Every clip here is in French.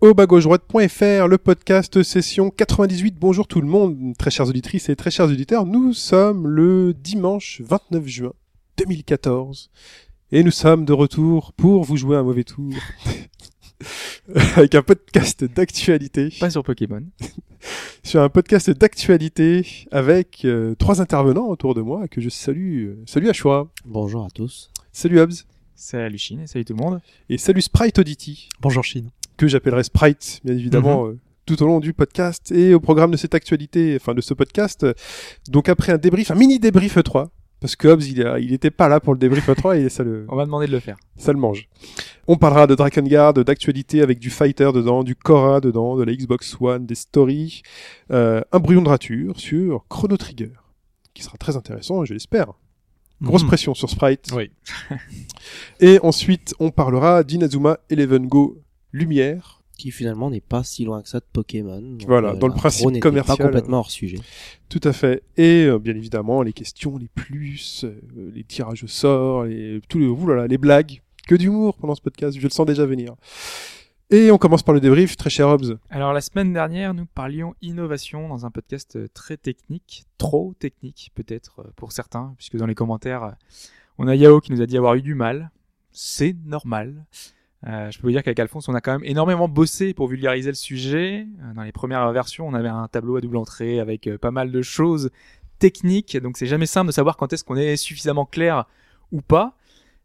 Go. Au bas gauche droite.fr, le podcast session 98. Bonjour tout le monde, très chères auditrices et très chers auditeurs. Nous sommes le dimanche 29 juin 2014 et nous sommes de retour pour vous jouer un mauvais tour avec un podcast d'actualité. Pas sur Pokémon. Sur un podcast d'actualité avec euh, trois intervenants autour de moi que je salue. Salut Ashwa, Bonjour à tous. salut Hobbs Salut Chine et salut tout le monde. et salut Sprite Audity. Bonjour Chine. Que j'appellerai Sprite, bien évidemment, Mhm. euh, tout au long du podcast et au programme de cette actualité, enfin de ce podcast. Donc après un débrief, un mini débrief E3, parce que Hobbs, il, a- il était pas là pour le débrief E3 et ça le, On m'a demandé de le faire. ça le mange. On parlera de Drakengard, d'actualité avec du Fighter dedans, du Korra dedans, de la Xbox One, des stories, euh, un brouillon de rature sur Chrono Trigger, qui sera très intéressant, je l'espère. Grosse Mhm. pression sur Sprite. Oui. Et ensuite, on parlera d'Inazuma Eleven Go Lumière, Qui finalement n'est pas si loin que ça de Pokémon. Voilà, dans le principe commercial, Pas complètement hors sujet. Tout à fait. Et euh, bien évidemment, les questions, les plus, euh, les tirages au sort, les, tout le, oulala, les blagues. Que d'humour pendant ce podcast, je le sens déjà venir. Et on commence par le débrief, très cher Hobbs. Alors la semaine dernière, nous parlions innovation dans un podcast euh, très technique, trop technique peut-être euh, pour certains, puisque dans les commentaires, euh, on a Yao qui nous a dit avoir eu du mal. C'est normal. Euh, je peux vous dire qu'avec Alphonse, on a quand même énormément bossé pour vulgariser le sujet. Euh, Dans les premières versions, on avait un tableau à double entrée avec euh, pas mal de choses techniques, donc c'est jamais simple de savoir quand est-ce qu'on est suffisamment clair ou pas.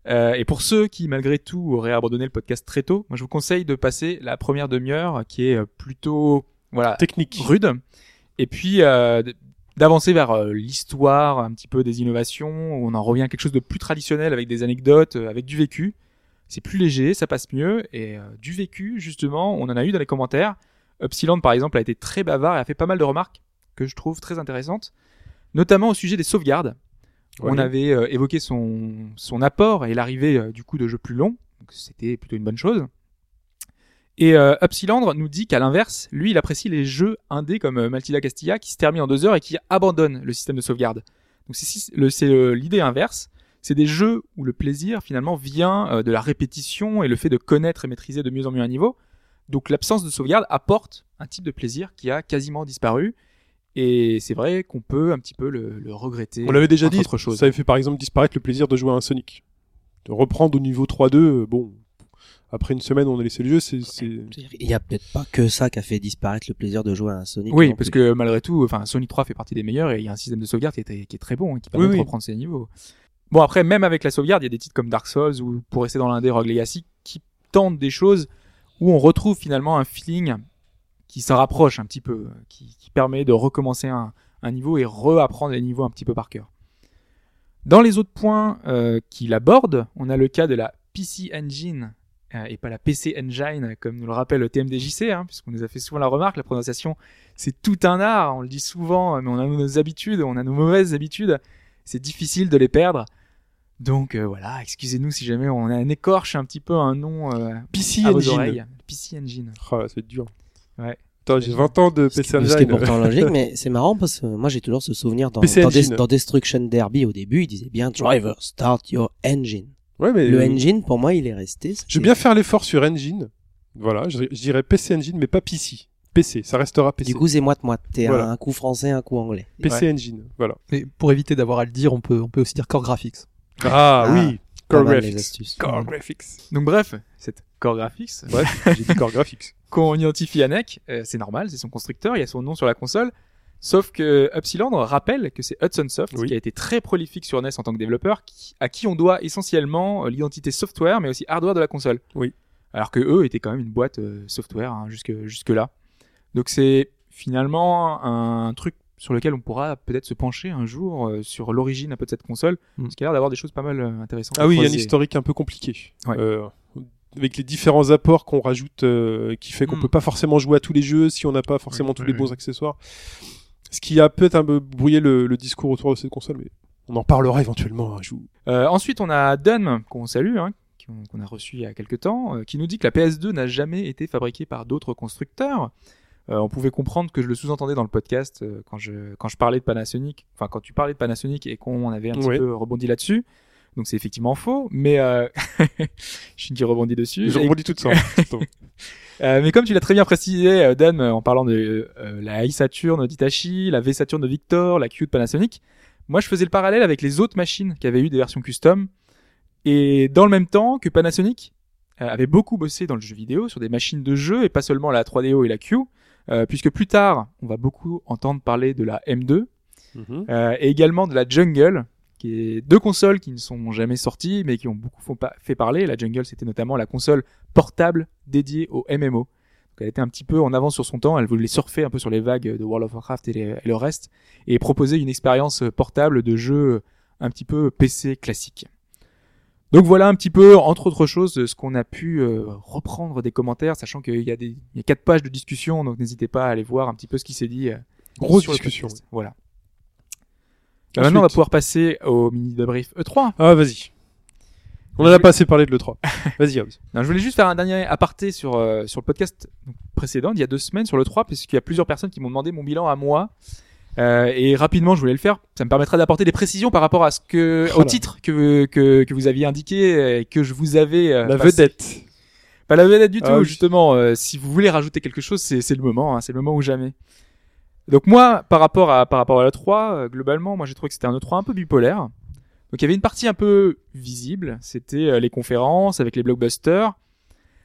Euh, et pour ceux qui, malgré tout, auraient abandonné le podcast très tôt, moi je vous conseille de passer la première demi-heure qui est plutôt voilà Technique. rude, et puis euh, d'avancer vers euh, l'histoire un petit peu des innovations, où on en revient à quelque chose de plus traditionnel avec des anecdotes, avec du vécu. C'est plus léger, ça passe mieux, et euh, du vécu justement, on en a eu dans les commentaires. Upsilon par exemple a été très bavard et a fait pas mal de remarques que je trouve très intéressantes, notamment au sujet des sauvegardes. On avait euh, évoqué son, son apport et l'arrivée euh, du coup de jeux plus longs, donc c'était plutôt une bonne chose. Et euh, Upsilandre nous dit qu'à l'inverse, lui, il apprécie les jeux indés comme Maltida Castilla qui se terminent en deux heures et qui abandonnent le système de sauvegarde. Donc c'est l'idée inverse. C'est des jeux où le plaisir finalement vient euh, de la répétition et le fait de connaître et maîtriser de mieux en mieux un niveau. Donc l'absence de sauvegarde apporte un type de plaisir qui a quasiment disparu. Et c'est vrai qu'on peut un petit peu le, le regretter. On l'avait déjà dit, autre chose. ça avait fait par exemple disparaître le plaisir de jouer à un Sonic. De reprendre au niveau 3-2, euh, bon, après une semaine on a laissé le jeu, c'est... c'est- Il y a peut-être pas que ça qui a fait disparaître le plaisir de jouer à un Sonic. Oui, parce plus. que malgré tout, enfin, Sonic 3 fait partie des meilleurs et il y a un système de sauvegarde qui est, qui est très bon et qui permet Oui, de oui. reprendre ses niveaux. Bon, après, même avec la sauvegarde, il y a des titres comme Dark Souls ou pour rester dans l'indé Rogue Legacy qui tentent des choses où on retrouve finalement un feeling qui s'en rapproche un petit peu, qui, permet de recommencer un, un niveau et reapprendre les niveaux un petit peu par cœur. Dans les autres points euh, qu'il aborde, on a le cas de la PC Engine euh, et pas la PC Engine, comme nous le rappelle le TMDJC, hein, puisqu'on nous a fait souvent la remarque, la prononciation c'est tout un art, on le dit souvent, mais on a nos habitudes, on a nos mauvaises habitudes, c'est difficile de les perdre. Donc euh, voilà, excusez-nous si jamais on a un écorche un petit peu un nom euh, PC à vos Engine. oreilles. PC Engine. Oh là, c'est dur. Ouais. Attends, j'ai 20 ans de PC ce qui est Engine. pourtant logique, mais c'est marrant parce que moi j'ai toujours ce souvenir dans, dans, Engine. Des- dans Destruction Derby au début, il disait bien Driver, start your engine. Ouais, mais Le euh, engine, pour moi, il est resté. je veux bien faire l'effort sur Engine. Voilà, je, je dirais PC Engine, mais pas PC. PC, ça restera PC. Du coup, c'est moite-moite. T'es Voilà. un coup français, un coup anglais. PC Engine, voilà. Mais pour éviter d'avoir à le dire, on peut, on peut aussi dire Core Graphics. Ah, Ah, oui, Core Graphics. Core Graphics. Donc bref, cette Core Graphics, Ouais, j'ai dit Core Graphics. qu'on identifie à NEC, euh, c'est normal, c'est son constructeur, il y a son nom sur la console. Sauf que Upsilandre rappelle que c'est Hudson Soft Oui. qui a été très prolifique sur NES en tant que développeur, qui- à qui on doit essentiellement euh, l'identité software, mais aussi hardware de la console. Oui. Alors que eux étaient quand même une boîte euh, software hein, jusque jusque là. Donc c'est finalement un truc sur lequel on pourra peut-être se pencher un jour euh, sur l'origine un peu de cette console, Mm. parce qu'il a l'air d'avoir des choses pas mal euh, intéressantes. Ah oui, il y a un historique un peu compliqué. Ouais. Euh, avec les différents apports qu'on rajoute, euh, qui fait qu'on Mm. peut pas forcément jouer à tous les jeux si on n'a pas forcément Oui, tous oui, les oui. bons accessoires. Ce qui a peut-être un peu brouillé le, le discours autour de cette console, mais On en parlera éventuellement un jour. Euh, ensuite, on a Dunm, qu'on salue, hein, qu'on qu'on a reçu il y a quelques temps, euh, qui nous dit que la PS2 n'a jamais été fabriquée par d'autres constructeurs. Euh, on pouvait comprendre que je le sous-entendais dans le podcast euh, quand je quand je parlais de Panasonic, enfin quand tu parlais de Panasonic et qu'on avait un petit peu rebondi là-dessus. Donc c'est effectivement faux, mais euh... Shinji rebondit dessus. Je Et- rebondis tout ça. euh, mais comme tu l'as très bien précisé, euh, Dan, euh, en parlant de la i Saturn d'Hitachi, la V Saturn de Victor, la Q de Panasonic, moi je faisais le parallèle avec les autres machines qui avaient eu des versions custom. Et dans le même temps que Panasonic avait beaucoup bossé dans le jeu vidéo sur des machines de jeu et pas seulement la 3DO et la Q, euh, puisque plus tard on va beaucoup entendre parler de la M2 Mhm. euh, et également de la Jungle, qui est deux consoles qui ne sont jamais sorties, mais qui ont beaucoup fait parler. La Jungle, c'était notamment la console portable dédiée au MMO. Donc, elle était un petit peu en avance sur son temps. Elle voulait surfer un peu sur les vagues de World of Warcraft et, les- et le reste, et proposer une expérience portable de jeu un petit peu PC classique. Donc voilà un petit peu, entre autres choses, ce qu'on a pu euh, reprendre des commentaires, sachant qu'il y a des, il y a quatre pages de discussion, donc n'hésitez pas à aller voir un petit peu ce qui s'est dit. euh, Grosse discussion. Voilà. Euh, Maintenant, on va pouvoir passer au mini débrief E3. Ah, vas-y. On en a pas assez parlé de l'E3. Vas-y, Hobbs. Non, je voulais juste faire un dernier aparté sur euh, sur le podcast précédent, il y a deux semaines sur le 3, parce qu'il y a plusieurs personnes qui m'ont demandé mon bilan à moi. Euh, et rapidement, je voulais le faire. Ça me permettra d'apporter des précisions par rapport à ce que, au titre que, que que vous aviez indiqué et que je vous avais euh, La passé. vedette. Pas la vedette du tout, Ah oui. justement. euh, si vous voulez rajouter quelque chose, c'est le moment. hein, c'est le moment ou jamais. Donc moi, par rapport à par rapport à l'E3, euh, globalement, moi j'ai trouvé que c'était un E3 un peu bipolaire. Donc il y avait une partie un peu visible, c'était euh, les conférences avec les blockbusters.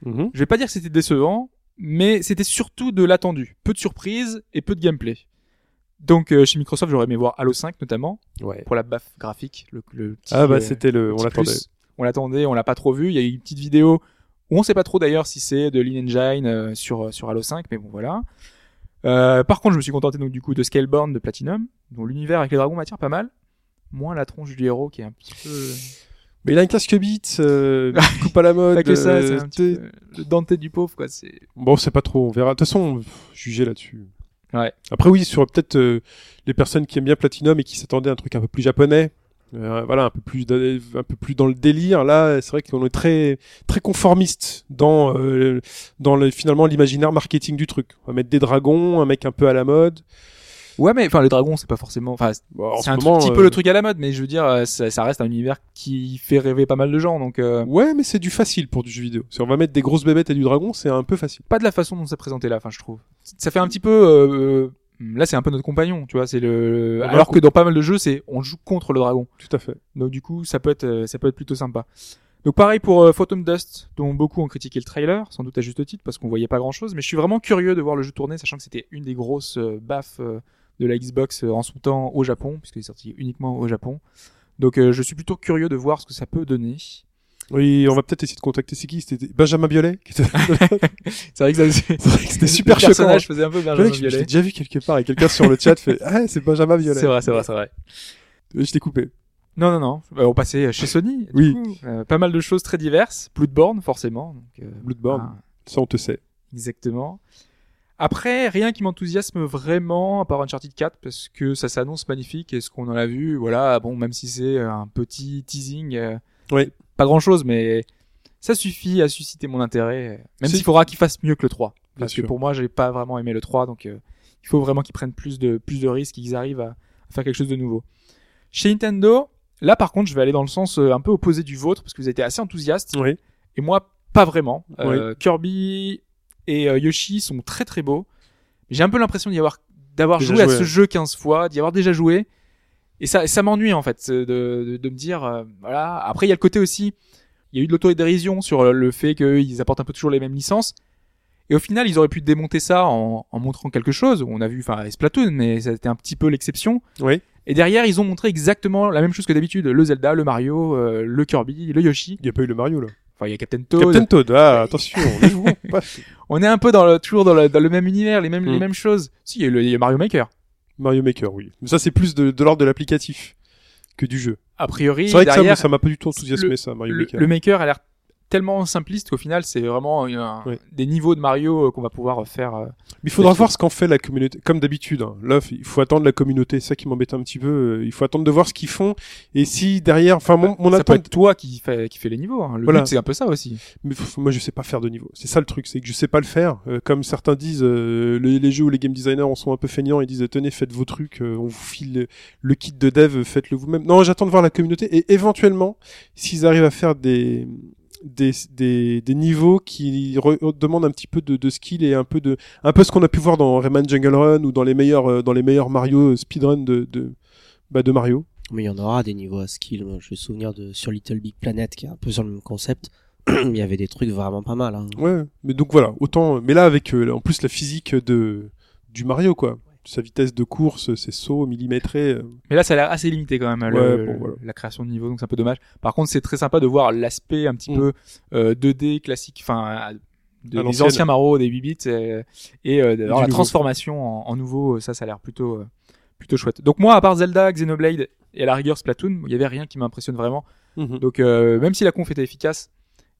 Mhm. Je vais pas dire que c'était décevant, mais c'était surtout de l'attendu. Peu de surprises et peu de gameplay. Donc euh, chez Microsoft, j'aurais aimé voir Halo 5 notamment Ouais. pour la baffe graphique, le, le petit, Ah, bah, euh, c'était le, on l'attendait. On l'attendait, on l'a pas trop vu. Il y a eu une petite vidéo où on sait pas trop d'ailleurs si c'est de l'in-engine euh, sur sur Halo 5, mais bon voilà. Euh, par contre, je me suis contenté donc du coup de Scaleborn de Platinum, dont l'univers avec les dragons m'attire pas mal. Moins la tronche du héros qui est un petit peu Mais il a un casque Beats, euh, coupe à la mode. pas que ça, c'est un petit peu le Dante du pauvre quoi. C'est Bon, c'est pas trop, on verra. De toute façon, juger là-dessus. Ouais. Après, oui, sur peut-être euh, les personnes qui aiment bien Platinum et qui s'attendaient à un truc un peu plus japonais. euh, voilà, un peu plus, un peu plus dans le délire. Là, c'est vrai qu'on est très, très conformiste dans, euh, dans le, finalement l'imaginaire marketing du truc. On va mettre des dragons, un mec un peu à la mode. Ouais, mais enfin, le dragon, c'est pas forcément. Enfin, Bon, en c'est ce un moment, petit peu le truc à la mode, mais je veux dire, euh, ça, ça reste un univers qui fait rêver pas mal de gens, donc euh, Ouais, mais c'est du facile pour du jeu vidéo. Si on va mettre des grosses bébêtes et du dragon, c'est un peu facile. pas de la façon dont c'est présenté là. Enfin, je trouve. Ça fait un petit peu. euh, euh, là, c'est un peu notre compagnon, tu vois. C'est le. Alors que dans pas mal de jeux, c'est on joue contre le dragon. Tout à fait. Donc du coup, ça peut être, euh, ça peut être plutôt sympa. Donc pareil pour euh, Phantom Dust, dont beaucoup ont critiqué le trailer, sans doute à juste titre, parce qu'on voyait pas grand-chose. Mais je suis vraiment curieux de voir le jeu tourner, sachant que c'était une des grosses euh, baffes euh, de la Xbox euh, en son temps au Japon, puisqu'il est sorti uniquement au Japon. Donc euh, je suis plutôt curieux de voir ce que ça peut donner. Oui, on va peut-être essayer de contacter c'est qui C'était Benjamin Biolay était... C'est vrai que c'était super le choquant. personnage faisait un peu Benjamin l'ai Violet. déjà vu quelque part et quelqu'un sur le chat fait Ah, c'est Benjamin Violet. C'est vrai, c'est vrai, c'est vrai. Euh, Je t'ai coupé. Non, non, non. Euh, on passait chez Sony. du Oui. coup. Euh, pas mal de choses très diverses. Bloodborne, forcément. Donc, Bloodborne. Ça, on te sait. Exactement. Après, rien qui m'enthousiasme vraiment, à part Uncharted 4, parce que ça s'annonce magnifique, et ce qu'on en a vu, voilà, bon, même si c'est un petit teasing, euh, Oui. pas grand chose, mais ça suffit à susciter mon intérêt, même s'il faudra qu'il fasse mieux que le 3. Bien Parce que sûr. pour moi, j'ai pas vraiment aimé le 3, donc euh, il faut vraiment qu'ils prennent plus de, plus de risques, qu'ils arrivent à, à faire quelque chose de nouveau. Chez Nintendo, là par contre, je vais aller dans le sens euh, un peu opposé du vôtre, parce que vous avez été assez enthousiaste, Oui. et moi, pas vraiment. Euh, Kirby et euh, Yoshi sont très très beaux. J'ai un peu l'impression d'y avoir d'avoir joué, à ce jeu 15 fois, d'y avoir déjà joué. Et ça, ça m'ennuie en fait de, de, de me dire euh, voilà. Après, il y a le côté aussi, il y a eu de l'autodérision sur le fait qu'ils apportent un peu toujours les mêmes licences. Et au final, ils auraient pu démonter ça en, en montrant quelque chose. On a vu, enfin, Splatoon, mais ça a été un petit peu l'exception. Oui. Et derrière, ils ont montré exactement la même chose que d'habitude. Le Zelda, le Mario, euh, le Kirby, le Yoshi. Il n'y a pas eu le Mario, là. Enfin, il y a Captain Toad. Captain Toad. Ah, attention. jouons. On est un peu dans le, toujours dans le, dans le même univers, les mêmes, Mm. les mêmes choses. Si, il y a, le, il y a Mario Maker. Mario Maker, oui. Mais ça, c'est plus de, de l'ordre de l'applicatif que du jeu. A priori, C'est vrai que ça, derrière, ça m'a pas du tout enthousiasmé, le- ça, Mario le, Maker. le Maker a l'air tellement simpliste qu'au final c'est vraiment un- des niveaux de Mario euh, qu'on va pouvoir faire. euh. Mais il faudra voir ce qu'en fait la communauté. Comme d'habitude, hein. là, il faut attendre la communauté. C'est ça qui m'embête un petit peu. Euh, Il faut attendre de voir ce qu'ils font. Et si derrière, enfin, mon, mon ça peut attente, être toi qui fait qui fait les niveaux. hein. Le Voilà. but c'est un peu ça aussi. mais pff, moi, je sais pas faire de niveau. C'est ça le truc, c'est que je sais pas le faire. Euh, comme certains disent, euh, les, les jeux où les game designers en sont un peu feignants, ils disent, tenez, faites vos trucs, euh, on vous file le, le kit de dev, faites-le vous-même. Non, j'attends de voir la communauté et éventuellement, s'ils arrivent à faire des des, des, des niveaux qui demandent un petit peu de, de skill et un peu de un peu ce qu'on a pu voir dans Rayman Jungle Run ou dans les meilleurs euh, dans les meilleurs Mario euh, speedrun de de bah de Mario. Mais il y en aura des niveaux à skill. Moi, je me souviens de sur Little Big Planet, qui est un peu sur le même concept. il y avait des trucs vraiment pas mal. Hein. Ouais, mais donc voilà, autant mais là avec euh, en plus la physique de du Mario quoi. Sa vitesse de course, ses sauts millimétrés. euh, Mais là ça a l'air assez limité quand même Ouais, le- bon, voilà. la création de niveaux donc c'est un peu dommage. Par contre c'est très sympa de voir l'aspect un petit Mm. peu euh, 2D classique, enfin de, des anciens Mario, des 8 bits et, et euh, Du la nouveau. transformation en, en nouveau. Ça ça a l'air plutôt euh, plutôt chouette. Donc moi à part Zelda, Xenoblade et à la rigueur Splatoon, il y avait rien qui m'impressionne vraiment. mhm. Donc euh, même si la conf était efficace,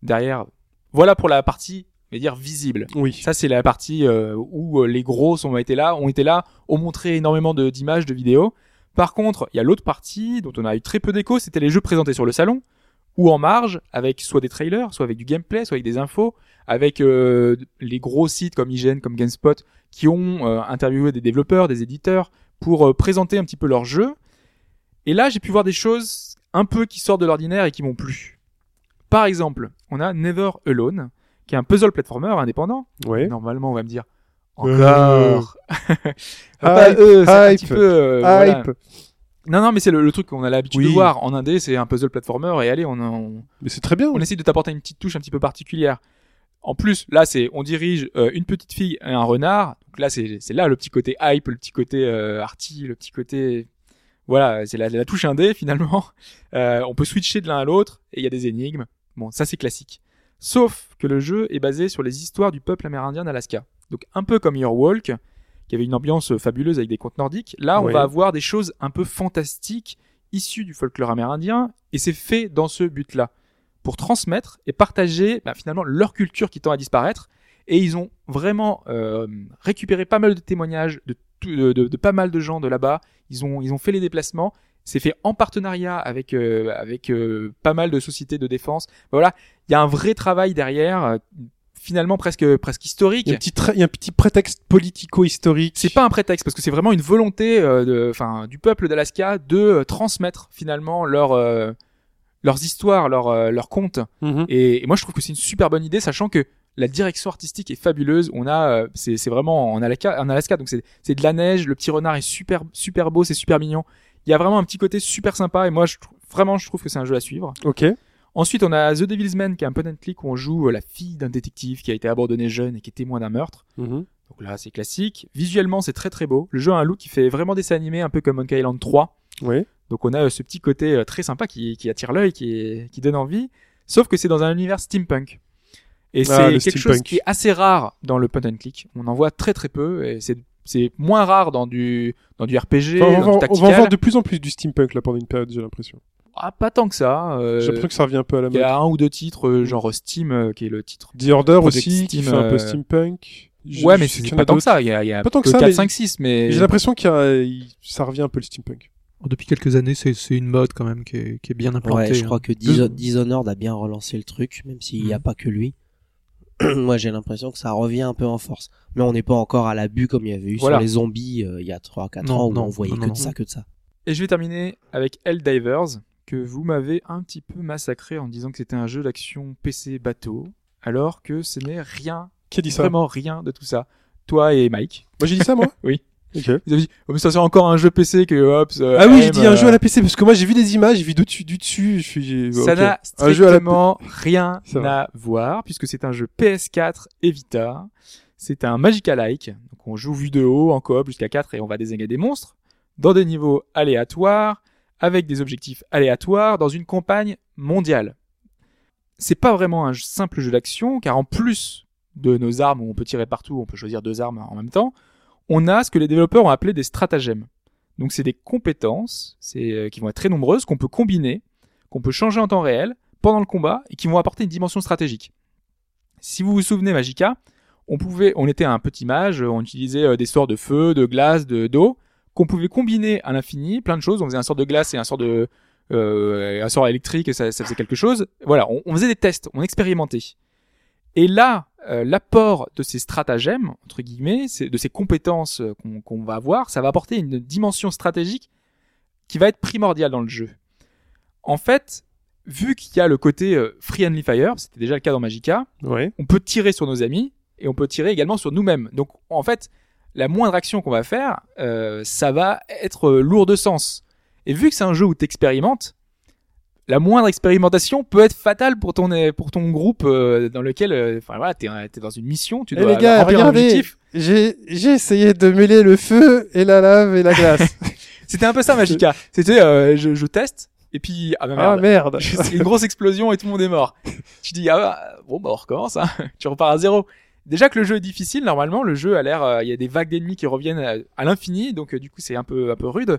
derrière, voilà pour la partie, va dire visible. Oui. Ça c'est la partie euh, où euh, les grosses ont été là, ont été là, ont montré énormément de- d'images, de, vidéos. Par contre, il y a l'autre partie dont on a eu très peu d'écho, c'était les jeux présentés sur le salon ou en marge, avec soit des trailers, soit avec du gameplay, soit avec des infos, avec euh, les gros sites comme IGN, comme GameSpot, qui ont euh, interviewé des développeurs, des éditeurs, pour présenter un petit peu leurs jeux. Et là, j'ai pu voir des choses un peu qui sortent de l'ordinaire et qui m'ont plu. Par exemple, on a Never Alone, qui est un puzzle platformer indépendant. Ouais. Normalement, on va me dire Euh. encore. Pas Hype, eux, c'est un hype, petit peu. euh, voilà. Hype. Non, non, mais c'est le, le truc qu'on a l'habitude Oui. de voir en indé, c'est un puzzle platformer et allez, on, on, Mais c'est très bien. on essaie de t'apporter une petite touche un petit peu particulière. En plus, là, c'est on dirige euh, une petite fille et un renard. Donc là, c'est c'est là le petit côté hype, le petit côté euh, arty, le petit côté voilà, c'est la, la touche indé finalement. Euh, on peut switcher de l'un à l'autre et il y a des énigmes. Bon, ça c'est classique. Sauf que le jeu est basé sur les histoires du peuple amérindien d'Alaska. Donc un peu comme Your Walk, qui avait une ambiance fabuleuse avec des contes nordiques. Là, on Ouais. va avoir des choses un peu fantastiques issues du folklore amérindien et c'est fait dans ce but-là pour transmettre et partager bah, finalement leur culture qui tend à disparaître. Et ils ont vraiment euh, récupéré pas mal de témoignages de, tout- de, de- de pas mal de gens de là-bas. Ils ont, ils ont fait les déplacements. C'est fait en partenariat avec, euh, avec euh, pas mal de sociétés de défense. Voilà, il y a un vrai travail derrière, euh, finalement presque, presque historique. Il y a un petit, y a un petit prétexte politico-historique. C'est pas un prétexte parce que c'est vraiment une volonté euh, de, enfin, du peuple d'Alaska de euh, transmettre finalement leur, euh, leurs histoires, leurs, leurs contes. Mhm. Et, et moi, je trouve que c'est une super bonne idée, sachant que la direction artistique est fabuleuse. On a, c'est, c'est vraiment en Alaska, en Alaska, donc c'est, c'est de la neige. Le petit renard est super, super beau, c'est super mignon. Il y a vraiment un petit côté super sympa. Et moi, je, vraiment, je trouve que c'est un jeu à suivre. Ok. Ensuite, on a The Devil's Man, qui est un point and click où on joue euh, la fille d'un détective qui a été abandonné jeune et qui est témoin d'un meurtre. Mhm. Donc là, c'est classique. Visuellement, c'est très très beau. Le jeu a un look qui fait vraiment dessin animé, un peu comme Monkey Island 3. Ouais. Donc on a euh, ce petit côté euh, très sympa qui, qui attire l'œil, qui, donne envie. Sauf que c'est dans un univers steampunk. Et Ah, c'est quelque steampunk. chose qui est assez rare dans le point and click. On en voit très très peu et c'est c'est moins rare dans du dans du RPG, Enfin, on, va, du voir- on va en tactical. voir de plus en plus du steampunk là pendant une période, j'ai l'impression. Ah, pas tant que ça. euh, J'ai l'impression que ça revient un peu à la il y mode. a un ou deux titres, euh, genre Steam, euh, qui est le titre. The Order aussi, qui fait un peu steampunk. Je- ouais, mais c'est pas tant que ça. Il y a, il y a Pas tant que que ça, 4, mais 5, 6, mais J'ai l'impression qu'il y a, il- ça revient un peu le steampunk. Depuis quelques années, c'est c'est une mode quand même qui est, qui est bien implantée. Ouais, je hein. crois que Dis- Dishonored a bien relancé le truc, même s'il n'y a Mhm. pas que lui. Moi, j'ai l'impression que ça revient un peu en force. Mais on n'est pas encore à l'abus comme il y avait eu Voilà. sur les zombies euh, il y a 3-4 Non, ans où non, on voyait non, que non, de ça, que de ça. Et je vais terminer avec Helldivers, que vous m'avez un petit peu massacré en disant que c'était un jeu d'action PC bateau, alors que ce n'est rien, Qui a dit ça? vraiment rien de tout ça. Toi et Mike. Moi j'ai dit ça moi? Oui. Ok. Vous avez dit, oh, mais ça c'est encore un jeu PC que hop. Ah oui, j'ai dit un jeu à la PC parce que moi j'ai vu des images, j'ai vu du dessus, du dessus, je suis. Ça ok. n'a à la strictement rien Ça à voir, puisque c'est un jeu PS4 et Vita. C'est un Magica-like. Donc on joue vue de haut, en coop jusqu'à 4 et on va désigner des monstres dans des niveaux aléatoires, avec des objectifs aléatoires, dans une campagne mondiale. C'est pas vraiment un simple jeu d'action, car en plus de nos armes où on peut tirer partout, on peut choisir deux armes en même temps, on a ce que les développeurs ont appelé des stratagèmes. Donc c'est des compétences, c'est euh, qui vont être très nombreuses, qu'on peut combiner, qu'on peut changer en temps réel pendant le combat et qui vont apporter une dimension stratégique. Si vous vous souvenez Magica, on pouvait, on était un petit mage, on utilisait euh, des sorts de feu, de glace, de d'eau, qu'on pouvait combiner à l'infini, plein de choses. On faisait un sort de glace et un sort de euh, un sort électrique, et ça, faisait quelque chose. Voilà, on faisait des tests, on expérimentait. Et là, euh, l'apport de ces stratagèmes, entre guillemets, de ces compétences euh, qu'on va avoir, ça va apporter une dimension stratégique qui va être primordiale dans le jeu. En fait, vu qu'il y a le côté euh, free and fire, c'était déjà le cas dans Magica, Ouais. on peut tirer sur nos amis et on peut tirer également sur nous-mêmes. Donc en fait, la moindre action qu'on va faire, euh, ça va être lourd de sens. Et vu que c'est un jeu où tu expérimentes, la moindre expérimentation peut être fatale pour ton pour ton groupe euh, dans lequel euh, enfin voilà, t'es es dans une mission, tu Eh, dois les gars, regardez. objectif. J'ai j'ai essayé de mêler le feu et la lave et la glace. C'était un peu ça Magica. C'était euh, je, je teste et puis ah bah ah merde. merde. c'est une grosse explosion et tout le monde est mort. tu dis ah bah, bon bah on recommence hein. tu repars à zéro. Déjà que le jeu est difficile normalement, le jeu a l'air euh, il y a des vagues d'ennemis qui reviennent à, à l'infini donc euh, du coup c'est un peu un peu rude.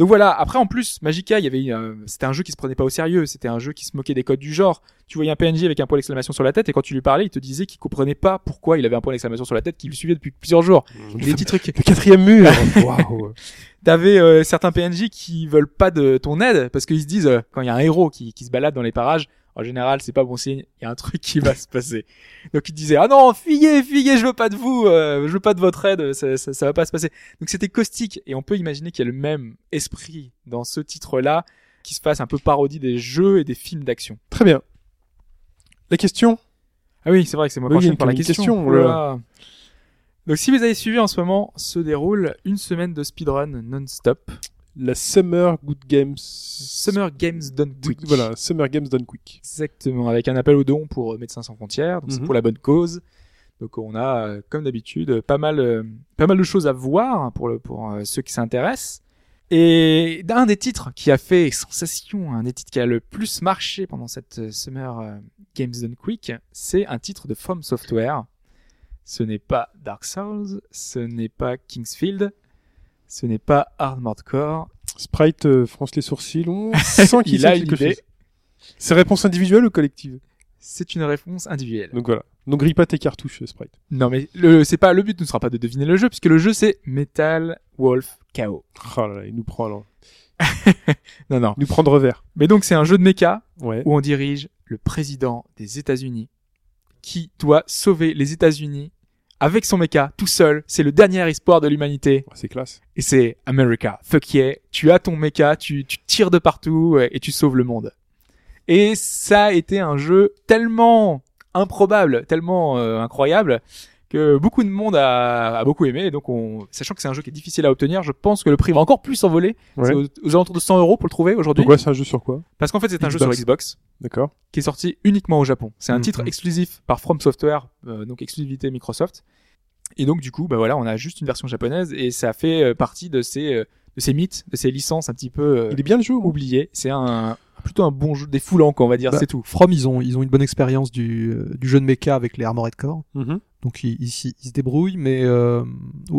Donc voilà, après en plus Magica, il y avait euh, c'était un jeu qui se prenait pas au sérieux, c'était un jeu qui se moquait des codes du genre. Tu voyais un PNJ avec un point d'exclamation sur la tête et quand tu lui parlais, il te disait qu'il comprenait pas pourquoi il avait un point d'exclamation sur la tête qui le suivait depuis plusieurs jours. Des petits trucs. Le quatrième mur. Waouh. T'avais euh, certains PNJ qui veulent pas de ton aide parce qu'ils se disent euh, quand il y a un héros qui, qui se balade dans les parages, en général c'est pas bon signe, il y a un truc qui va se passer. Donc ils disaient ah non fuyez fuyez je veux pas de vous, euh, je veux pas de votre aide, ça, ça, ça va pas se passer. Donc c'était caustique et on peut imaginer qu'il y a le même esprit dans ce titre-là qui se fasse un peu parodie des jeux et des films d'action. Très bien. La question Ah oui c'est vrai que c'est moi qui il par la question. question, Oh. Donc si vous avez suivi en ce moment se déroule une semaine de speedrun non-stop. La Summer Good Games. Summer Games Done Quick. Voilà, Summer Games Done Quick. Exactement, avec un appel aux dons pour euh, Médecins sans frontières, donc c'est Mhm. pour la bonne cause. Donc on a, euh, comme d'habitude, pas mal, euh, pas mal de choses à voir pour, le, pour euh, ceux qui s'intéressent. Et un des titres qui a fait sensation, un des titres qui a le plus marché pendant cette Summer Games Done Quick, c'est un titre de From Software. Ce n'est pas Dark Souls, ce n'est pas Kingsfield, ce n'est pas Armored Core. Sprite euh, fronce les sourcils. On sent qu'il Il a quelque chose. C'est réponse individuelle ou collective? C'est une réponse individuelle. Donc voilà. Ne grille pas tes cartouches, Sprite. Non mais le c'est pas le but ne sera pas de deviner le jeu puisque le jeu c'est Metal Wolf KO. Oh là là, il nous prend alors. Non non. Il nous prend de revers. Mais donc c'est un jeu de mecha Ouais. où on dirige le président des États-Unis qui doit sauver les États-Unis avec son mecha tout seul. C'est le dernier espoir de l'humanité C'est classe. et c'est America. Fuck yeah. Tu as ton mecha, tu tu tires de partout euh, et tu sauves le monde. Et ça a été un jeu tellement improbable, tellement euh, incroyable que beaucoup de monde a, a beaucoup aimé. Et donc, on, sachant que c'est un jeu qui est difficile à obtenir, je pense que le prix va encore plus s'envoler. Ouais. C'est aux, aux alentours de 100 euros pour le trouver aujourd'hui. Ouais, c'est un jeu sur quoi? Parce qu'en fait, c'est un jeu sur Xbox. D'accord. qui est sorti uniquement au Japon. C'est un Mhm. titre exclusif par From Software, euh, donc exclusivité Microsoft. Et donc du coup, bah voilà, on a juste une version japonaise et ça fait euh, partie de ces euh, de ces mythes, de ces licences un petit peu euh, Il est bien le jeu ou oubliées. C'est un plutôt un bon jeu, des foulants, quoi, on va dire, Bah, c'est tout. From, ils ont, ils ont une bonne expérience du, euh, du jeu de mecha avec les Armored Core. Mhm. Donc ils, ils, se débrouillent, mais euh,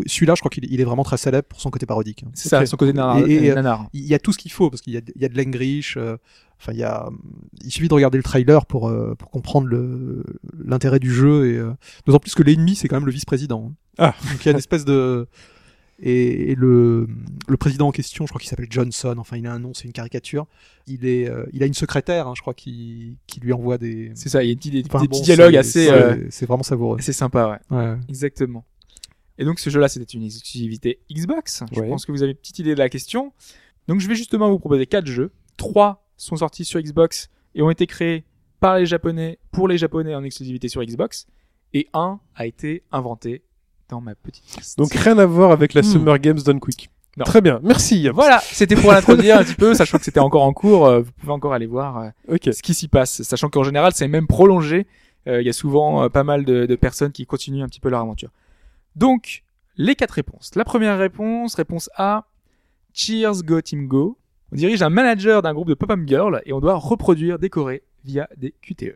celui-là, je crois qu'il est- il est vraiment très célèbre pour son côté parodique. C'est ça, son côté nanar. Et- et, euh, nanar. Il y a tout ce qu'il faut parce qu'il y a, il y a de l'English. euh, Enfin, il y a, il suffit de regarder le trailer pour euh, pour comprendre le l'intérêt du jeu et euh, d'autant plus que l'ennemi c'est quand même le vice-président. Ah. Donc il y a une espèce de et, et le le président en question, je crois qu'il s'appelle Johnson. Enfin, il a un nom, c'est une caricature. Il est, euh, il a une secrétaire, hein, je crois, qui qui lui envoie des. C'est ça, il y a des, Enfin, des bon, petits dialogues c'est- assez, c'est euh, c'est vraiment savoureux. assez sympas, ouais. Ouais. Exactement. Et donc ce jeu-là, c'était une exclusivité Xbox. Je Ouais. pense que vous avez une petite idée de la question. Donc je vais justement vous proposer quatre jeux. Trois sont sortis sur Xbox et ont été créés par les Japonais pour les Japonais en exclusivité sur Xbox. Et un a été inventé dans ma petite liste. Donc rien à voir avec la Hmm. Summer Games Done Quick. Non. Très bien, merci. voilà, c'était pour l'introduire un petit peu, sachant que c'était encore en cours. euh, Vous pouvez encore aller voir euh, ce qui s'y passe, sachant qu'en général c'est même prolongé. Euh, Il y a souvent pas mal de, de personnes qui continuent un petit peu leur aventure. Donc les quatre réponses. La première réponse, réponse A, Cheers Go Team Go. On dirige un manager d'un groupe de pop-up girl et on doit reproduire, décorer via des QTE.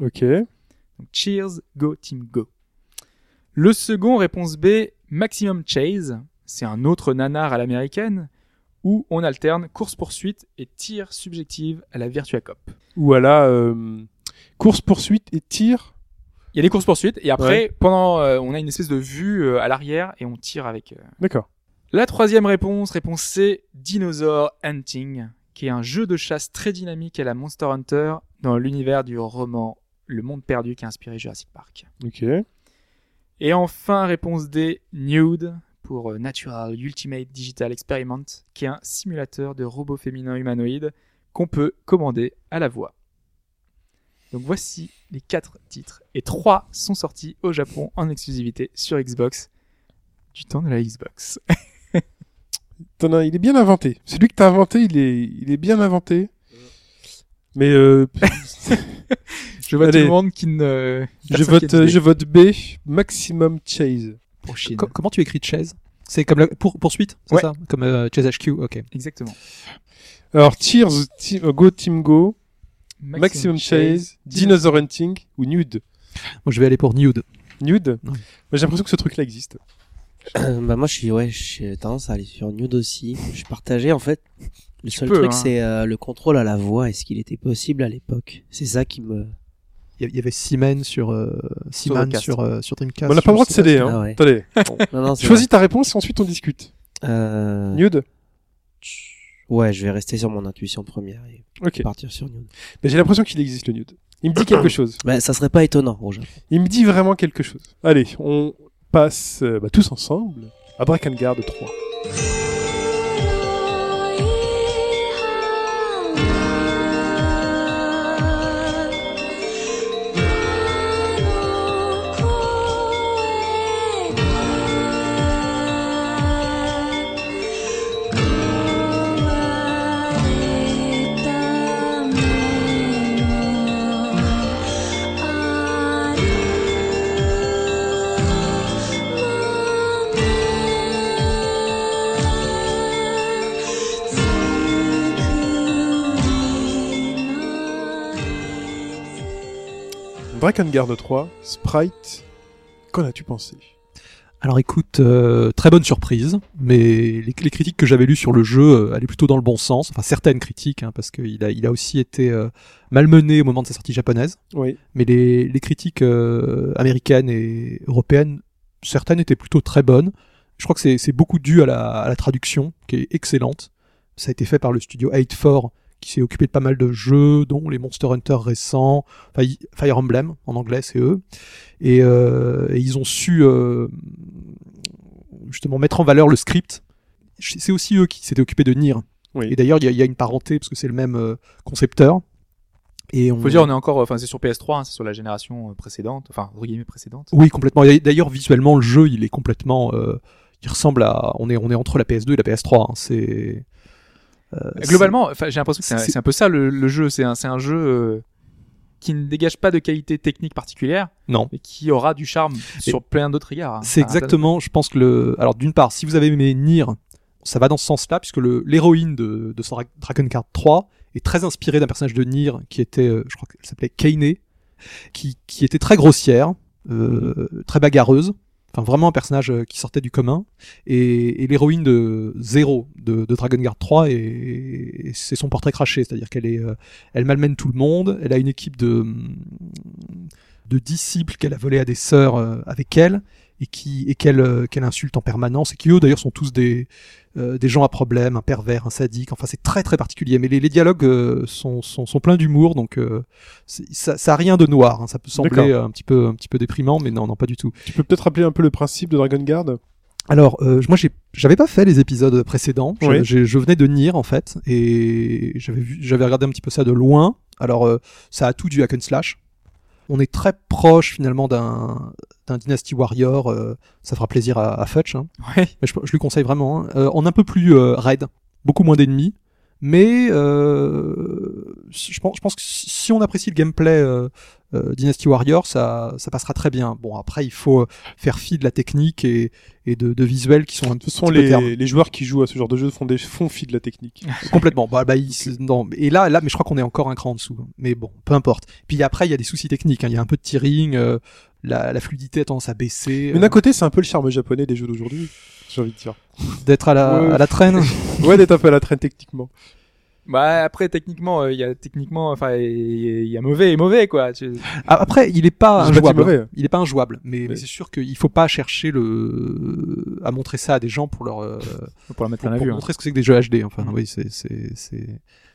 Ok. Donc Cheers Go Team Go. Le second, réponse B, Maximum Chase. C'est un autre nanar à l'américaine où on alterne course-poursuite et tir subjective à la Virtua Cop. Ou à la euh, course-poursuite et tir? Il y a des courses-poursuites et après, pendant, euh, on a une espèce de vue euh, à l'arrière et on tire avec. euh. D'accord. La troisième réponse, réponse C, Dinosaur Hunting, qui est un jeu de chasse très dynamique à la Monster Hunter dans l'univers du roman Le Monde Perdu qui a inspiré Jurassic Park. Ok. Et enfin, réponse D, Nude, pour euh, Natural Ultimate Digital Experiment, qui est un simulateur de robots féminins humanoïdes qu'on peut commander à la voix. Donc voici les quatre titres. Et trois sont sortis au Japon en exclusivité sur Xbox. Du temps de la Xbox. Il est bien inventé. Celui que t'as inventé, il est, il est bien inventé. Mais euh, Je vois tout le monde qui ne... je vote, je B, maximum chase. pour Chine. Co- comment tu écris Chase? C'est comme la pour, poursuite, c'est Ouais. ça? Comme euh, Chase HQ, ok. Exactement. Alors Cheers, Team- euh, Go Team Go, Maximum, Chase, Dinosaur Hunting ou Nude? Moi, je vais aller pour Nude. Nude? Ouais. J'ai l'impression que ce truc-là existe. bah moi je suis ouais, j'ai tendance à aller sur Nude aussi. Je suis partagé en fait. Le seul peux, truc hein. c'est euh, le contrôle à la voix. Est-ce qu'il était possible à l'époque? C'est ça qui me. Il y avait Seaman sur euh, Seaman sur euh, sur Dreamcast. on n'a pas le droit de céder. Hein. Ah ouais. Attendez. Non non. c'est Choisis ta réponse et ensuite on discute. Euh... Nude. Ouais, je vais rester sur mon intuition première et Ok. partir sur Nude. Mais j'ai l'impression qu'il existe le Nude. Il me dit quelque chose. Bah ça serait pas étonnant Japon. Il me dit vraiment quelque chose. Allez, on passe euh, bah, tous ensemble à Drakengard 3. Drakengard 3, Sprite, qu'en as-tu pensé? Alors écoute, euh, très bonne surprise, mais les, les critiques que j'avais lues sur le jeu euh, allaient plutôt dans le bon sens. Enfin certaines critiques, hein, parce qu'il a, il a aussi été euh, malmené au moment de sa sortie japonaise. Oui. Mais les, les critiques américaines et européennes, certaines étaient plutôt très bonnes. Je crois que c'est c'est beaucoup dû à la, à la traduction, qui est excellente. Ça a été fait par le studio 8-4, qui s'est occupé de pas mal de jeux, dont les Monster Hunter récents, Fire Emblem, en anglais, c'est eux. Et, euh, et ils ont su euh, justement mettre en valeur le script. C'est aussi eux qui s'étaient occupés de Nier. Oui. Et d'ailleurs, il y, a- il y a une parenté, parce que c'est le même euh, concepteur. Et on... Faut dire, on est encore, enfin, c'est sur PS3, hein, c'est sur la génération précédente, enfin, précédente. Oui, complètement. D'ailleurs, visuellement, le jeu, il est complètement. euh, il ressemble à. On est, on est entre la PS2 et la PS3. hein. C'est. Euh, Globalement, enfin, j'ai l'impression que c'est un, peu ça le, le jeu. C'est un, c'est un jeu euh, qui ne dégage pas de qualité technique particulière, Non. mais qui aura du charme sur plein d'autres égards. hein. C'est exactement, je pense que le. Alors, d'une part, si vous avez aimé Nier, ça va dans ce sens-là, puisque le- l'héroïne de, de Dra- Dragon Card 3 est très inspirée d'un personnage de Nier qui était, euh, je crois qu'elle s'appelait Kaine, qui, qui était très grossière, euh, très bagarreuse. Enfin, vraiment un personnage euh, qui sortait du commun. Et, et l'héroïne de Zero de, de Dragon Guard 3, est- est- c'est son portrait craché. C'est-à-dire qu'elle est, euh, elle malmène tout le monde. Elle a une équipe de, de disciples qu'elle a volé à des sœurs euh, avec elle et qui et qu'elle euh, qu'elle insulte en permanence et qui eux d'ailleurs sont tous des euh, des gens à problème, un pervers, un sadique. Enfin, c'est très très particulier. Mais les, les dialogues euh, sont, sont sont pleins d'humour, donc euh, ça ça a rien de noir. hein. Ça peut sembler un petit peu un petit peu déprimant, mais non non pas du tout. Tu peux peut-être rappeler un peu le principe de Dragon Guard? Alors, euh, moi, j'avais pas fait les épisodes précédents. Je, Oui. je venais de Nier en fait, et j'avais vu, j'avais regardé un petit peu ça de loin. Alors, euh, ça a tout du hack and slash. On est très proche finalement d'un, d'un Dynasty Warrior. euh, ça fera plaisir à, à Futch, hein. Ouais. mais je, je lui conseille vraiment. hein. Euh, en un peu plus euh, raid, beaucoup moins d'ennemis. Mais euh, je, pense, je pense que si si on apprécie le gameplay euh, euh, Dynasty Warrior, ça, ça passera très bien. Bon, après, il faut faire fi de la technique et, et de, de visuels qui sont un Ce petit sont peu les, les joueurs qui jouent à ce genre de jeu font des font fi de la technique. Complètement. Bah, bah, il- c'est- non. Et là, là, mais je crois qu'on est encore un cran en dessous. Mais bon, peu importe. Puis après, il y a des soucis techniques. hein. Il y a un peu de tearing. euh, la, la fluidité a tendance à baisser, Mais euh, d'un côté, c'est un peu le charme japonais des jeux d'aujourd'hui. J'ai envie de dire. d'être à la, Ouais. à la traîne. Ouais, d'être un peu à la traîne techniquement. Bah après techniquement, euh, il y a techniquement, enfin il y, y a mauvais et mauvais quoi. Tu- Ah, Après, il est pas pas injouable. mauvais. Il est pas injouable, mais, mais Mais- c'est sûr qu'il faut pas chercher le à montrer ça à des gens pour leur euh, Pour la mettre pour, la pour vue. hein. montrer ce que c'est que des jeux HD. Enfin, Mm. oui, c'est c'est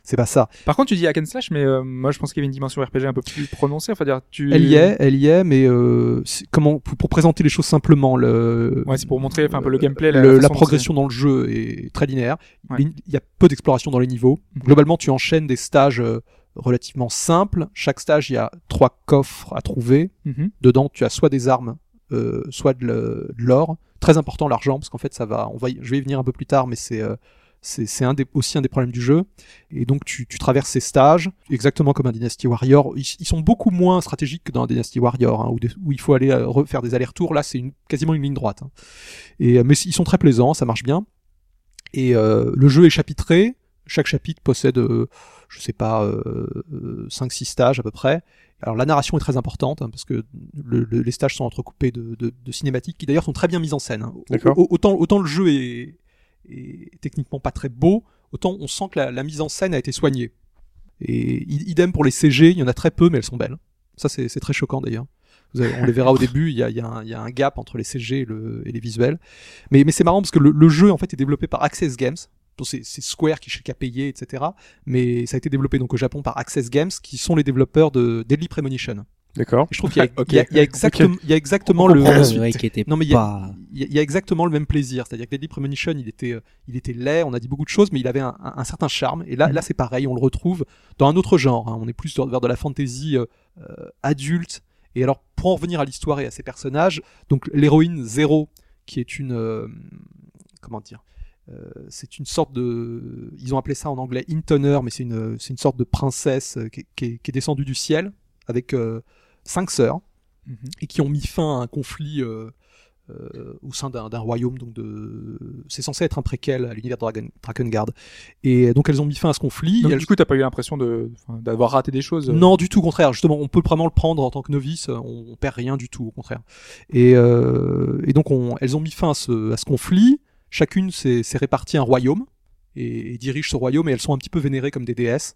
c'est pas ça. Par contre, tu dis hack and slash, mais euh, moi je pense qu'il y avait une dimension RPG un peu plus prononcée. Enfin dire, tu. Elle y est, elle y est, mais euh, comment pour, pour présenter les choses simplement le Ouais, c'est pour montrer enfin, un peu le gameplay, la, le- la progression dans le jeu est très linéaire. Ouais. Il y a peu d'exploration dans les niveaux. Mhm. Globalement, tu enchaînes des stages euh, relativement simples. Chaque stage, il y a trois coffres à trouver. Mhm. Dedans, tu as soit des armes, euh, soit de l'or. Très important l'argent, parce qu'en fait, ça va. On va, y- je vais y venir un peu plus tard, mais c'est euh, c'est c'est un des, aussi un des problèmes du jeu. Et donc, tu, tu traverses ces stages, exactement comme un Dynasty Warrior. Ils, ils sont beaucoup moins stratégiques que dans un Dynasty Warrior, hein, où, des- où il faut aller euh, refaire des allers-retours. Là, c'est quasiment une ligne droite. hein. Et, euh, mais ils sont très plaisants, ça marche bien. Et euh, le jeu est chapitré. Chaque chapitre possède, euh, je sais pas, euh, 5-6 stages à peu près. Alors la narration est très importante hein, parce que le- le- les stages sont entrecoupés de, de- de cinématiques qui d'ailleurs sont très bien mises en scène. hein. Autant le jeu est, techniquement pas très beau, autant on sent que la, mise en scène a été soignée. Et idem pour les CG, il y en a très peu, mais elles sont belles. Ça c'est très choquant d'ailleurs. On les verra au début, il y a, un- gap entre les CG et, le- et les visuels. Mais, c'est marrant parce que le, jeu en fait est développé par Access Games. C'est Square qui, qui a payé, etc. Mais ça a été développé donc au Japon par Access Games, qui sont les développeurs de Deadly Premonition. D'accord. Je trouve qu'il y a, Ok. il y a- il y a exactement, il y a exactement On le, Non, mais il y a- pas. il y, a- il y a exactement le même plaisir. C'est-à-dire que Deadly Premonition, il était, euh, il était laid, on a dit beaucoup de choses, mais il avait un, un- un certain charme. Et là, là c'est pareil, on le retrouve dans un autre genre. hein. On est plus vers vers de la fantasy euh, euh, adulte. Et alors, pour en revenir à l'histoire et à ses personnages, donc l'héroïne Zero, qui est une, euh, comment dire, euh, c'est une sorte de, ils ont appelé ça en anglais Intoner, mais c'est une, c'est une sorte de princesse qui, est- qui est, qui est descendue du ciel avec euh, cinq sœurs Mhm. et qui ont mis fin à un conflit euh, euh, au sein d'un royaume. Donc de, c'est censé être un préquel à l'univers de Dragon, Drakengard. Et donc elles ont mis fin à ce conflit. Donc, Elles- du coup, t'as pas eu l'impression de d'avoir raté des choses. euh, non, du tout, au contraire. Justement, on peut vraiment le prendre en tant que novice. On, on perd rien du tout, au contraire. Et, euh, et donc, on, elles ont mis fin à ce, à ce conflit. Chacune s'est s'est répartie un royaume et, et dirige ce royaume. Et elles sont un petit peu vénérées comme des déesses.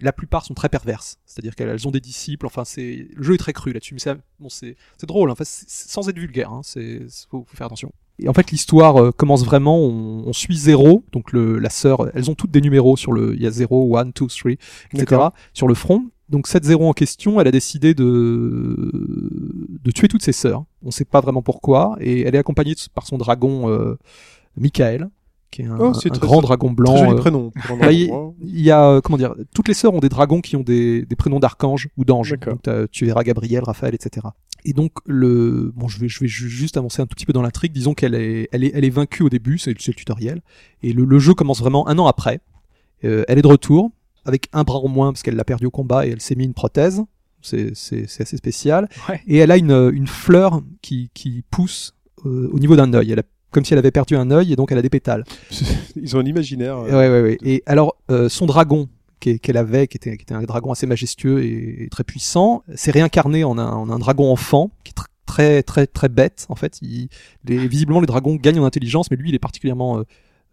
La plupart sont très perverses, c'est-à-dire qu'elles elles ont des disciples. Enfin, c'est le jeu est très cru là-dessus, mais c'est bon, c'est drôle. Enfin, c'est- c'est- sans être vulgaire, hein, c'est faut, faut faire attention. Et en fait, l'histoire euh, commence vraiment. On, on suit Zéro, donc le, la sœur. Elles ont toutes des numéros sur le. Il y a 0, 1, 2, 3, etc. Sur le front. Donc cette zéro en question, elle a décidé de de tuer toutes ses sœurs. On sait pas vraiment pourquoi, et elle est accompagnée par son dragon euh, Michael, qui est un, Oh, un grand dragon blanc. Euh, prénom. bah, il, il y a euh, comment dire, toutes les sœurs ont des dragons qui ont des, des prénoms d'archanges ou d'anges. Tu verras Gabriel, Raphaël, etc. Et donc le bon, je vais je vais ju- juste avancer un tout petit peu dans l'intrigue. Disons qu'elle est elle est elle est vaincue au début, c'est le tutoriel, et le, le jeu commence vraiment un an après. Euh, elle est de retour avec un bras en moins parce qu'elle l'a perdu au combat et elle s'est mis une prothèse. C'est c'est c'est assez spécial. Ouais. Et elle a une une fleur qui qui pousse euh, au niveau d'un œil. Elle a comme si elle avait perdu un œil et donc elle a des pétales. Ils ont un imaginaire. euh, Ouais, ouais, ouais. Et alors, euh, son dragon qu'elle avait, qui était, qui était un dragon assez majestueux et, et très puissant, s'est réincarné en un, en un dragon enfant qui est tr- très, très, très bête. En fait, il, les, visiblement, les dragons gagnent en intelligence, mais lui, il est particulièrement,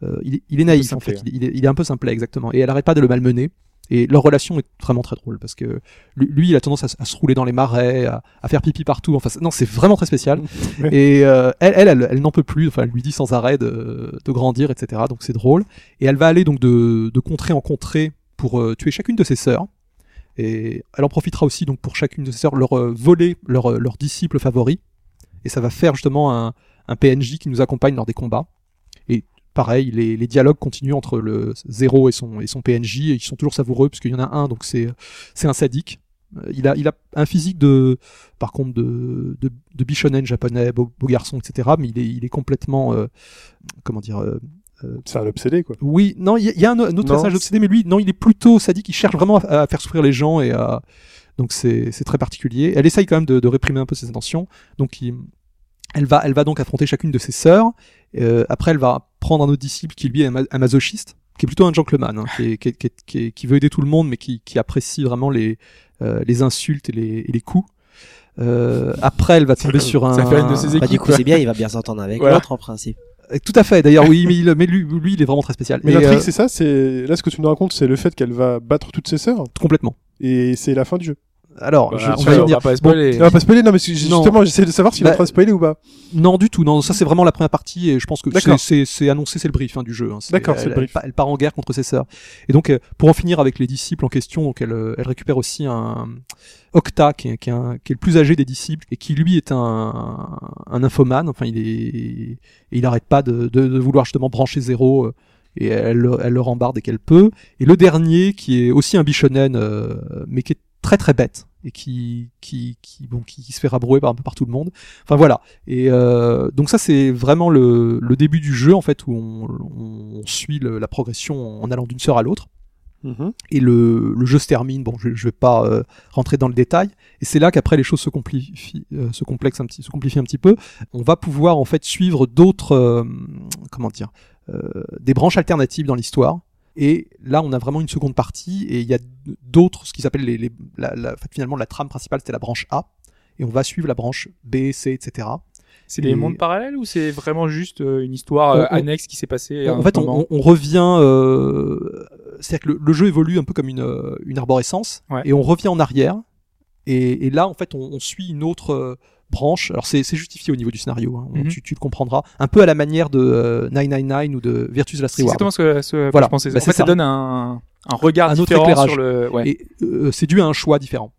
euh, il, est, il est naïf en fait. Il, est, il est un peu simplet, exactement. Et elle arrête pas de le malmener. Et leur relation est vraiment très drôle parce que lui, il a tendance à, se- à se rouler dans les marais, à, à faire pipi partout. Enfin, non, c'est vraiment très spécial. Et euh, elle, elle, elle, elle n'en peut plus. Enfin, elle lui dit sans arrêt de, de grandir, etc. Donc c'est drôle. Et elle va aller donc de, de contrée en contrée pour euh, tuer chacune de ses sœurs. Et elle en profitera aussi donc pour chacune de ses sœurs leur euh, voler leur, leur disciple favori. Et ça va faire justement un, un PNJ qui nous accompagne lors des combats. Pareil, les, les dialogues continuent entre le Zéro et son, et son PNJ et ils sont toujours savoureux parce qu'il y en a un, donc c'est c'est un sadique. Euh, Il a, il a un physique de, par contre, de, de, de bichonen japonais, beau, beau garçon, etc. Mais il est, il est complètement, euh, comment dire, euh, C'est un obsédé, quoi. oui, non, il y, a- il y a un, un autre personnage obsédé, mais lui, non, il est plutôt sadique. Il cherche vraiment à, à faire souffrir les gens et à... donc c'est c'est très particulier. Elle essaye quand même de, de réprimer un peu ses intentions. Donc il- elle va elle va donc affronter chacune de ses sœurs. Euh, après, elle va prendre un autre disciple qui lui est un, ma- un masochiste, qui est plutôt un gentleman, hein, qui, est- qui, est- qui, est- qui est- qui veut aider tout le monde, mais qui, qui apprécie vraiment les euh, les insultes et les, et les coups. Euh, après, elle va tomber sur un. Ça fait une de ses Bah, équipes. du coup, c'est bien, il va bien s'entendre avec Voilà. l'autre en principe. Euh, Tout à fait. D'ailleurs, oui, mais, il, mais lui, lui, il est vraiment très spécial. Mais l'intrigue, euh, c'est ça, c'est là ce que tu nous racontes, c'est le fait qu'elle va battre toutes ses sœurs? Complètement. et c'est la fin du jeu. Alors, Bah, je- on va, on va pas Bon, spoiler. On va pas spoiler, non mais justement, j'essaie de savoir s'il est Bah, en train de spoiler ou pas. Non, du tout. Non, ça c'est vraiment la première partie et je pense que c'est- c'est c'est annoncé, c'est le brief hein, du jeu. hein. D'accord, c'est elle- le brief. Elle, pa- elle part en guerre contre ses sœurs. Et donc, euh, pour en finir avec les disciples en question, donc elle, euh, elle récupère aussi un Octa qui est, qui est un- qui est le plus âgé des disciples et qui lui est un, un infomane. Enfin, il est, et il arrête pas de, de, de vouloir justement brancher zéro. euh, et elle, le- elle le rembarde dès qu'elle peut. Et le dernier, qui est aussi un bichonen, euh, mais qui est très très bête et qui qui qui bon qui, qui se fait rabrouer par un peu par tout le monde. Enfin voilà. Et euh, donc ça c'est vraiment le, le début du jeu en fait où on, on suit le- la progression en allant d'une sœur à l'autre. Mhm. Et le, le jeu se termine. Bon, je, je vais pas euh, rentrer dans le détail. Et c'est là qu'après les choses se complifient, euh, se complexent un petit, se un petit peu. On va pouvoir en fait suivre d'autres, euh, comment dire, des branches alternatives dans l'histoire. Et là, on a vraiment une seconde partie. Et il y a d'autres, ce qui s'appelle les, les la, la- finalement la trame principale, c'était la branche A. Et on va suivre la branche B, C, etc. C'est des Et- mondes parallèles ou c'est vraiment juste euh, une histoire euh, On- on- annexe qui s'est passée à en fait, on, on- revient. Euh, C'est-à-dire que le, le jeu évolue un peu comme une, euh, une arborescence, Ouais. et on revient en arrière. Et, et là, en fait, on, on suit une autre euh, branche. Alors, c'est justifié au niveau du scénario. hein. Mhm. tu, tu le comprendras. Un peu à la manière de euh, 999 ou de Virtus Last C'est Reward. exactement ce que, ce que Voilà. je pensais. Bah, en fait, ça, ça. donne un, un regard Un autre différent éclairage. sur le. Ouais. Et euh, c'est dû à un choix différent.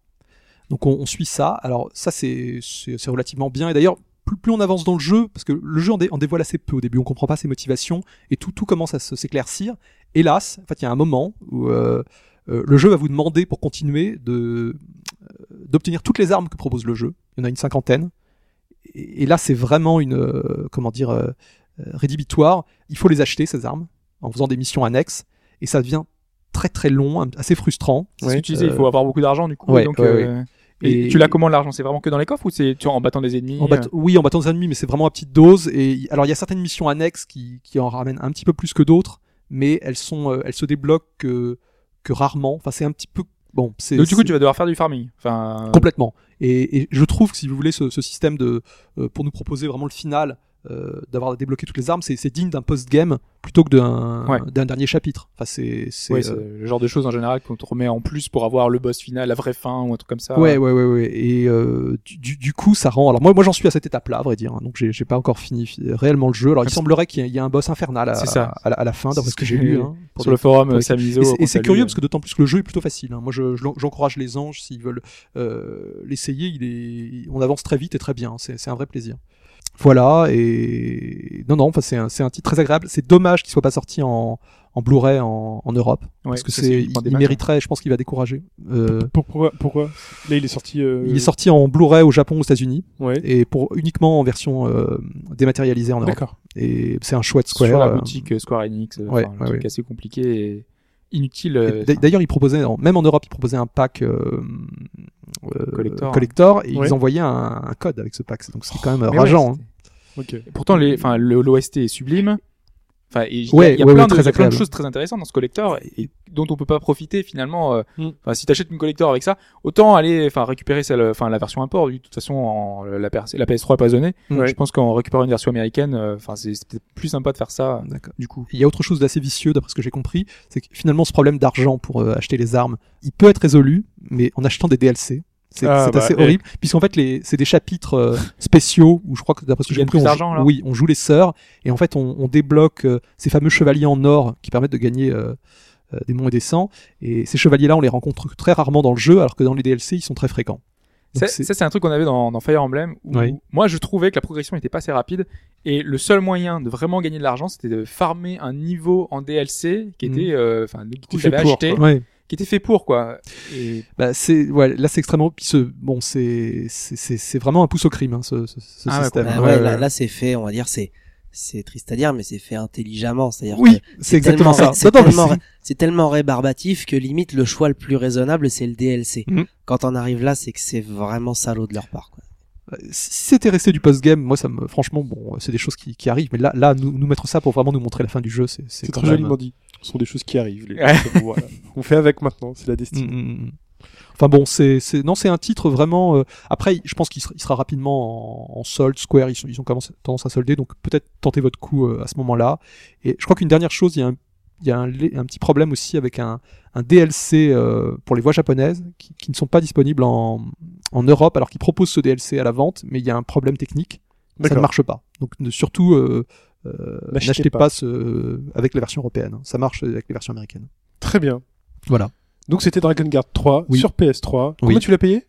Donc on, on suit ça. Alors ça c'est relativement bien. Et d'ailleurs plus, plus on avance dans le jeu, parce que le jeu en, dé- en dévoile assez peu au début, on comprend pas ses motivations et tout tout commence à s'éclaircir. Hélas, en fait il y a un moment où euh, euh, le jeu va vous demander pour continuer de d'obtenir toutes les armes que propose le jeu. Il y en a une cinquantaine. Et, et là c'est vraiment une euh, comment dire euh, euh, rédhibitoire. Il faut les acheter ces armes en faisant des missions annexes et ça devient très très long, assez frustrant. C'est ce que tu disais, il faut avoir beaucoup d'argent du coup. ouais, donc, ouais, euh, Et, Et- tu l'as comment l'argent? C'est vraiment que dans les coffres ou c'est en battant des ennemis En euh, bat- oui, en battant des ennemis, mais c'est vraiment à petite dose. Et alors, il y a certaines missions annexes qui, qui en ramènent un petit peu plus que d'autres, mais elles sont, elles se débloquent que, que rarement. Enfin, c'est un petit peu bon. C'est Donc du coup, tu vas devoir faire du farming. Enfin, complètement. Et, et je trouve que si vous voulez ce, ce système de euh, pour nous proposer vraiment le final, d'avoir débloqué toutes les armes, c'est digne d'un post-game plutôt que d'un Ouais. dernier chapitre. Enfin, c'est c'est ouais, euh, le genre de choses en général qu'on te remet en plus pour avoir le boss final, la vraie fin ou un truc comme ça. Ouais, ouais, ouais, ouais. Et euh, du, coup, ça rend. Alors moi, moi, j'en suis à cette étape-là, à vrai dire. hein. Donc, j'ai pas encore fini fi- réellement le jeu. Alors, il semblerait qu'il y, y a un boss infernal à, C'est ça. à, la, à la fin, d'après ce que que j'ai lu. hein, Sur le forum, euh, Samizo. Et c'est- curieux euh. parce que d'autant plus que le jeu est plutôt facile. hein. Moi, je- je j'encourage les anges s'ils veulent euh, l'essayer. Il est, on avance très vite et très bien. C'est un vrai plaisir. Voilà. Et non, non. Enfin, c'est un, c'est un titre très agréable. C'est dommage qu'il soit pas sorti en, en Blu-ray en, en Europe Ouais, parce que c'est, il mériterait. Je pense qu'il va décourager. Euh, Pourquoi, pourquoi? Là, il est sorti. euh, il est sorti en Blu-ray au Japon, aux États-Unis, Ouais. et pour uniquement en version euh, dématérialisée en Europe. D'accord. Et c'est un chouette Square. sur la euh, boutique euh, Square Enix. euh, Ouais, enfin, un truc assez compliqué et inutile. euh, d'a- D'ailleurs, ils proposaient, en- même en Europe, ils proposaient un pack euh, euh, Collector. et Ouais. ils envoyaient un, un code avec ce pack. Donc c'est quand même mais rageant. ouais, hein. Pourtant, les, enfin, le- l'OST est sublime. Enfin, il y a- Ouais, il y a, ouais, plein, ouais, de, très il y a plein de agréable. choses très intéressantes dans ce collector et dont on peut pas profiter finalement. euh, Mm. Si t'achètes une collector avec ça, autant aller, enfin, récupérer celle, enfin, la version import. De toute façon, en, la, PS la PS3 est pas zonée. Ouais. Je pense qu'en récupérant une version américaine, euh, enfin, c'est c'est peut-être plus sympa de faire ça. D'accord. Du coup, Il y a autre chose d'assez vicieux, d'après ce que j'ai compris, c'est que finalement ce problème d'argent pour euh, acheter les armes, il peut être résolu, mais en achetant des DLC. C'est Ah, bah, assez eh. horrible, puisqu'en fait les c'est des chapitres euh, spéciaux où je crois que d'après ce que j'ai compris, on, joue- oui, on joue les sœurs et en fait on, on débloque euh, ces fameux chevaliers en or qui permettent de gagner euh, euh, des monts et des sangs. Et ces chevaliers-là, on les rencontre très rarement dans le jeu, alors que dans les DLC, ils sont très fréquents. Donc ça, c'est- un truc qu'on avait dans, dans Fire Emblem où Oui. moi je trouvais que la progression était pas assez rapide et le seul moyen de vraiment gagner de l'argent c'était de farmer un niveau en DLC qui Mhm. était euh, enfin que tu fait avais pour, acheté Ouais. Qui était fait pour quoi et Bah, c'est ouais, là c'est extrêmement puis ce- bon c'est c'est c'est vraiment un pouce au crime hein, ce, ce, ce Ah ouais, système. Bah Ouais, ouais, ouais, là, c'est fait, on va dire, c'est c'est triste à dire, mais c'est fait intelligemment. C'est-à-dire oui, que c'est exactement tellement- ça. C'est tellement, c'est- tellement rébarbatif que limite le choix le plus raisonnable, c'est le DLC. Mhm. Quand on arrive là, c'est que c'est vraiment salaud de leur part. Quoi. si c'était resté du post-game, moi ça me franchement bon, c'est des choses qui, qui arrivent mais là là nous, nous mettre ça pour vraiment nous montrer la fin du jeu, c'est c'est C'est quand très joliment dit. Ce sont des choses qui arrivent. Les... Ouais. voilà. On fait avec maintenant. C'est la destinée. Mm, mm, mm. Enfin bon, c'est non, c'est un titre vraiment. euh, Après, je pense qu'il sera, rapidement en, en solde. Square, ils, ont commencé, tendance à solder, donc peut-être tentez votre coup euh, à ce moment-là. Et je crois qu'une dernière chose, il y a un il y a un, lé- un petit problème aussi avec un, un DLC euh, pour les voix japonaises qui, qui ne sont pas disponibles en, en Europe alors qu'ils proposent ce DLC à la vente, mais il y a un problème technique, ça ne marche pas. Donc ne- surtout N'achetez n'achetez pas. pas, ce, avec la version européenne, hein. ça marche avec les versions américaines. Très bien. Voilà. Donc c'était Dragon Guard 3 Oui. sur PS3. Combien Oui. tu l'as payé?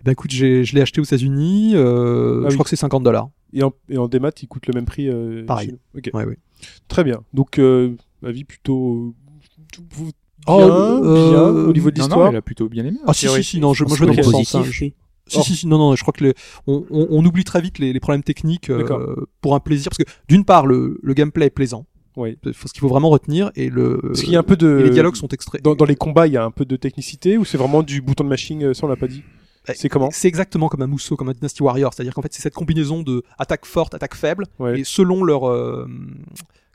Eh ben écoute, je l'ai acheté aux États-Unis, euh, Ah je oui. crois que c'est 50 dollars. et en, et en démat, il coûte le même prix euh, Pareil. chez nous. Ok. Ouais, ouais. Très bien. Donc euh, avis plutôt euh, bien, Oh, bien euh, au niveau de Non, non, l'histoire. elle a plutôt bien aimé. Ah si, si, si, non, je, moi je Ok. vais dans le sens. positif, hein. Si, si, si, non, non, je crois que les, on, on, on oublie très vite les, les problèmes techniques euh, pour un plaisir, parce que d'une part, le, le gameplay est plaisant, Oui. ce qu'il faut vraiment retenir, et le Parce qu'il y a un peu de et les dialogues sont extraits. dans, dans les combats, il y a un peu de technicité ou c'est vraiment du bouton de machine euh, Ça on l'a pas dit. Ouais. C'est comment C'est exactement comme un Musso, comme un Dynasty Warrior, c'est-à-dire qu'en fait c'est cette combinaison de attaque forte, attaque faible, Ouais. et selon leur euh,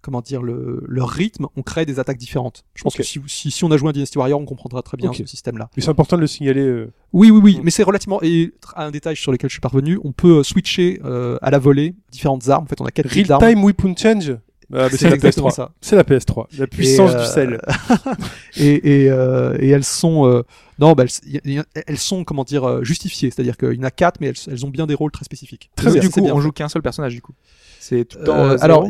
comment dire le, leur rythme, on crée des attaques différentes. Je pense que si, si, si on a joué un Dynasty Warrior, on comprendra très bien ce système-là. Mais c'est important de le signaler. euh, Oui, oui, oui, Mm. mais c'est relativement et un détail sur lequel je suis parvenu, on peut euh, switcher euh, à la volée différentes armes. En fait, on a quatre types Real time weapon change? Ah, c'est la exactement PS3. ça. C'est la PS3. La puissance euh, du sel. et, et, euh, et elles sont euh, non bah, elles, y- y- elles sont comment dire justifiées c'est-à-dire qu'il y en a quatre mais elles, elles ont bien des rôles très spécifiques Très du coup, bien on joue qu'un seul personnage du coup. C'est tout le temps. Euh, euh, alors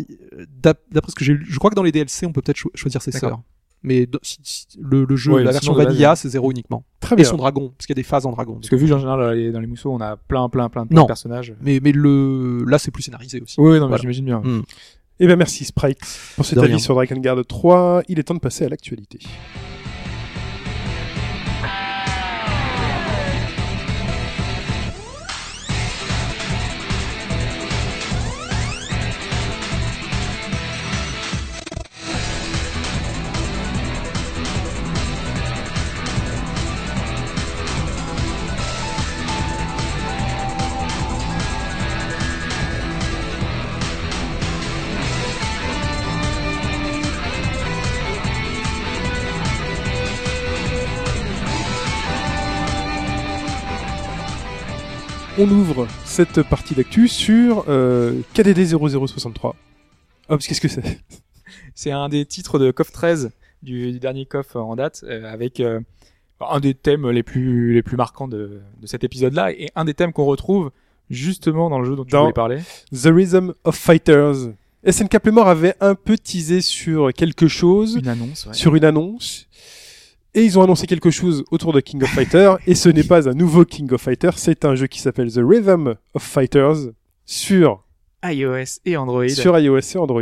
d'ap- d'après ce que j'ai lu je crois que dans les DLC on peut peut-être cho- choisir ses sœurs mais dans- si- si- le, le jeu Ouais, la version de vanilla c'est zéro uniquement Très et bien. son dragon parce qu'il y a des phases en dragon parce que vu en général dans les, dans les mousseaux, on a plein, plein, plein, plein Non. de personnages. mais mais le là c'est plus scénarisé aussi Oui, Voilà. j'imagine bien. Mm. Eh bien merci Sprite pour cet De avis sur Dragon Guard 3. Il est temps de passer à l'actualité. On ouvre cette partie d'actu sur euh, KDD 0063. Hop, qu'est-ce que c'est? C'est un des titres de KOF 13 du, du dernier KOF en date, euh, avec euh, un des thèmes les plus les plus marquants de, de cet épisode-là, et un des thèmes qu'on retrouve justement dans le jeu dont tu Dans- voulais parler. The Rhythm of Fighters. SNK Playmore avait un peu teasé sur quelque chose, Une annonce. ouais. sur une annonce. Et ils ont annoncé quelque chose autour de King of Fighters. et ce n'est pas un nouveau King of Fighters, c'est un jeu qui s'appelle The Rhythm of Fighters sur iOS et Android. sur iOS et Android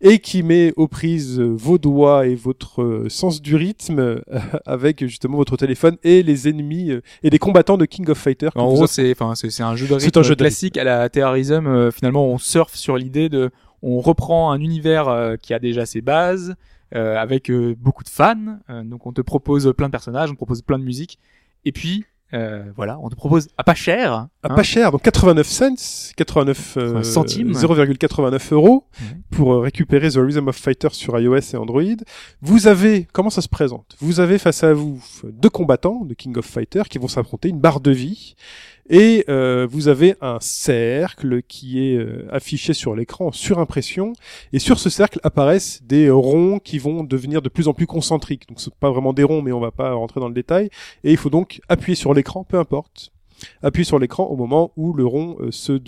et qui met aux prises vos doigts et votre euh, sens du rythme euh, avec justement votre téléphone et les ennemis euh, et les combattants de King of Fighters. que En gros, offre- c'est enfin c'est un jeu de C'est rythme un jeu de classique à la Terrorism. euh, finalement, on surfe sur l'idée de, on reprend un univers euh, qui a déjà ses bases, euh, avec euh, beaucoup de fans. Euh, donc, on te propose plein de personnages, on te propose plein de musique, et puis euh, voilà, on te propose à pas cher. à hein. pas cher, donc 89 cents, 89 euh, Centimes. 0,89 euros pour récupérer The Rhythm of Fighters sur iOS et Android. Vous avez, comment ça se présente? Vous avez face à vous deux combattants de King of Fighters qui vont s'affronter, une barre de vie, et euh, vous avez un cercle qui est euh, affiché sur l'écran en surimpression, et sur ce cercle apparaissent des ronds qui vont devenir de plus en plus concentriques. Donc c'est pas vraiment des ronds, mais on va pas rentrer dans le détail, et il faut donc appuyer sur l'écran, peu importe appuyer sur l'écran au moment où le rond euh, se,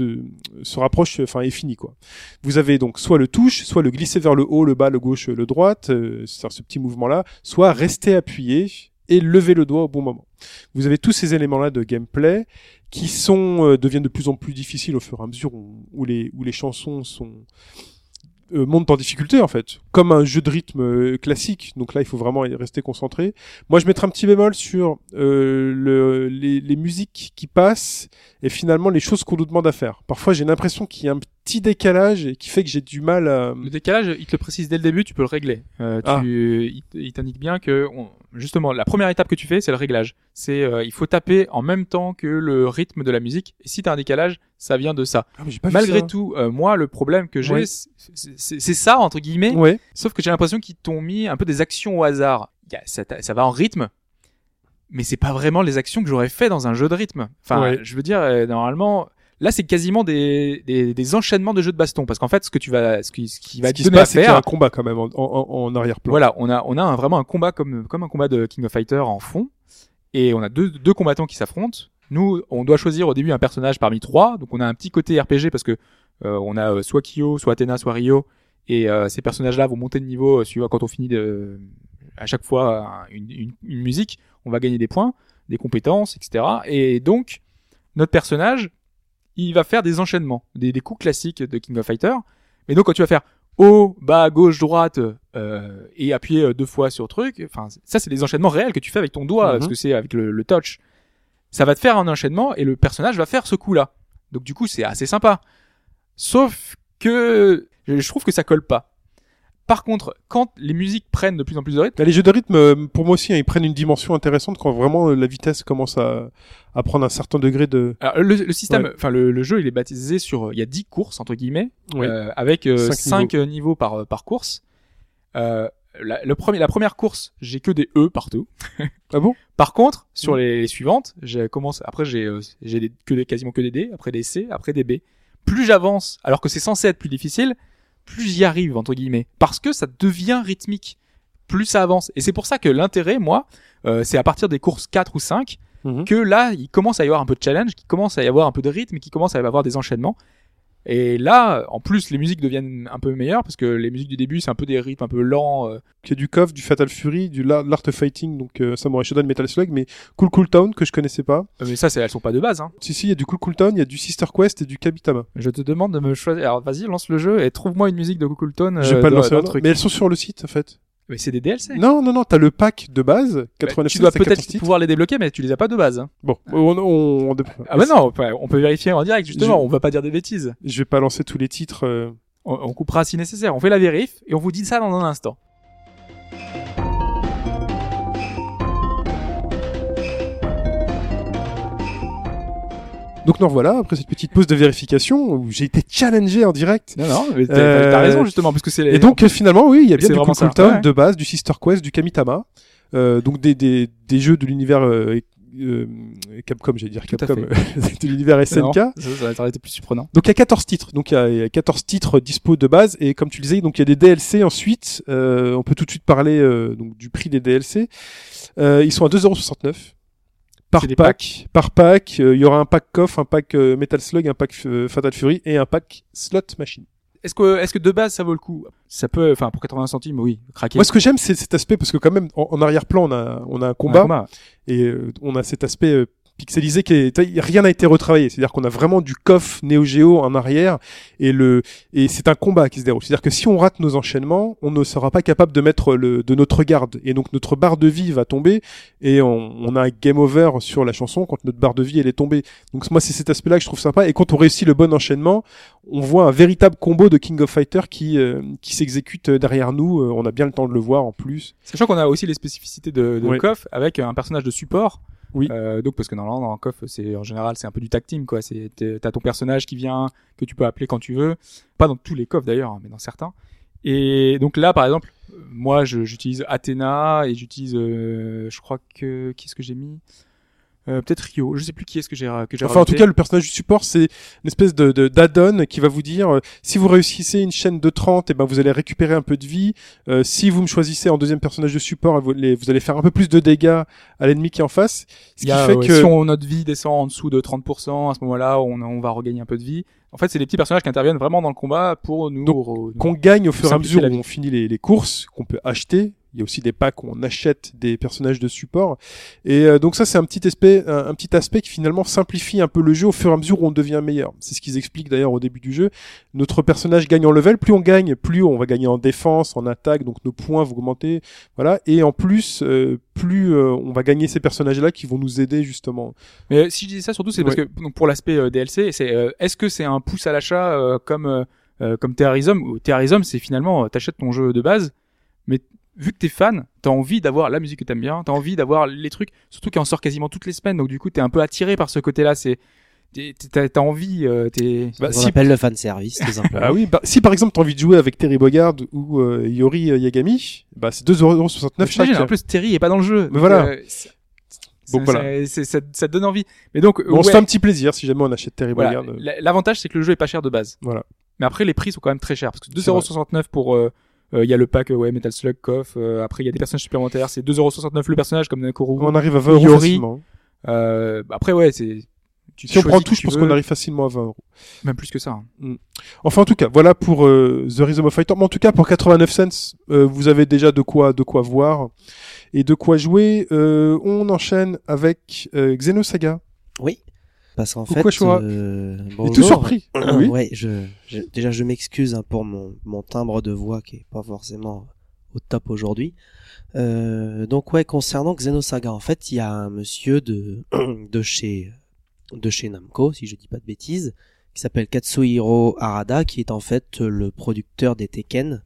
se rapproche, enfin est fini quoi. Vous avez donc soit le touche, soit le glisser vers le haut, le bas, le gauche, le droite, euh, c'est ce petit mouvement là, soit rester appuyé et lever le doigt au bon moment. Vous avez tous ces éléments là de gameplay qui sont euh, deviennent de plus en plus difficiles au fur et à mesure où, où les où les chansons sont euh, montent en difficulté en fait, comme un jeu de rythme euh, classique. Donc là, il faut vraiment rester concentré. Moi, je mettrais un petit bémol sur euh, le, les, les musiques qui passent et finalement les choses qu'on nous demande à faire. Parfois, j'ai l'impression qu'il y a un petit décalage et qui fait que j'ai du mal à. Le décalage, il te le précise dès le début, tu peux le régler. Euh, Ah. tu, il, il t'indique bien que, on- justement, la première étape que tu fais, c'est le réglage. C'est, euh, il faut taper en même temps que le rythme de la musique. Et si t'as un décalage, ça vient de ça. Ah, mais pas Malgré ça. tout, euh, moi, le problème que j'ai, Ouais. c'est- ça entre guillemets. Ouais. Sauf que j'ai l'impression qu'ils t'ont mis un peu des actions au hasard. Ça, va en rythme. mais c'est pas vraiment les actions que j'aurais fait dans un jeu de rythme. Enfin, Ouais. je veux dire, euh, normalement, là, c'est quasiment des, des, des enchaînements de jeux de baston, parce qu'en fait, ce que tu vas, ce qui, ce qui va Ce te qui se à passe, c'est qu'il y a faire, un combat quand même en, en, en arrière-plan. voilà, on a, on a un- vraiment un combat comme, comme un combat de King of Fighter en fond, et on a deux, deux combattants qui s'affrontent. Nous, on doit choisir au début un personnage parmi trois, donc on a un petit côté RPG parce que euh, on a euh, soit Kyo, soit Athena, soit Ryo, et euh, ces personnages-là vont monter de niveau euh, suivant quand on finit de, à chaque fois une, une, une musique, on va gagner des points, des compétences, etc. Et donc notre personnage, il va faire des enchaînements, des, des coups classiques de King of Fighter. Mais donc quand tu vas faire haut, bas, gauche, droite euh, et appuyer euh, deux fois sur truc, enfin ça c'est des enchaînements réels que tu fais avec ton doigt Mhm. parce que c'est avec le, le touch. Ça va te faire un enchaînement et le personnage va faire ce coup-là. Donc du coup c'est assez sympa. Sauf que je trouve que ça colle pas. Par contre, quand les musiques prennent de plus en plus de rythme, Là, les jeux de rythme, euh, pour moi aussi, hein, ils prennent une dimension intéressante quand vraiment euh, la vitesse commence à, à prendre un certain degré de. alors, le, le système, Ouais. enfin le, le jeu, il est baptisé sur, il y a 10 courses entre guillemets, euh, avec Cinq 5 niveaux. par euh, par course. Euh, la, le premier, la première course, j'ai que des E partout. Ah bon? Par contre, sur Mm. les, les suivantes, j'ai commencé. Après, j'ai euh, j'ai que des, quasiment que des D, après des C, après des B. Plus j'avance, alors que c'est censé être plus difficile, plus j'y arrive entre guillemets, parce que ça devient rythmique. Plus ça avance, et c'est pour ça que l'intérêt, moi, euh, c'est à partir des courses 4 ou 5 Mhm. que là, il commence à y avoir un peu de challenge, qu'il commence à y avoir un peu de rythme, qu'il commence à y avoir des enchaînements. Et là, en plus, les musiques deviennent un peu meilleures parce que les musiques du début, c'est un peu des rythmes un peu lents. euh, Qui est du KOF, du Fatal Fury, du La- l'Art of Fighting, donc euh, Samurai Shodown, Metal Slug, mais Cool Cool Town que je connaissais pas. mais ça, elles sont pas de base. Hein. Si si, il y a du Cool Cool Town, il y a du Sister Quest et du Kabitama. Je te demande de me choisir. Alors, vas-y, lance le jeu et trouve-moi une musique de Cookleton. je vais euh, pas le dans- lancer maintenant, truc. mais elles sont sur le site en fait. Mais c'est des DLC. Non non non, t'as le pack de base, Bah, 89 tu dois c'est 14 peut-être pouvoir les débloquer, mais tu les as pas de base. Hein. Bon, on, on, on- Ah bah non, on peut- on peut vérifier en direct justement. Je- On va pas dire des bêtises. Je vais pas lancer tous les titres. euh, On, on coupera si nécessaire. On fait la vérif et on vous dit ça dans un instant. Donc nous voilà, après cette petite pause de vérification où j'ai été challengé en direct. Non, non, mais t'as Euh, raison justement, parce que c'est. les- Et donc euh, finalement, oui, il y a bien du Cool Town ouais. de base, du Sister Quest, du Kamitama, euh, donc des, des, des jeux de l'univers euh, euh, Capcom, j'allais dire Tout Capcom, de l'univers Non, SNK. ça, ça, ça aurait été plus surprenant. Donc il y a 14 titres, donc il y a, il y a 14 titres dispo de base et comme tu le disais, donc il y a des DLC ensuite. Euh, on peut tout de suite parler euh, donc du prix des DLC. Euh, ils sont à 2,69€ par pack. Par pack, euh, il y aura un pack KOF, un pack euh, Metal Slug, un pack euh, Fatal Fury et un pack Slot Machine. Est-ce que, est-ce que de base ça vaut le coup? Ça peut, enfin pour 80 centimes, oui, craquer. Moi, ce que j'aime, c'est cet aspect parce que quand même, en, en arrière-plan, on a, on a un Un combat, et euh, on a cet aspect euh, pixelisé qui est, rien n'a été retravaillé. C'est-à-dire qu'on a vraiment du coff Neo Geo en arrière et le, et c'est un combat qui se déroule. C'est-à-dire que si on rate nos enchaînements, on ne sera pas capable de mettre le, de notre garde et donc notre barre de vie va tomber et on, on a un game over sur la chanson quand notre barre de vie elle est tombée. Donc moi, c'est cet aspect-là que je trouve sympa. Et quand on réussit le bon enchaînement, on voit un véritable combo de King of Fighter qui, euh, qui s'exécute derrière nous. Euh, on a bien le temps de le voir en plus. Sachant qu'on a aussi les spécificités de, de Ouais. KOF avec un personnage de support. Oui. Euh, donc parce que normalement dans KOF c'est en général c'est un peu du tag team quoi. C'est t'as ton personnage qui vient que tu peux appeler quand tu veux. Pas dans tous les KOF d'ailleurs, hein, mais dans certains. Et donc là par exemple, euh, moi j'utilise Athena et j'utilise, euh, je crois que qui est-ce que j'ai mis? Euh, Peut-être Rio. Je sais plus qui est-ce que j'ai que j'ai Enfin, en tout cas, le personnage du support, c'est une espèce de, de d'add-on qui va vous dire euh, si vous réussissez une chaîne de 30, et ben vous allez récupérer un peu de vie. Euh, si vous me choisissez en deuxième personnage de support, vous allez, vous allez faire un peu plus de dégâts à l'ennemi qui est en face. Ce Il qui y a, fait ouais, que si on, notre vie descend en dessous de 30%, à ce moment-là, on, on va regagner un peu de vie. En fait, c'est des petits personnages qui interviennent vraiment dans le combat pour nous. Qu'on gagne au fur et à mesure où on finit les, les courses, qu'on peut acheter. Il y a aussi des packs où on achète des personnages de support. Et euh, donc ça, c'est un petit aspect, un, un petit aspect qui finalement simplifie un peu le jeu au fur et à mesure où on devient meilleur. C'est ce qu'ils expliquent d'ailleurs au début du jeu. Notre personnage gagne en level. Plus on gagne, plus on va gagner en défense, en attaque. Donc nos points vont augmenter. Voilà. Et en plus, euh, plus euh, on va gagner ces personnages-là qui vont nous aider justement. Mais si je dis ça, surtout, c'est parce que donc, pour l'aspect euh, DLC, c'est euh, est-ce que c'est un pouce à l'achat euh, comme euh, euh, comme Terrorism ou Terrorism, c'est finalement euh, t'achètes ton jeu de base, vu que t'es fan, t'as envie d'avoir la musique que t'aimes bien, t'as envie d'avoir les trucs, surtout qu'il en sort quasiment toutes les semaines, donc du coup t'es un peu attiré par ce côté-là. C'est t'es- t'as t'as envie, euh, t'es Bah, on si, appelle le fan service, tout simplement. ah oui, bah, si par exemple t'as envie de jouer avec Terry Bogard ou euh, Yori euh, Yagami, bah c'est 2,69€ chaque. En plus, Terry est pas dans le jeu. Mais voilà. euh, c'est- Donc C'est- voilà. ça, ça te donne envie. Mais donc, Bon, on se ouais, fait un petit plaisir si jamais on achète Terry voilà. Bogard. L- L'avantage, c'est que le jeu est pas cher de base. Voilà. Mais après, les prix sont quand même très chers. Parce que C'est vrai. 2,69€ pour, euh, euh, il y a le pack, euh, ouais, Metal Slug, KOF, euh, après, il y a des personnages supplémentaires. C'est 2,69€ le personnage, comme Nakuru. On arrive à 20 euros Yori. facilement. Euh, après, ouais, c'est, tu Si on prend tout, je pense qu'on arrive facilement à 20 euros. Même plus que ça. hein. Enfin, en tout cas, voilà pour euh, The Rhythm of Fighter. Mais en tout cas, pour 89 cents, euh, vous avez déjà de quoi, de quoi voir et de quoi jouer. Euh, on enchaîne avec euh, Xenosaga. Oui. Parce qu'en fait, euh, Et tout bonjour. surpris. oui. Ouais, je, je- déjà je m'excuse hein, pour mon, mon timbre de voix qui est pas forcément au top aujourd'hui. Euh, donc ouais, concernant Xenosaga, en fait, il y a un monsieur de de chez de chez Namco, si je dis pas de bêtises, qui s'appelle Katsuhiro Harada, qui est en fait le producteur des Tekken,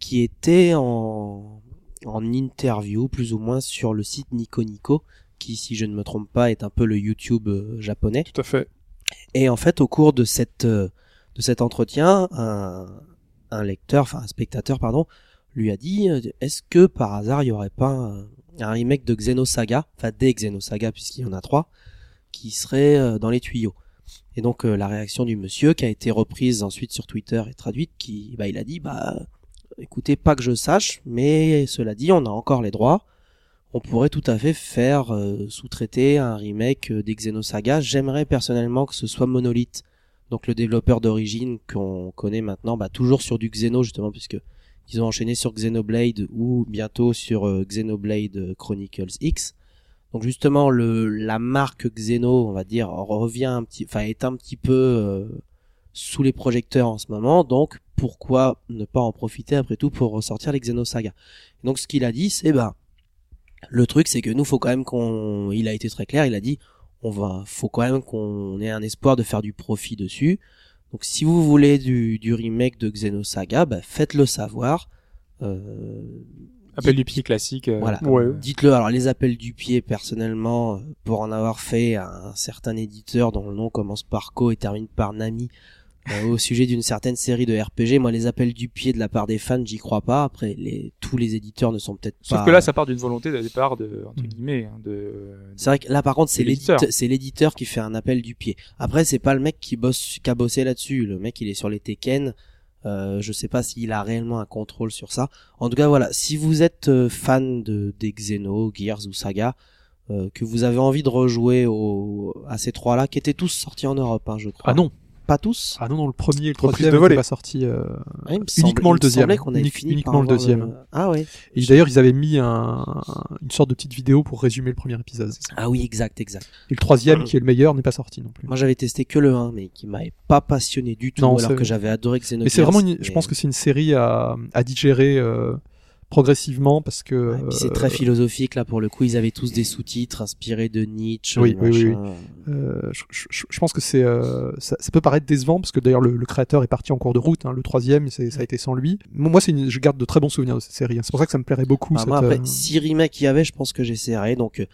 qui était en en interview plus ou moins sur le site Nico Nico, qui si je ne me trompe pas est un peu le YouTube euh, japonais. Tout à fait. Et en fait, au cours de cette euh, de cet entretien, un, un lecteur, enfin un spectateur, pardon, lui a dit euh, Est-ce que par hasard il y aurait pas un, un remake de Xenosaga, enfin des Xenosaga puisqu'il y en a trois, qui serait dans les tuyaux? Et donc la réaction du monsieur, qui a été reprise ensuite sur Twitter et traduite, qui, bah, il a dit Bah, écoutez, pas que je sache, mais cela dit, on a encore les droits. On pourrait tout à fait faire euh, sous-traiter un remake euh, des Xenosaga. J'aimerais personnellement que ce soit Monolith, donc le développeur d'origine qu'on connaît maintenant, bah, toujours sur du Xeno justement, puisque ils ont enchaîné sur Xenoblade ou bientôt sur euh, Xenoblade Chronicles X. Donc justement, la marque Xeno, on va dire, revient un petit, enfin est un petit peu sous les projecteurs en ce moment. Donc pourquoi ne pas en profiter après tout pour ressortir les Xenosaga? Donc ce qu'il a dit, c'est bah le truc, c'est que nous, faut quand même qu'on, il a été très clair, il a dit, on va, faut quand même qu'on ait un espoir de faire du profit dessus. Donc, si vous voulez du, du remake de Xenosaga, bah, faites-le savoir. Euh, Appel du pied classique. euh, voilà. Ouais. Dites-le. Alors, les appels du pied, personnellement, euh, pour en avoir fait à un certain éditeur dont le nom commence par Co et termine par Nami, euh, au sujet d'une certaine série de RPG, moi, les appels du pied de la part des fans, j'y crois pas. Après, les, tous les éditeurs ne sont peut-être pas. Sauf que là, ça part d'une volonté de départ de, entre Mm. guillemets, hein, de, C'est vrai que là, par contre, c'est l'éditeur, c'est l'éditeur qui fait un appel du pied. Après, c'est pas le mec qui bosse, qui a bossé là-dessus. Le mec, il est sur les Tekken. Euh, je sais pas s'il a réellement un contrôle sur ça. En tout cas, voilà. Si vous êtes euh, fan de des Xeno, Gears ou Saga, euh, que vous avez envie de rejouer au, à ces trois-là, qui étaient tous sortis en Europe, hein, je crois. Ah non, Pas tous. ah non, non, le premier et le troisième de n'étaient pas sortis. euh, il me uniquement le me deuxième. qu'on avait Unique- fini uniquement par le deuxième. Ah ouais. Et d'ailleurs, ils avaient mis un, une sorte de petite vidéo pour résumer le premier épisode. Ah oui, exact, exact. Et le troisième, qui est le meilleur, n'est pas sorti non plus. Moi, j'avais testé que le 1, mais qui m'avait pas passionné du tout, Non, alors c'est- que j'avais adoré Xenogears. Mais c'est vraiment, une- je pense que c'est une série à, à digérer euh, progressivement parce que. Ouais, c'est euh, très philosophique là pour le coup. Ils avaient tous des sous-titres inspirés de Nietzsche. Oui, oui, oui. Euh, je, je- je pense que c'est euh, ça, ça peut paraître décevant parce que d'ailleurs le, le créateur est parti en cours de route. hein, le troisième, c'est- ça a été sans lui. Moi, c'est une- je garde de très bons souvenirs de cette série. hein. C'est pour ça que ça me plairait beaucoup. Bah, cette, moi après, euh, y avait, je pense que j'essaierai. Donc euh,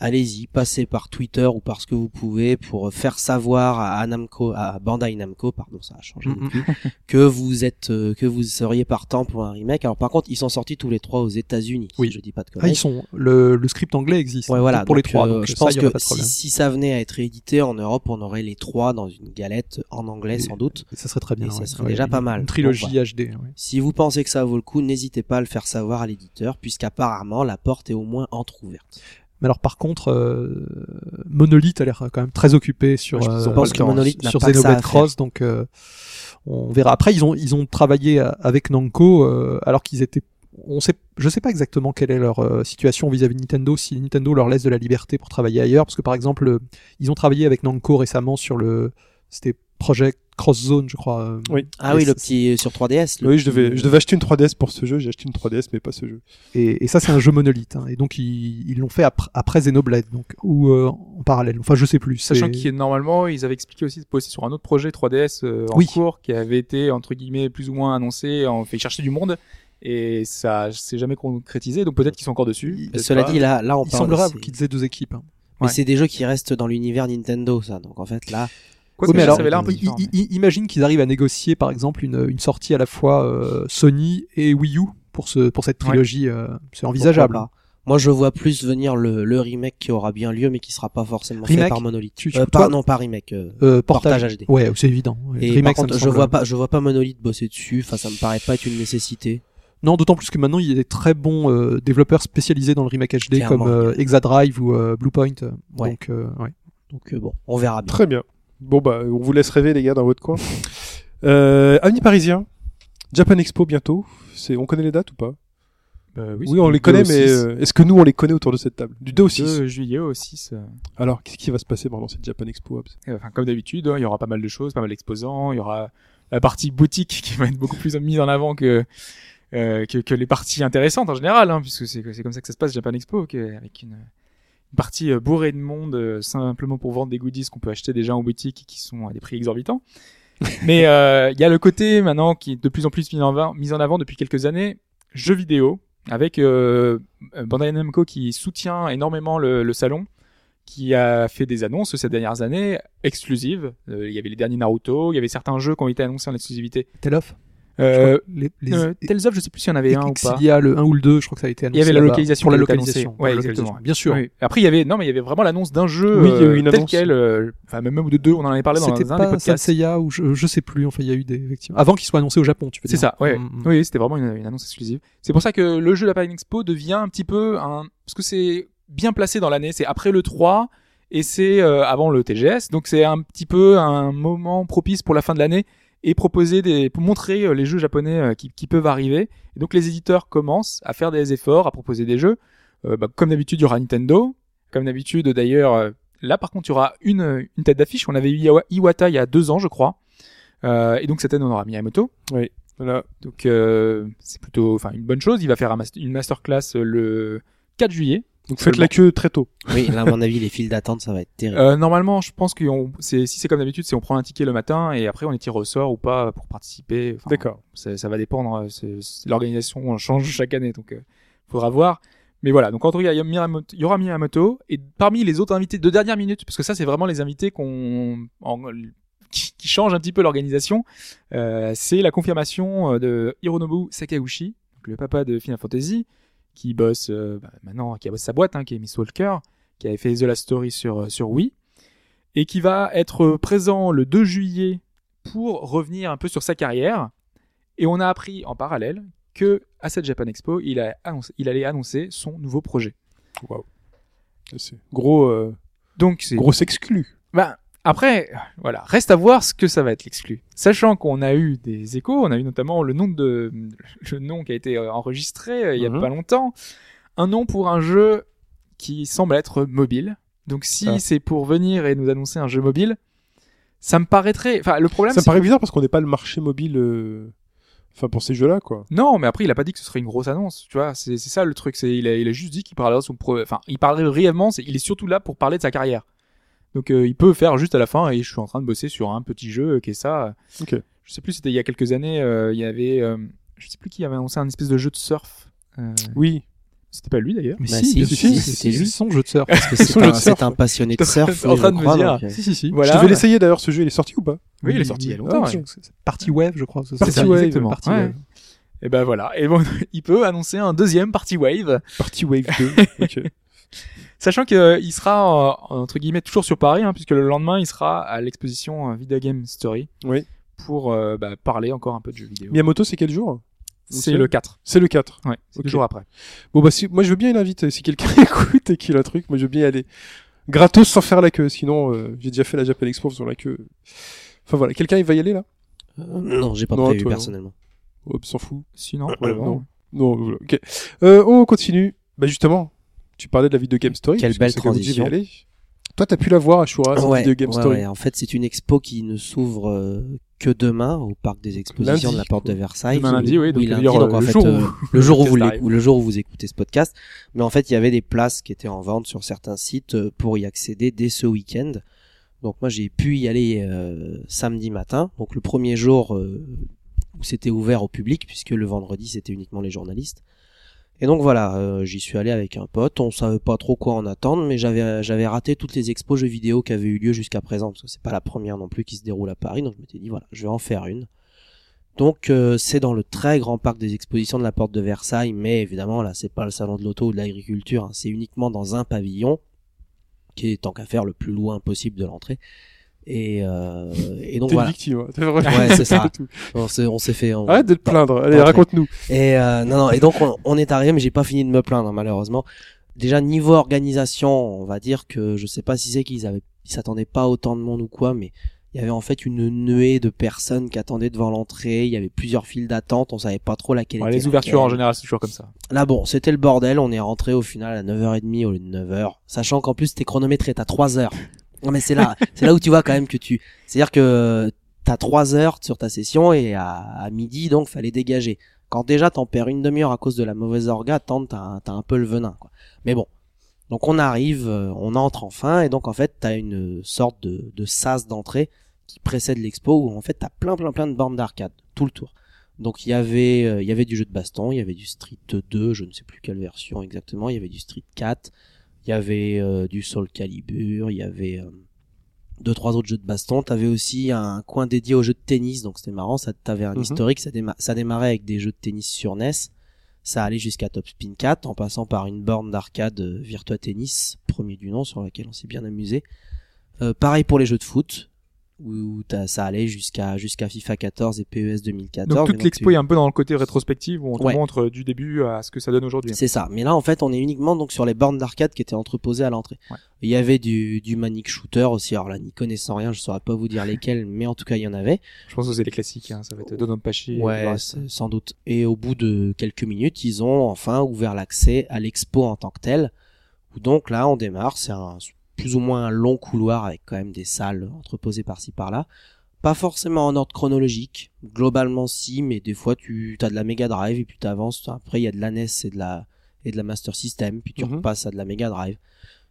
allez-y, passez par Twitter ou par ce que vous pouvez pour faire savoir à Namco, à Bandai Namco, pardon, ça a changé depuis, que vous êtes, euh, que vous seriez partant pour un remake. Alors par contre, ils sont sortis tous les trois aux États-Unis. Oui. Si je dis pas de ah, conneries. ils sont le, le script anglais existe Ouais, voilà. pour les trois. euh, donc je ça, pense que si, ça venait à être édité en Europe, on aurait les trois dans une galette en anglais Et- sans doute. Et ça serait très bien. Et ça serait Ouais, déjà une- pas mal. Une trilogie Donc, HD. Si vous pensez que ça vaut le coup, n'hésitez pas à le faire savoir à l'éditeur, puisqu'apparemment la porte est au moins entrouverte. Mais alors par contre, euh, Monolith a l'air quand même très occupé sur, Ouais, je pense euh, que Monolith sur Xenoblade. Cross, donc euh, on verra. Après, ils ont ils ont travaillé euh, avec Namco euh, alors qu'ils étaient. On sait, je sais pas exactement quelle est leur euh, situation vis-à-vis de Nintendo, si Nintendo leur laisse de la liberté pour travailler ailleurs, parce que par exemple, ils ont travaillé avec Namco récemment sur le, c'était Project Cross Zone, je crois. euh, Oui. Ah Et oui, le petit sur 3DS. le Oui, je devais, je devais acheter une 3DS pour ce jeu. J'ai acheté une 3DS, mais pas ce jeu. Et, et ça, c'est un jeu monolithe. hein. Et donc, ils ils l'ont fait après, après Xenoblade, donc, ou euh, en parallèle. Enfin, je sais plus. Sachant qu'il est normalement, ils avaient expliqué aussi de bosser sur un autre projet 3DS euh, en Oui. cours qui avait été entre guillemets plus ou moins annoncé, en fait chercher du monde et ça s'est jamais concrétisé. Donc peut-être qu'ils sont encore dessus. Il- peut-être Cela pas. dit, là, là, on il parle. semblerait qu'ils aient deux équipes. hein. Mais Ouais. c'est des jeux qui restent dans l'univers Nintendo, ça. Donc en fait, là, Oui, mais ça alors, avait l'air un peu i- différent, i- mais- i- imagine qu'ils arrivent à négocier, par exemple, une, une sortie à la fois euh, Sony et Wii U pour ce pour cette Ouais. trilogie. euh, c'est envisageable. pourquoi pas. Moi, je vois plus venir le, le remake qui aura bien lieu, mais qui sera pas forcément fait par Monolith. Tu- tu- Euh, toi- non, pas remake. euh, Euh, portage, portage, HD. Ouais, c'est évident. Ouais. Et Remake, par contre, je vois pas, je vois pas Monolith bosser dessus. Enfin, ça me paraît pas être une nécessité. Non, d'autant plus que maintenant il y a des très bons euh, développeurs spécialisés dans le remake HD Clairement. comme euh, Exadrive ou euh, Bluepoint. Ouais. Donc, euh, ouais. Donc euh, bon, on verra bien. Très bien. Bon bah, on vous laisse rêver les gars dans votre coin. Euh, amis parisiens, Japan Expo bientôt. C'est, on connaît les dates ou pas? Bah Oui, c'est on les 2 connaît, mais 6. euh, est-ce que nous on les connaît autour de cette table? Du 2 au 6. 2 juillet au 6. euh, Alors, qu'est-ce qui va se passer pendant cette Japan Expo Et, Enfin, comme d'habitude, hein, il y aura pas mal de choses, pas mal d'exposants. Il y aura la partie boutique qui va être beaucoup plus mise en avant que euh, que, que les parties intéressantes en général, hein, puisque c'est c'est comme ça que ça se passe Japan Expo, que- avec une, une partie euh, bourrée de monde euh, simplement pour vendre des goodies qu'on peut acheter déjà en boutique et qui sont à des prix exorbitants. Mais euh, il y a le côté maintenant qui est de plus en plus mis en, avant, mis en avant depuis quelques années, jeux vidéo, avec euh, Bandai Namco qui soutient énormément le, le salon, qui a fait des annonces ces dernières années exclusives. Euh, Il y avait les derniers Naruto, il y avait certains jeux qui ont été annoncés en exclusivité. Tell of Euh, les, les, euh, Tales of, je sais plus s'il y en avait un ou pas. Exilia, le 1 ou le 2, je crois que ça a été annoncé. Il y avait la localisation pour la localisation. annoncée. pour la Ouais, localisation, exactement. Bien sûr. Oui. Après, il y avait non, mais il y avait vraiment l'annonce d'un jeu Oui, il y a eu euh, une tel annonce. quel, euh, enfin même ou de deux, on en avait parlé dans un des C'était pas podcasts. Seiya ou je, je sais plus. Enfin, il y a eu des effectivement. Avant qu'il soit annoncé au Japon, tu peux C'est ça, ouais. Mm, mm. Oui, c'était vraiment une, une annonce exclusive. C'est pour ça que le jeu de la Paris Expo devient un petit peu un, parce que c'est bien placé dans l'année. C'est après le 3 et c'est euh, avant le TGS, donc c'est un petit peu un moment propice pour la fin de l'année et proposer des, pour montrer euh, les jeux japonais euh, qui, qui peuvent arriver. Et donc les éditeurs commencent à faire des efforts, à proposer des jeux. Euh, bah, comme d'habitude, il y aura Nintendo. Comme d'habitude, d'ailleurs, euh, là par contre, il y aura une, une tête d'affiche. On avait eu Iwa- Iwata il y a deux ans, je crois. Euh, et donc cette année, on aura Miyamoto. Voilà. Donc euh, c'est plutôt, enfin une bonne chose. Il va faire un master- une masterclass le 4 juillet. Donc faites la queue très tôt. Oui, là, à mon avis, les files d'attente, ça va être terrible. Euh, normalement, je pense que on- c'est, si c'est comme d'habitude, c'est on prend un ticket le matin et après on est tiré au sort ou pas pour participer. Enfin, D'accord. ça, ça va dépendre. euh, c'est- c'est- L'organisation change chaque année, donc euh, faudra voir. Mais voilà, donc en tout cas, il y, aura Miyamoto et parmi les autres invités de dernière minute, parce que ça c'est vraiment les invités qu'on en- qui, qui changent un petit peu l'organisation, euh, c'est la confirmation euh, de Hironobu Sakauchi, donc le papa de Final Fantasy, qui bosse euh, bah, maintenant, qui a bossé sa boîte, hein, qui est Miss Walker, qui avait fait The Last Story sur euh, sur Wii, et qui va être présent le 2 juillet pour revenir un peu sur sa carrière. Et on a appris en parallèle que à cette Japan Expo, il, a annoncé, il allait annoncer son nouveau projet. C'est gros, euh, Donc c'est gros exclu. ben, après, voilà, reste à voir ce que ça va être l'exclu. Sachant qu'on a eu des échos, on a eu notamment le nom de le nom qui a été euh, enregistré euh, il y a Mhm. pas longtemps, un nom pour un jeu qui semble être mobile. Donc si Ah. c'est pour venir et nous annoncer un jeu mobile, ça me paraîtrait. Enfin, le problème. Ça me paraît bizarre parce qu'on n'est pas le marché mobile. euh, Enfin, pour ces jeux-là, quoi. Non, mais après, il a pas dit que ce serait une grosse annonce, tu vois. C'est ça le truc. C'est il a, il a juste dit qu'il parlerait de son pro. Enfin, il parlerait brièvement. Il est surtout là pour parler de sa carrière. Donc, euh, il peut faire juste à la fin. Et je suis en train de bosser sur un petit jeu qui est ça. Ok. Je sais plus. C'était il y a quelques années. euh, il y avait. euh, je sais plus qui avait annoncé un espèce de jeu de surf. Euh, Oui. C'était pas lui d'ailleurs. Mais Bah si, si, si, c'était c'est lui. son jeu de surf. Parce que c'est un, surf. un passionné de surf. en oui, train de me crois, dire. donc, euh, si, si, si. Voilà. Je devais l'essayer d'ailleurs, ce jeu, il est sorti ou pas? Oui, il est sorti il y a longtemps. Ah, ouais. C'est Party Wave, je crois. c'est ça. Party ça, Wave, exactement. Party Ouais. Wave. Et ben voilà. Et bon, il peut annoncer un deuxième Party Wave. Party Wave 2. ok. Sachant qu'il sera, euh, entre guillemets, toujours sur Paris, hein, puisque le lendemain, il sera à l'exposition euh, Video Game Story. Oui. Pour euh, bah, parler encore un peu de jeux vidéo. Miyamoto, c'est quel jour C'est le 4. C'est le 4. Ouais, c'est Ok. deux jours après. Bon, bah, si, moi, je veux bien l'inviter. Si quelqu'un écoute et qu'il a un truc, moi, je veux bien y aller. Gratos sans faire la queue. Sinon, euh, j'ai déjà fait la Japan Expo sur la queue. Enfin, voilà. Quelqu'un, il va y aller, là? euh, non, j'ai pas Non, prévu toi, personnellement. Hop, s'en fout. Sinon, non. Non, voilà. Ok. Euh, on continue. Bah, justement. Tu parlais de la Video Game Story. Quelle belle que transition. aller. Toi, t'as pu la voir à Shura, cette Ouais, Video Game ouais, Story. ouais. En fait, c'est une expo qui ne s'ouvre euh, que demain au parc des expositions Lundi, de la Porte quoi. de Versailles. Demain lundi, oui, donc Oui, ça veut lundi, dire, donc en le fait, jour où- euh, le jour où le vous podcast l'éc- arrive. ou le jour où vous écoutez ce podcast. Mais en fait, il y avait des places qui étaient en vente sur certains sites euh, pour y accéder dès ce week-end. Donc moi, j'ai pu y aller euh, samedi matin. Donc le premier jour euh, où c'était ouvert au public, puisque le vendredi, c'était uniquement les journalistes. Et donc voilà, euh, j'y suis allé avec un pote. On savait pas trop quoi en attendre, mais j'avais j'avais raté toutes les expos jeux vidéo qui avaient eu lieu jusqu'à présent, parce que c'est pas la première non plus qui se déroule à Paris. Donc je m'étais dit voilà, je vais en faire une. Donc euh, c'est dans le très grand parc des expositions de la porte de Versailles, mais évidemment là c'est pas le salon de l'auto ou de l'agriculture, hein. c'est uniquement dans un pavillon qui est tant qu'à faire le plus loin possible de l'entrée. Et, euh, et donc voilà, victime. hein. Ouais, c'est ça. tout. on s'est on s'est fait. on- Arrête de te plaindre. Allez, raconte-nous. Et euh, non, non, et donc on, on est arrivé, mais j'ai pas fini de me plaindre hein, malheureusement. Déjà niveau organisation, on va dire que je sais pas si c'est qu'ils avaient, ils s'attendaient pas à autant de monde ou quoi, mais il y avait en fait une nuée de personnes qui attendaient devant l'entrée. Il y avait plusieurs files d'attente, on savait pas trop laquelle. Ouais, était les ouvertures en général, c'est toujours comme ça. Là bon, c'était le bordel. On est rentré au final à 9h30 au lieu de 9h, sachant qu'en plus t'es chronométré, t'as 3 heures. Non mais c'est là, c'est là où tu vois quand même que tu, c'est-à-dire que t'as 3 heures sur ta session et à, à midi donc fallait dégager. Quand déjà t'en perds une demi-heure à cause de la mauvaise orga, tant t'as t'as un peu le venin quoi. Mais bon, donc on arrive, euh, on entre enfin et donc en fait t'as une sorte de, de sas d'entrée qui précède l'expo où en fait t'as plein plein plein de bornes d'arcade tout le tour. Donc il y avait euh, il y avait du jeu de baston, il y avait du Street 2, je ne sais plus quelle version exactement, il y avait du Street 4, il y avait euh, du Soul Calibur, il y avait euh, deux trois autres jeux de baston, t'avais aussi un coin dédié aux jeux de tennis, donc c'était marrant, ça t'avais un Mhm. historique, ça, déma- ça démarrait avec des jeux de tennis sur NES, ça allait jusqu'à Top Spin 4 en passant par une borne d'arcade euh, Virtua Tennis, premier du nom sur laquelle on s'est bien amusé. Euh, pareil pour les jeux de foot où t'as- ça allait jusqu'à jusqu'à FIFA 14 et PES 2014. Donc toute tu- l'expo est un peu dans le côté rétrospective où on te Ouais. montre euh, du début à ce que ça donne aujourd'hui. C'est ça. Mais là, en fait, on est uniquement donc sur les bornes d'arcade qui étaient entreposées à l'entrée. Ouais. Il y avait du, du Manic Shooter aussi. Alors là, n'y connaissant rien, je saurais pas vous dire lesquels, mais en tout cas, il y en avait. Je pense que c'est les classiques, hein. ça va être Dononpachi. et Ouais, le reste. c'est- sans doute. Et au bout de quelques minutes, ils ont enfin ouvert l'accès à l'expo en tant que tel. Où donc là, on démarre. C'est un plus ou moins un long couloir avec quand même des salles entreposées par-ci par-là. Pas forcément en ordre chronologique. Globalement, si, mais des fois, tu as de la Mega Drive et puis t'avances. Après, il y a de la NES et de la et de la Master System, puis tu Mhm. repasses à de la Mega Drive.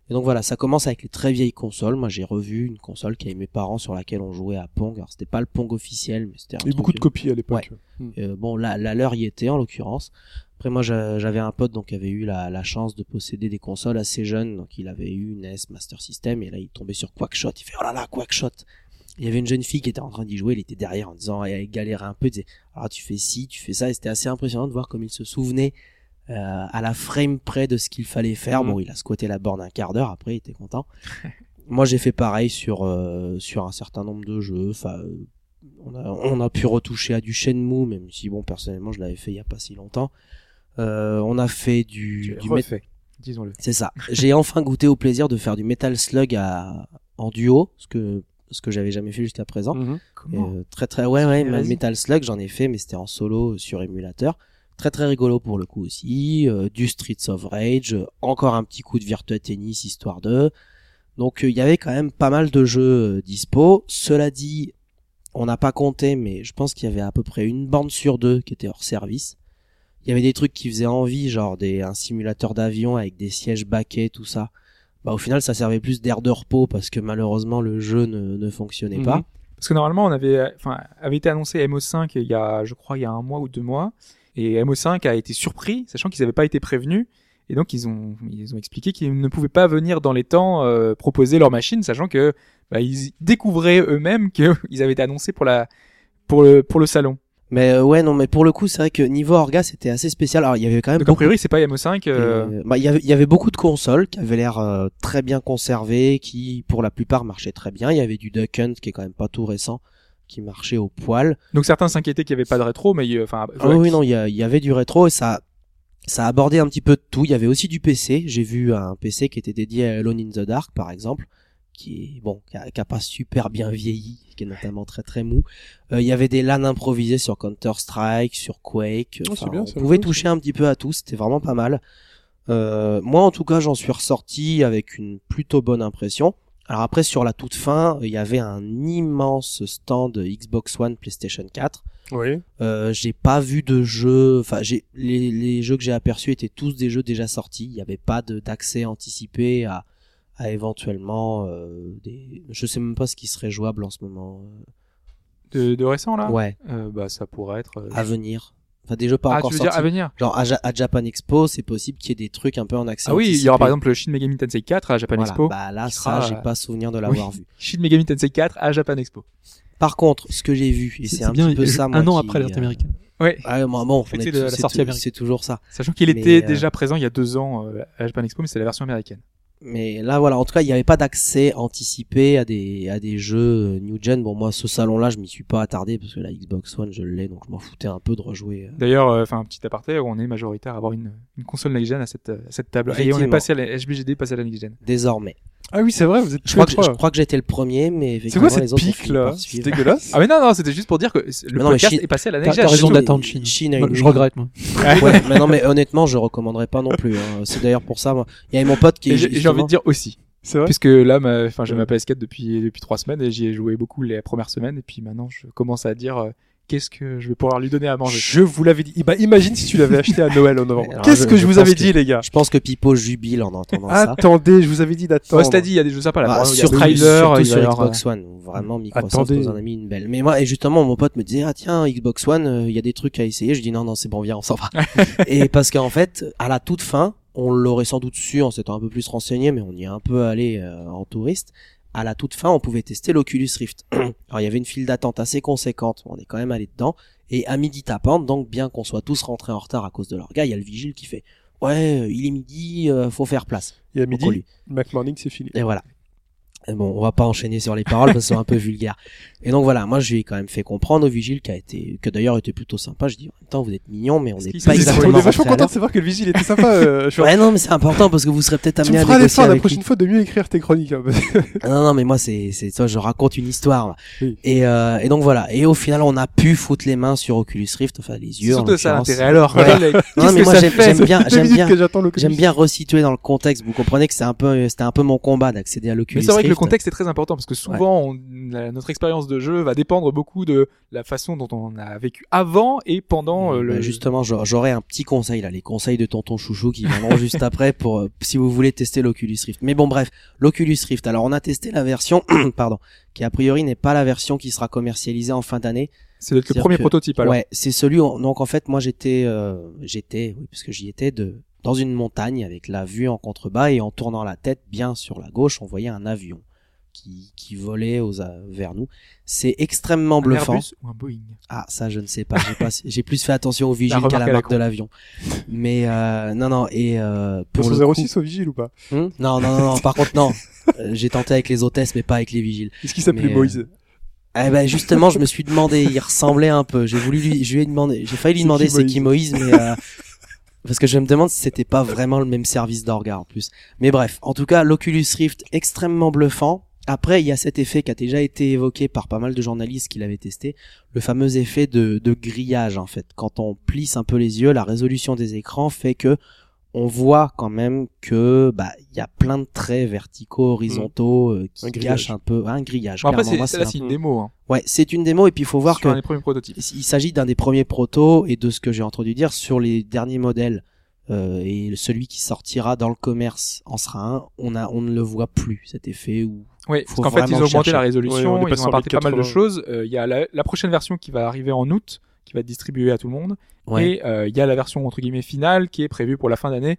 Et donc voilà, ça commence avec les très vieilles consoles. Moi, j'ai revu une console qui avait mes parents sur laquelle on jouait à Pong. Alors, c'était pas le Pong officiel, mais c'était un Il y beaucoup de copies à l'époque. euh, bon, la, la leur y était en l'occurrence. Après moi j'a- j'avais un pote donc qui avait eu la, la chance de posséder des consoles assez jeunes, donc il avait eu NES, Master System, et là il tombait sur Quackshot, il fait oh là là Quackshot. Il y avait une jeune fille qui était en train d'y jouer, elle était derrière en disant, elle galérait un peu, elle disait alors tu fais ci, tu fais ça, et c'était assez impressionnant de voir comme il se souvenait euh, à la frame près de ce qu'il fallait faire. Mhm. Bon, il a squatté la borne un quart d'heure, après il était content. Moi j'ai fait pareil sur euh, sur un certain nombre de jeux, enfin euh, on a, on a pu retoucher à du Shenmue, même si bon personnellement je l'avais fait il y a pas si longtemps. Euh, on a fait du, du refait, disons-le. c'est ça. J'ai enfin goûté au plaisir de faire du Metal Slug à, en duo, ce que ce que j'avais jamais fait jusqu'à présent. Mhm. Comment Euh, très très ouais ouais. Metal Slug j'en ai fait mais c'était en solo sur émulateur. Très très rigolo pour le coup aussi. Euh, du Streets of Rage, euh, encore un petit coup de Virtua Tennis histoire de. Donc euh, il y avait quand même pas mal de jeux euh, dispo. Cela dit, on n'a pas compté mais je pense qu'il y avait à peu près une bande sur deux qui était hors service. Il y avait des trucs qui faisaient envie, genre des un simulateur d'avion avec des sièges baquets, tout ça. Bah au final ça servait plus d'air de repos parce que malheureusement le jeu ne, fonctionnait Mhm. pas. Parce que normalement, on avait, euh, enfin, avait été annoncé MO5 il y a, je crois, il y a un mois ou deux mois, et MO5 a été surpris, sachant qu'ils n'avaient pas été prévenus, et donc ils ont, ils ont expliqué qu'ils ne pouvaient pas venir dans les temps euh, proposer leur machine, sachant que bah, ils découvraient eux-mêmes qu'ils avaient été annoncés pour la, pour le, pour le salon. Mais euh, ouais, non, mais pour le coup, c'est vrai que niveau orga, c'était assez spécial. Alors, il y avait quand même Donc a beaucoup, priori, c'est pas MO5. euh, euh, bah, il y avait, il y avait beaucoup de consoles qui avaient l'air euh, très bien conservées, qui pour la plupart marchaient très bien. Il y avait du Duck Hunt qui est quand même pas tout récent, qui marchait au poil. Donc certains s'inquiétaient qu'il n'y avait pas de rétro, mais euh, enfin, Ah oui, oui, non, il y, a- il y avait du rétro et ça, ça abordait un petit peu de tout. Il y avait aussi du PC. J'ai vu un PC qui était dédié à Alone in the Dark, par exemple, qui est bon, qui a, qui a pas super bien vieilli, qui est notamment très très mou. Euh, il y avait des LAN improvisés sur Counter Strike, sur Quake. Oh, bien, on pouvait toucher un petit peu à tout. C'était vraiment pas mal. Euh, moi, en tout cas, j'en suis ressorti avec une plutôt bonne impression. Alors après, sur la toute fin, il y avait un immense stand Xbox One, PlayStation 4. Oui. Euh, j'ai pas vu de jeux, enfin j'ai les, les jeux que j'ai aperçus étaient tous des jeux déjà sortis. Il n'y avait pas d'accès anticipé à, à éventuellement euh, des. Je sais même pas ce qui serait jouable en ce moment. de, de récent là? Ouais, Euh, bah ça pourrait être. euh, à venir. Enfin, des jeux pas Ah, encore tu veux dire sortis. à venir? Genre à, Ja- à Japan Expo, c'est possible qu'il y ait des trucs un peu en accès Ah oui, il y aura par exemple le Shin Megami Tensei 4 à Japan Voilà. Expo. Bah là, ça, sera, j'ai euh, pas souvenir de l'avoir vu. Shin Megami Tensei 4 à Japan Expo. Par contre, ce que j'ai vu, et c'est un bien petit peu ça, moi, un an qui, après euh, américaine. Ouais. Ouais, moi, bon, Fêter on est de tous- la c'est sortie tou- américaine. c'est toujours ça. Sachant qu'il Mais, était euh, déjà présent il y a deux ans euh, à Japan Expo, mais c'est la version américaine. Mais là, voilà, en tout cas, il n'y avait pas d'accès anticipé à des à des jeux euh, new gen. Bon, moi, ce salon-là, je m'y suis pas attardé parce que la Xbox One, je l'ai, donc je m'en foutais un peu de rejouer. euh. D'ailleurs, euh, enfin un petit aparté, on est majoritaire à avoir une, une console next gen à cette, à cette table. Et on est passé à la HBGD, passé à la next gen. Désormais, Ah oui, c'est vrai, vous êtes je crois, que, je crois que j'étais le premier, mais C'est quoi cette pique là C'est dégueulasse. Ah mais non non, c'était juste pour dire que le non, mais podcast Chine- est passé à la T'as next t'as raison d'attendre Chine. Chine a Moi, une Je regrette, moi. ouais, mais non, mais honnêtement, je recommanderais pas non plus. hein. C'est d'ailleurs pour ça, moi. Il y avait mon pote qui j'ai envie de dire aussi, C'est vrai. puisque là, ma- enfin j'ai ma PS4 depuis depuis trois semaines et j'y ai joué beaucoup les premières semaines et puis maintenant je commence à dire euh, qu'est-ce que je vais pouvoir lui donner à manger. Je vous l'avais dit. Bah, imagine si tu l'avais acheté à Noël en novembre. Qu'est-ce que je je vous avais que- dit, les gars Je pense que Pipo jubile en entendant ça. Attendez, je vous avais dit d'attendre. Oh, c'est-à-dire, il y a des jeux sympas là. Bah, trailer, surtout il sur avoir, Xbox One, où vraiment Microsoft Attendez. nous en a mis une belle. Mais moi, et justement, mon pote me disait, ah tiens, Xbox One, euh, il y a des trucs à essayer. Je dis non, non, c'est bon, viens, on s'en va. et parce qu'en fait, à la toute fin, on l'aurait sans doute su en s'étant un peu plus renseigné, mais on y est un peu allé euh, en touriste. À la toute fin, on pouvait tester l'Oculus Rift. Alors, il y avait une file d'attente assez conséquente. On est quand même allé dedans. Et à midi tapante, donc bien qu'on soit tous rentrés en retard à cause de leur gars, il y a le vigile qui fait, ouais, euh, il est midi, euh, faut faire place. Et à midi, colis. McMorning, c'est fini. Et voilà. Bon, on va pas enchaîner sur les paroles parce que c'est un peu vulgaire. Et donc voilà, moi je lui ai quand même fait comprendre au vigile qui a été, que d'ailleurs était plutôt sympa. Je dis, en même temps, vous êtes mignon, mais on n'est pas s'est- on exactement est vachement content de savoir que le vigile était sympa. euh, je Ouais, non, mais c'est important parce que vous serez peut-être Tu amené me à feras négocier l'effort la avec lui. prochaine fois de mieux écrire tes chroniques. hein, parce que- Non, non, mais moi c'est, c'est, toi, je raconte une histoire. Oui. Et, euh, et donc voilà. Et au final, on a pu foutre les mains sur Oculus Rift, enfin les yeux. surtout ça l'intérêt. Alors, Ouais. Non, mais moi j'aime, bien, j'aime bien, j'aime resituer dans le contexte. Vous comprenez que c'est un peu, c'était un peu mon combat d'accéder à l'Oculus vrai que le contexte est très important parce que souvent on- la- notre expérience de jeu va dépendre beaucoup de la façon dont on a vécu avant et pendant euh, Bah, le. justement, j'a- j'aurais un petit conseil là, les conseils de tonton chouchou qui viendront juste après pour euh, si vous voulez tester l'Oculus Rift. Mais bon, bref, l'Oculus Rift. Alors, on a testé la version, pardon, qui a priori n'est pas la version qui sera commercialisée en fin d'année. C'est le premier que- prototype alors. Ouais, c'est celui. où- donc en fait, moi j'étais, euh, j'étais, oui, parce que j'y étais de dans une montagne avec la vue en contrebas et en tournant la tête bien sur la gauche, on voyait un avion qui qui volait aux, vers nous. C'est extrêmement Un bluffant. Airbus ou un Boeing? Ah, ça, je ne sais pas. J'ai plus fait attention au vigile qu'à la marque de l'avion. Mais euh, non, non. Et euh, pour le 06 coup- au vigile ou pas? Hmm? Non, non, non. Par contre, non. Euh, j'ai tenté avec les hôtesses, mais pas avec les vigiles. Est-ce qu'il s'appelait Moïse Eh ben, justement, je me suis demandé. Il ressemblait un peu. J'ai voulu lui, je lui ai demandé. J'ai failli lui demander c'est qui Moïse, mais euh, parce que je me demande si c'était pas vraiment le même service d'orga en plus. Mais bref, en tout cas, l'Oculus Rift extrêmement bluffant. Après, il y a cet effet qui a déjà été évoqué par pas mal de journalistes qui l'avaient testé, le fameux effet de, de grillage en fait. Quand on plisse un peu les yeux, la résolution des écrans fait que on voit quand même que bah il y a plein de traits verticaux, horizontaux euh, qui Un grillage. gâchent un peu un grillage. Bon, après, c'est, c'est- un une démo. Hein, Ouais, c'est une démo et puis il faut voir sur que un des premiers prototypes. il s'agit d'un des premiers protos et de ce que j'ai entendu dire sur les derniers modèles euh, et celui qui sortira dans le commerce en sera un, on a on ne le voit plus cet effet où Oui, Faut parce qu'en fait, ils ont augmenté chercher. la Ouais, résolution, on ils ont apporté pas mal de 1080. choses. Euh, Il y a la, la prochaine version qui va arriver en août, qui va être distribuée à tout le monde. ouais. Et euh, il y a la version entre guillemets finale qui est prévue pour la fin d'année.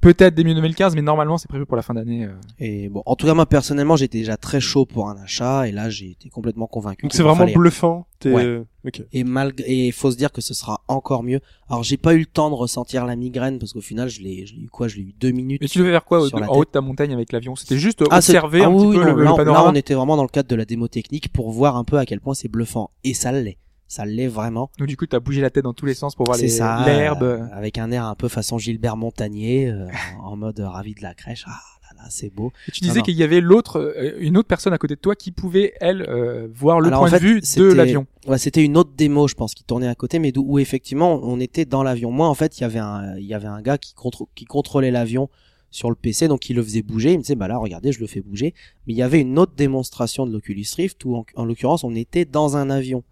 Peut-être début 2015, mais normalement c'est prévu pour la fin d'année. euh. Et bon, en tout cas moi personnellement j'étais déjà très chaud pour un achat et là j'ai été complètement convaincu. Donc qu'il c'est en vraiment fallait. bluffant. T'es- Ouais. Ok. Et malgré, et faut se dire que ce sera encore mieux. Alors j'ai pas eu le temps de ressentir la migraine parce qu'au final je l'ai, je l'ai eu quoi, je l'ai eu deux minutes. Mais tu devais faire quoi au- Sur la en haut de ta montagne avec l'avion? C'était juste Ah, c'est- observer ah un oui, petit oui, peu non, le, le là, là, panorama? on était vraiment dans le cadre de la démo technique pour voir un peu à quel point c'est bluffant. Et ça l'est. Ça l'est vraiment. Donc du coup, t'as bougé la tête dans tous les sens pour voir C'est les- ça. l'herbe. euh, avec un air un peu façon Gilbert Montagnier, euh, en mode euh, ravi de la crèche. Ah là là, c'est beau. Et tu disais qu'il y avait l'autre, euh, une autre personne à côté de toi qui pouvait elle euh, voir le Alors, point en fait, de vue de l'avion. Ouais, c'était une autre démo, je pense, qui tournait à côté, mais où effectivement on était dans l'avion. Moi, en fait, il y avait un, il y avait un gars qui, contr- qui contrôlait l'avion sur le PC, donc il le faisait bouger. Il me disait, bah là, regardez, je le fais bouger. Mais il y avait une autre démonstration de l'Oculus Rift où, en, en l'occurrence, on était dans un avion.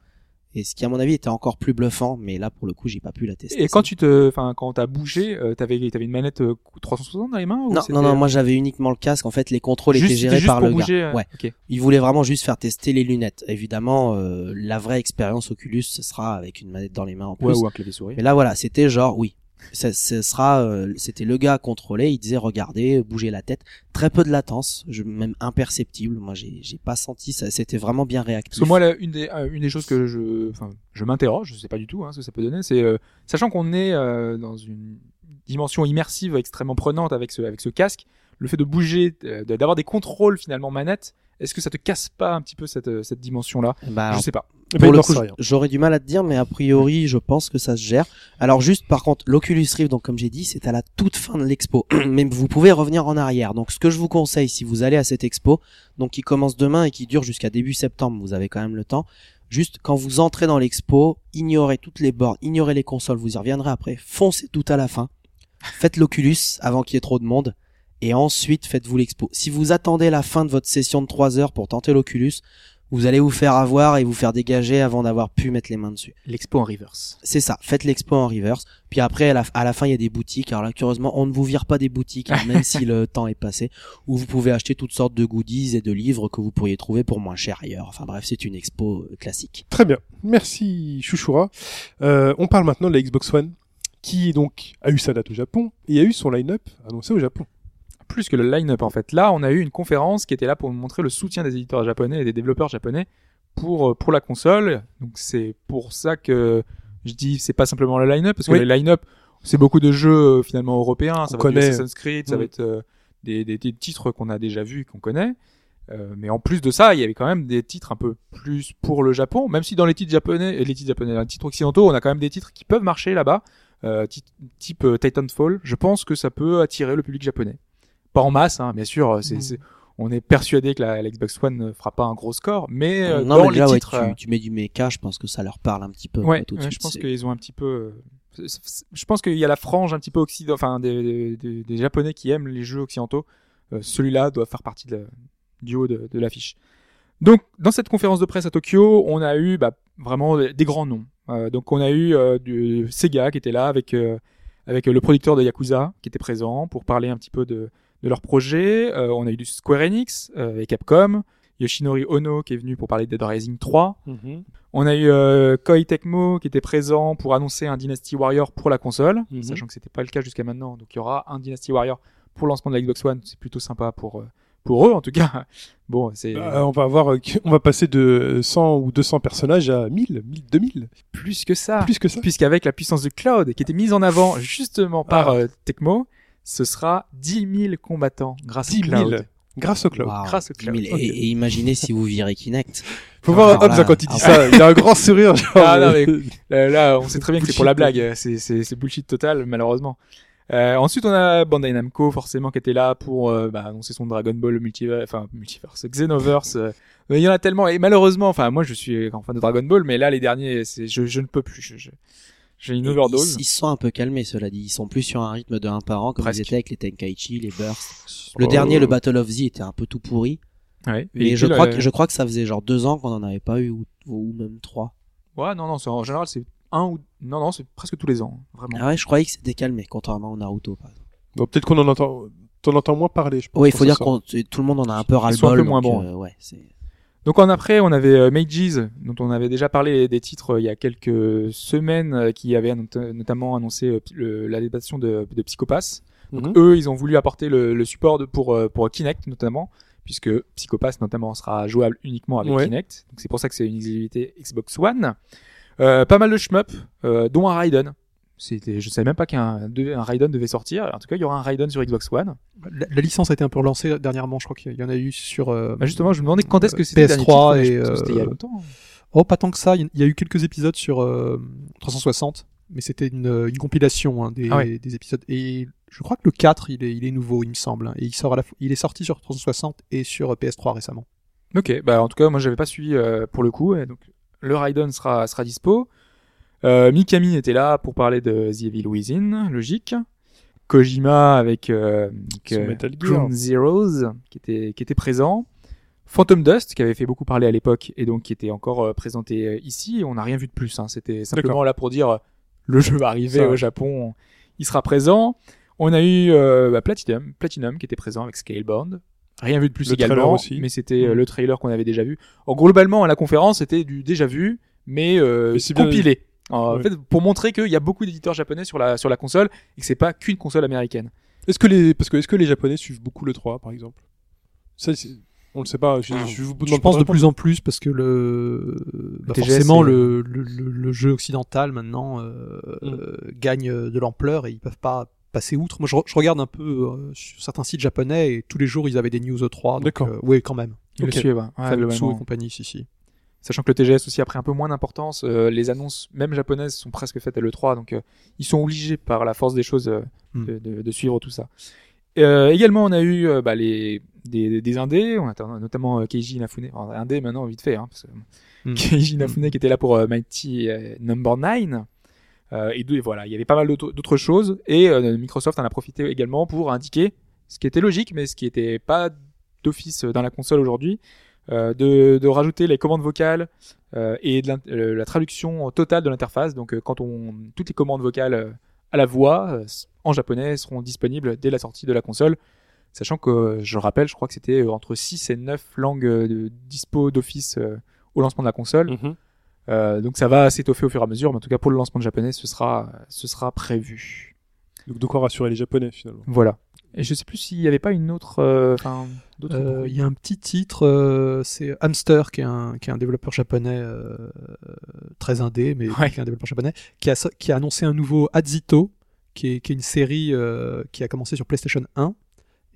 Et ce qui à mon avis était encore plus bluffant, mais là pour le coup j'ai pas pu la tester. Et quand tu te, enfin, quand t'as bougé, euh, t'avais, t'avais une manette euh, 360 dans les mains ou non, non, non, moi j'avais uniquement le casque. En fait, les contrôles Juste- étaient gérés juste par pour le bouger, gars. euh, Ouais. Il voulait vraiment juste faire tester les lunettes. Évidemment, euh, la vraie expérience Oculus, ce sera avec une manette dans les mains en plus. Ouais, ou un clavier souris. Mais là, voilà, c'était genre, oui, ça, ce sera, euh, c'était le gars contrôlé. Il disait, regardez, bougez la tête. Très peu de latence, je, même imperceptible. Moi, j'ai, j'ai pas senti ça. C'était vraiment bien réactif. Parce que moi, là, une des, euh, une des choses que je, enfin, je m'interroge, je sais pas du tout hein, ce que ça peut donner, c'est euh, sachant qu'on est euh, dans une dimension immersive extrêmement prenante avec ce, avec ce casque, le fait de bouger, euh, d'avoir des contrôles finalement manette, est-ce que ça te casse pas un petit peu cette, euh, cette dimension-là? Bah, Je sais pas. Eh ben, Pour le coup, j'aurais du mal à te dire, mais a priori, je pense que ça se gère. Alors juste, par contre, l'Oculus Rift, donc comme j'ai dit, c'est à la toute fin de l'expo. mais vous pouvez revenir en arrière. Donc ce que je vous conseille, si vous allez à cette expo, donc qui commence demain et qui dure jusqu'à début septembre, vous avez quand même le temps. Juste quand vous entrez dans l'expo, ignorez toutes les bornes, ignorez les consoles, vous y reviendrez après. Foncez tout à la fin. Faites l'Oculus avant qu'il y ait trop de monde. Et ensuite, faites-vous l'expo. Si vous attendez la fin de votre session de 3 heures pour tenter l'Oculus, vous allez vous faire avoir et vous faire dégager avant d'avoir pu mettre les mains dessus. L'expo en reverse. C'est ça, faites l'expo en reverse. Puis après, à la, à la fin, il y a des boutiques. Alors là, curieusement, on ne vous vire pas des boutiques, hein, même si le temps est passé, où vous pouvez acheter toutes sortes de goodies et de livres que vous pourriez trouver pour moins cher ailleurs. Enfin bref, c'est une expo euh, classique. Très bien. Merci, Chouchoura. Euh, on parle maintenant de la Xbox One, qui donc a eu sa date au Japon et a eu son line-up annoncé au Japon. Plus que le line-up en fait. Là, on a eu une conférence qui était là pour montrer le soutien des éditeurs japonais et des développeurs japonais pour euh, pour la console. Donc c'est pour ça que je dis c'est pas simplement le line-up parce que Oui. le line-up c'est beaucoup de jeux euh, finalement européens. Ça On va être. Assassin's Creed, ça Mm. va être euh, des, des, des titres qu'on a déjà vus, qu'on connaît. Euh, mais en plus de ça, il y avait quand même des titres un peu plus pour le Japon, même si dans les titres japonais, et les titres japonais, les titres occidentaux, on a quand même des titres qui peuvent marcher là-bas, euh, type Titanfall. Je pense que ça peut attirer le public japonais. Pas en masse, hein, bien sûr. C'est, Mm. c'est- on est persuadé que la, la Xbox One ne fera pas un gros score, mais euh, non, dans mais les déjà, titres, euh, tu, tu mets du mecha, je pense que ça leur parle un petit peu. Ouais, tout de ouais, suite. je pense qu'ils ont un petit peu. euh, Je pense qu'il y a la frange un petit peu occident, enfin des, des, des- des japonais qui aiment les jeux occidentaux. Euh, Celui-là doit faire partie de la- du haut de, de l'affiche. Donc, dans cette conférence de presse à Tokyo, on a eu bah, vraiment des grands noms. Euh, donc, on a eu euh, du Sega qui était là avec euh, avec le producteur de Yakuza qui était présent pour parler un petit peu de de leur projet. Euh, on a eu du Square Enix euh, et Capcom. Yoshinori Ono qui est venu pour parler de Dead Rising 3. On a eu euh, Koei Tecmo qui était présent pour annoncer un Dynasty Warrior pour la console, Mhm. sachant que c'était pas le cas jusqu'à maintenant. Donc il y aura un Dynasty Warrior pour le lancement de la Xbox One. C'est plutôt sympa pour euh, pour eux en tout cas. Bon, c'est Euh, on va avoir, on va passer de 100 ou 200 personnages à 1000, 1000, 2000, plus que ça. plus que ça. Puisqu'avec la puissance du cloud qui était mise en avant justement par Ah. euh, Tecmo, ce sera 10 000 combattants grâce 10 au 000 cloud. grâce au cloud. Grâce au 10 cloud. 000. Et, et imaginez si vous virez Kinect. Faut voir Hobbs quand il dit ah ça. Il a un grand sourire. Genre, Ah, non, euh, Là, là, on sait très bien que c'est pour la Bullshit. blague. C'est, c'est, c'est bullshit total, malheureusement. Euh, ensuite, on a Bandai Namco, forcément, qui était là pour euh, bah, annoncer son Dragon Ball multiverse, enfin multiverse, Xenoverse. euh, il y en a tellement, et malheureusement, enfin, moi, je suis grand fan de Dragon Ball, mais là, les derniers, c'est, je, je ne peux plus. Je, je- j'ai une overdose. Ils, ils se sont un peu calmés, cela dit. Ils sont plus sur un rythme de un par an, comme Presque. ils étaient avec les Tenkaichi, les Bursts. Le Oh. dernier, le Battle of Z, était un peu tout pourri. Ouais. Mais Et je crois, que, je crois que ça faisait genre deux ans qu'on en avait pas eu, ou, ou même trois. Ouais, non, non, en général, c'est un ou, non, non, c'est presque tous les ans, vraiment. Ah ouais, je croyais que c'était calmé, contrairement au Naruto. Par exemple. Bon, peut-être qu'on en entend, t'en entends moins parler. Je pense, Oui, il faut dire qu'on tout le monde en a un peu ras Ils le sont un peu moins bons. euh, ouais, c'est. Donc en après, on avait euh, Mages, dont on avait déjà parlé des titres euh, il y a quelques semaines, euh, qui avaient not- notamment annoncé l'adaptation de, de Psychopass. Mhm. Eux, ils ont voulu apporter le, le support de, pour, pour Kinect notamment, puisque Psychopass notamment sera jouable uniquement avec Ouais. Kinect. Donc c'est pour ça que c'est une exclusivité Xbox One. Euh, pas mal de shmup, euh, dont un Raiden. C'était, je savais même pas qu'un un Raiden devait sortir. En tout cas, il y aura un Raiden sur Xbox One. La, la licence a été un peu relancée dernièrement, je crois qu'il y en a eu sur euh, Bah justement, je me demandais quand est-ce que c'était le dernier PS3 titre, mais je et, pense que c'était il y a euh, longtemps. Oh, pas tant que ça. Il y a- eu quelques épisodes sur euh, 360, mais c'était une, une compilation hein, des, Ah ouais. des épisodes. Et je crois que le 4, il est, il est nouveau, il me semble. hein. Et il sort à la, il est sorti sur 360 et sur euh, PS3 récemment. Ok, bah en tout cas moi j'avais pas suivi euh, pour le coup, et donc le Raiden sera sera dispo. Euh, Mikami était là pour parler de The Evil Within, logique. Kojima avec euh, Son euh. Ground Zeroes qui était qui était présent. Phantom Dust qui avait fait beaucoup parler à l'époque et donc qui était encore euh, présenté euh, ici. On n'a rien vu de plus. Hein. C'était simplement là pour dire le jeu va arriver Ça, au. Japon, il sera présent. On a eu euh, bah, Platinum, Platinum qui était présent avec Scalebound. Rien vu de plus Le également, aussi. mais c'était Mm. le trailer qu'on avait déjà vu. En globalement, à la conférence, c'était du déjà vu, mais, euh, Mais bien- compilé. En Ouais. fait, pour montrer qu'il y a beaucoup d'éditeurs japonais sur la sur la console et que c'est pas qu'une console américaine. Est-ce que les parce que est-ce que les Japonais suivent beaucoup le 3 par exemple? Ça, on le sait pas. Je, je vous Je demande pense de plus en plus parce que le, bah, TGS, forcément le, le, jeu occidental maintenant euh, Mm. euh, gagne de l'ampleur et ils peuvent pas passer outre. Moi, je, re- je regarde un peu euh, sur certains sites japonais et tous les jours ils avaient des news E3. donc, D'accord. euh, oui, quand même. Ils Ok. le suivent. ouais. Ouais, Famitsu globalement. et compagnie, si si. Sachant que le TGS aussi a pris un peu moins d'importance, euh, les annonces même japonaises sont presque faites à l'E3, donc euh, ils sont obligés par la force des choses euh, Hmm. de, de- de suivre tout ça. Également, on a eu bah, les des, des indés, on a notamment Keiji Inafune, enfin, indé maintenant vite fait, hein, parce que Hmm. Keiji Inafune qui était là pour Mighty Number 9. Euh, et voilà, il y avait pas mal d'autres choses et Microsoft en a profité également pour indiquer ce qui était logique, mais ce qui était pas d'office dans la console aujourd'hui, euh, de, de rajouter les commandes vocales euh, et de euh, la traduction totale de l'interface. Donc, euh, quand on toutes les commandes vocales à la voix euh, en japonais seront disponibles dès la sortie de la console. Sachant que, je rappelle, je crois que c'était entre 6 et 9 langues de dispo d'office euh, au lancement de la console. Mhm. Euh, donc ça va s'étoffer au fur et à mesure, mais en tout cas pour le lancement de japonais, ce sera, ce sera prévu. Donc de quoi rassurer les Japonais finalement. Voilà. Et je sais plus s'il y avait pas une autre, euh, enfin. Euh. Il y a un petit titre, euh, c'est Hamster, qui est un, qui est un développeur japonais très indé, mais Ouais. qui est un développeur japonais, qui a, so- qui a annoncé un nouveau Azito, qui est, qui est une série qui a commencé sur PlayStation 1,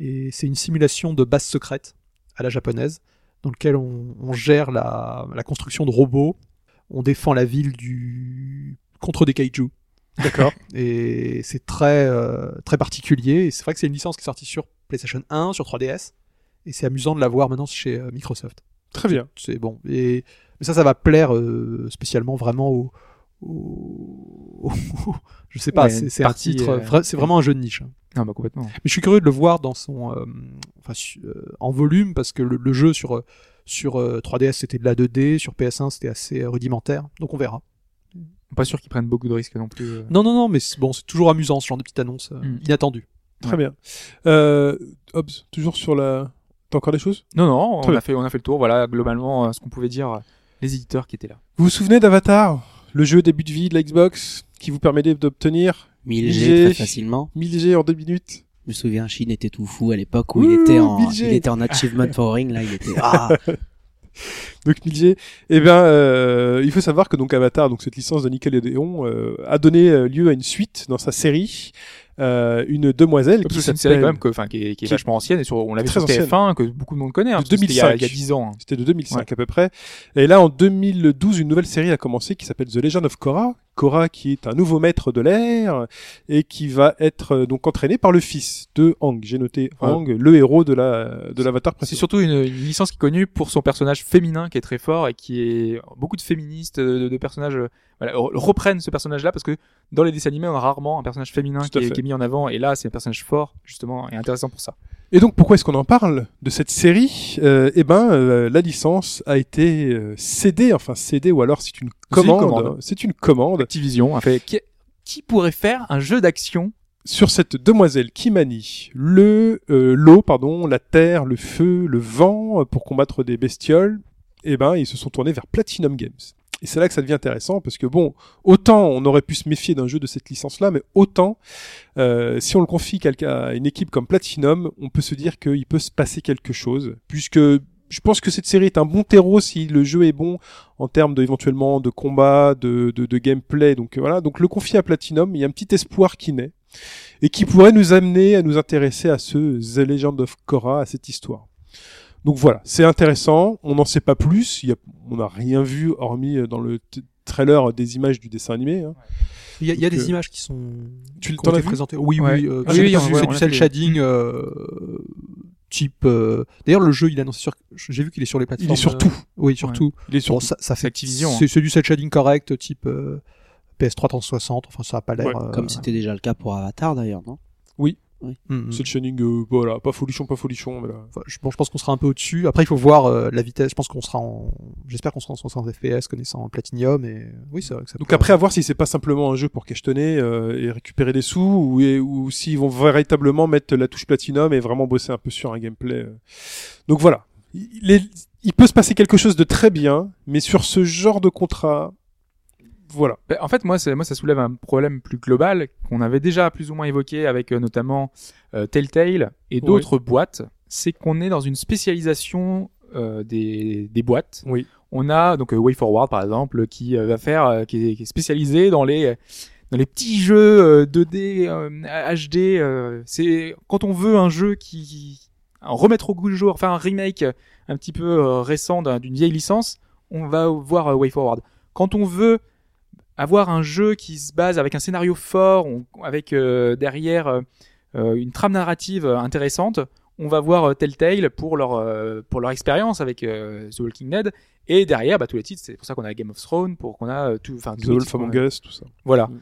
et c'est une simulation de base secrète à la japonaise, dans lequel on, on gère la, la construction de robots, on défend la ville du contre des kaiju. D'accord. Et c'est très, euh, très particulier. Et c'est vrai que c'est une licence qui est sortie sur PlayStation 1, sur 3DS. Et c'est amusant de la voir maintenant chez euh, Microsoft. Très bien. C'est bon. Et mais ça, ça va plaire euh, spécialement vraiment au. au- je sais pas, Ouais, c'est un titre. euh, vra- c'est vraiment un jeu de niche. hein. Non, bah complètement. Mais je suis curieux de le voir dans son, euh, enfin, su- euh, en volume parce que le, le jeu sur sur euh, 3DS c'était de la 2D, sur PS1 c'était assez rudimentaire. Donc on verra. Pas sûr qu'ils prennent beaucoup de risques non plus. euh. Non, non, non, mais bon, c'est toujours amusant ce genre de petite annonce euh, Mm. inattendue. Très bien. Euh, Hobbs, toujours sur la. T'as encore des choses? Non, non, Très on bien. a fait, on a fait le tour. Voilà, globalement, euh, ce qu'on pouvait dire, les éditeurs qui étaient là. Vous vous souvenez d'Avatar, le jeu début de vie de la Xbox qui vous permettait d'obtenir 1000 G. G très facilement. 1000 G en deux minutes Je me souviens, Chine était tout fou à l'époque où Ouh, il était en, 1000 G. il était en achievement foring, là, il était, ah, Donc 1000 G. Eh bien, euh, il faut savoir que donc Avatar, donc cette licence de Nickelodeon, euh, a donné euh, lieu à une suite dans sa série, euh, une demoiselle Parce qui que c'est une série s'appelle- quand même que, enfin, qui est, qui est qui est vachement ancienne et sur, on l'avait très sur ancienne. TF1 que beaucoup de monde connaît. Hein, De parce que c'était il y a- 2005. Il y a 10 ans. hein. C'était de 2005 à peu près. Et là, en 2012, une nouvelle série a commencé qui s'appelle The Legend of Korra. Korra qui est un nouveau maître de l'air et qui va être euh, donc entraîné par le fils de Aang. J'ai noté Ouais. Aang, le héros de la de l'avatar C'est surtout une, une licence qui est connue pour son personnage féminin qui est très fort et qui est beaucoup de féministes, de, de personnages euh, voilà, reprennent ce personnage-là parce que dans les dessins animés on a rarement un personnage féminin qui est, qui est mis en avant et là c'est un personnage fort justement et intéressant pour ça. Et donc pourquoi est-ce qu'on en parle de cette série euh, Eh ben, euh, la licence a été euh, cédée, enfin cédée ou alors c'est une une commande. commande. C'est une commande Activision a fait qui, qui pourrait faire un jeu d'action sur cette demoiselle qui manie le euh, l'eau, pardon, la terre, le feu, le vent pour combattre des bestioles. Eh ben, ils se sont tournés vers Platinum Games. Et c'est là que ça devient intéressant parce que bon, autant on aurait pu se méfier d'un jeu de cette licence-là, mais autant euh, si on le confie à une équipe comme Platinum, on peut se dire qu'il peut se passer quelque chose, puisque je pense que cette série est un bon terreau si le jeu est bon en termes de, éventuellement de combat, de, de, gameplay. Donc voilà, donc le confier à Platinum, il y a un petit espoir qui naît et qui pourrait nous amener à nous intéresser à ce The Legend of Korra, à cette histoire. Donc voilà, c'est intéressant. On n'en sait pas plus. Il y a, on n'a rien vu hormis euh, dans le t- trailer des images du dessin animé. hein. Il y a, y des euh, images qui sont Tu t'en as présentées. Oui, Ouais. oui. euh, Ah c'est oui, du- oui, c'est du cel shading euh, type. euh, D'ailleurs, le jeu, il est annoncé sur. J'ai vu qu'il est sur les plateformes. Il est sur tout. Oui, sur Ouais. tout. Il est sur Bon, tout. ça, ça fait Activision, hein. C'est c'est du cel shading correct, type euh, PS3 360. Enfin, ça a pas l'air. Ouais, euh, comme c'était déjà le cas pour Avatar d'ailleurs, non? Mm, C'est le shining, euh, voilà, pas folichon, pas folichon, mais là. Enfin, je, bon, je pense qu'on sera un peu au-dessus. Après, il faut voir euh, la vitesse. Je pense qu'on sera en. J'espère qu'on sera en 60 FPS connaissant Platinum. Et oui, c'est vrai que ça Donc après, à voir si c'est pas simplement un jeu pour cachetonner euh, et récupérer des sous, ou, et- ou s'ils vont véritablement mettre la touche platinum et vraiment bosser un peu sur un gameplay. euh. Donc voilà. Il, est- il peut se passer quelque chose de très bien, mais sur ce genre de contrat, voilà. Ben, en fait, moi, moi, ça soulève un problème plus global qu'on avait déjà plus ou moins évoqué avec euh, notamment euh, Telltale et d'autres boîtes. C'est qu'on est dans une spécialisation euh, des, des boîtes. Oui. On a donc euh, WayForward par exemple qui va faire, qui, est, qui est spécialisé dans les dans les petits jeux euh, 2D euh, HD. c'est quand on veut un jeu qui, remettre au goût du jour, faire un remake un petit peu récent d'un- d'une vieille licence, on va voir WayForward. Quand on veut avoir un jeu qui se base avec un scénario fort, on- avec euh, derrière euh, euh, une trame narrative intéressante, on va voir euh, Telltale pour leur euh, pour leur expérience avec euh, The Walking Dead et derrière bah, tous les titres c'est pour ça qu'on a Game of Thrones pour qu'on a euh, tout enfin The Wolf Among. Us, tout ça. voilà Mm.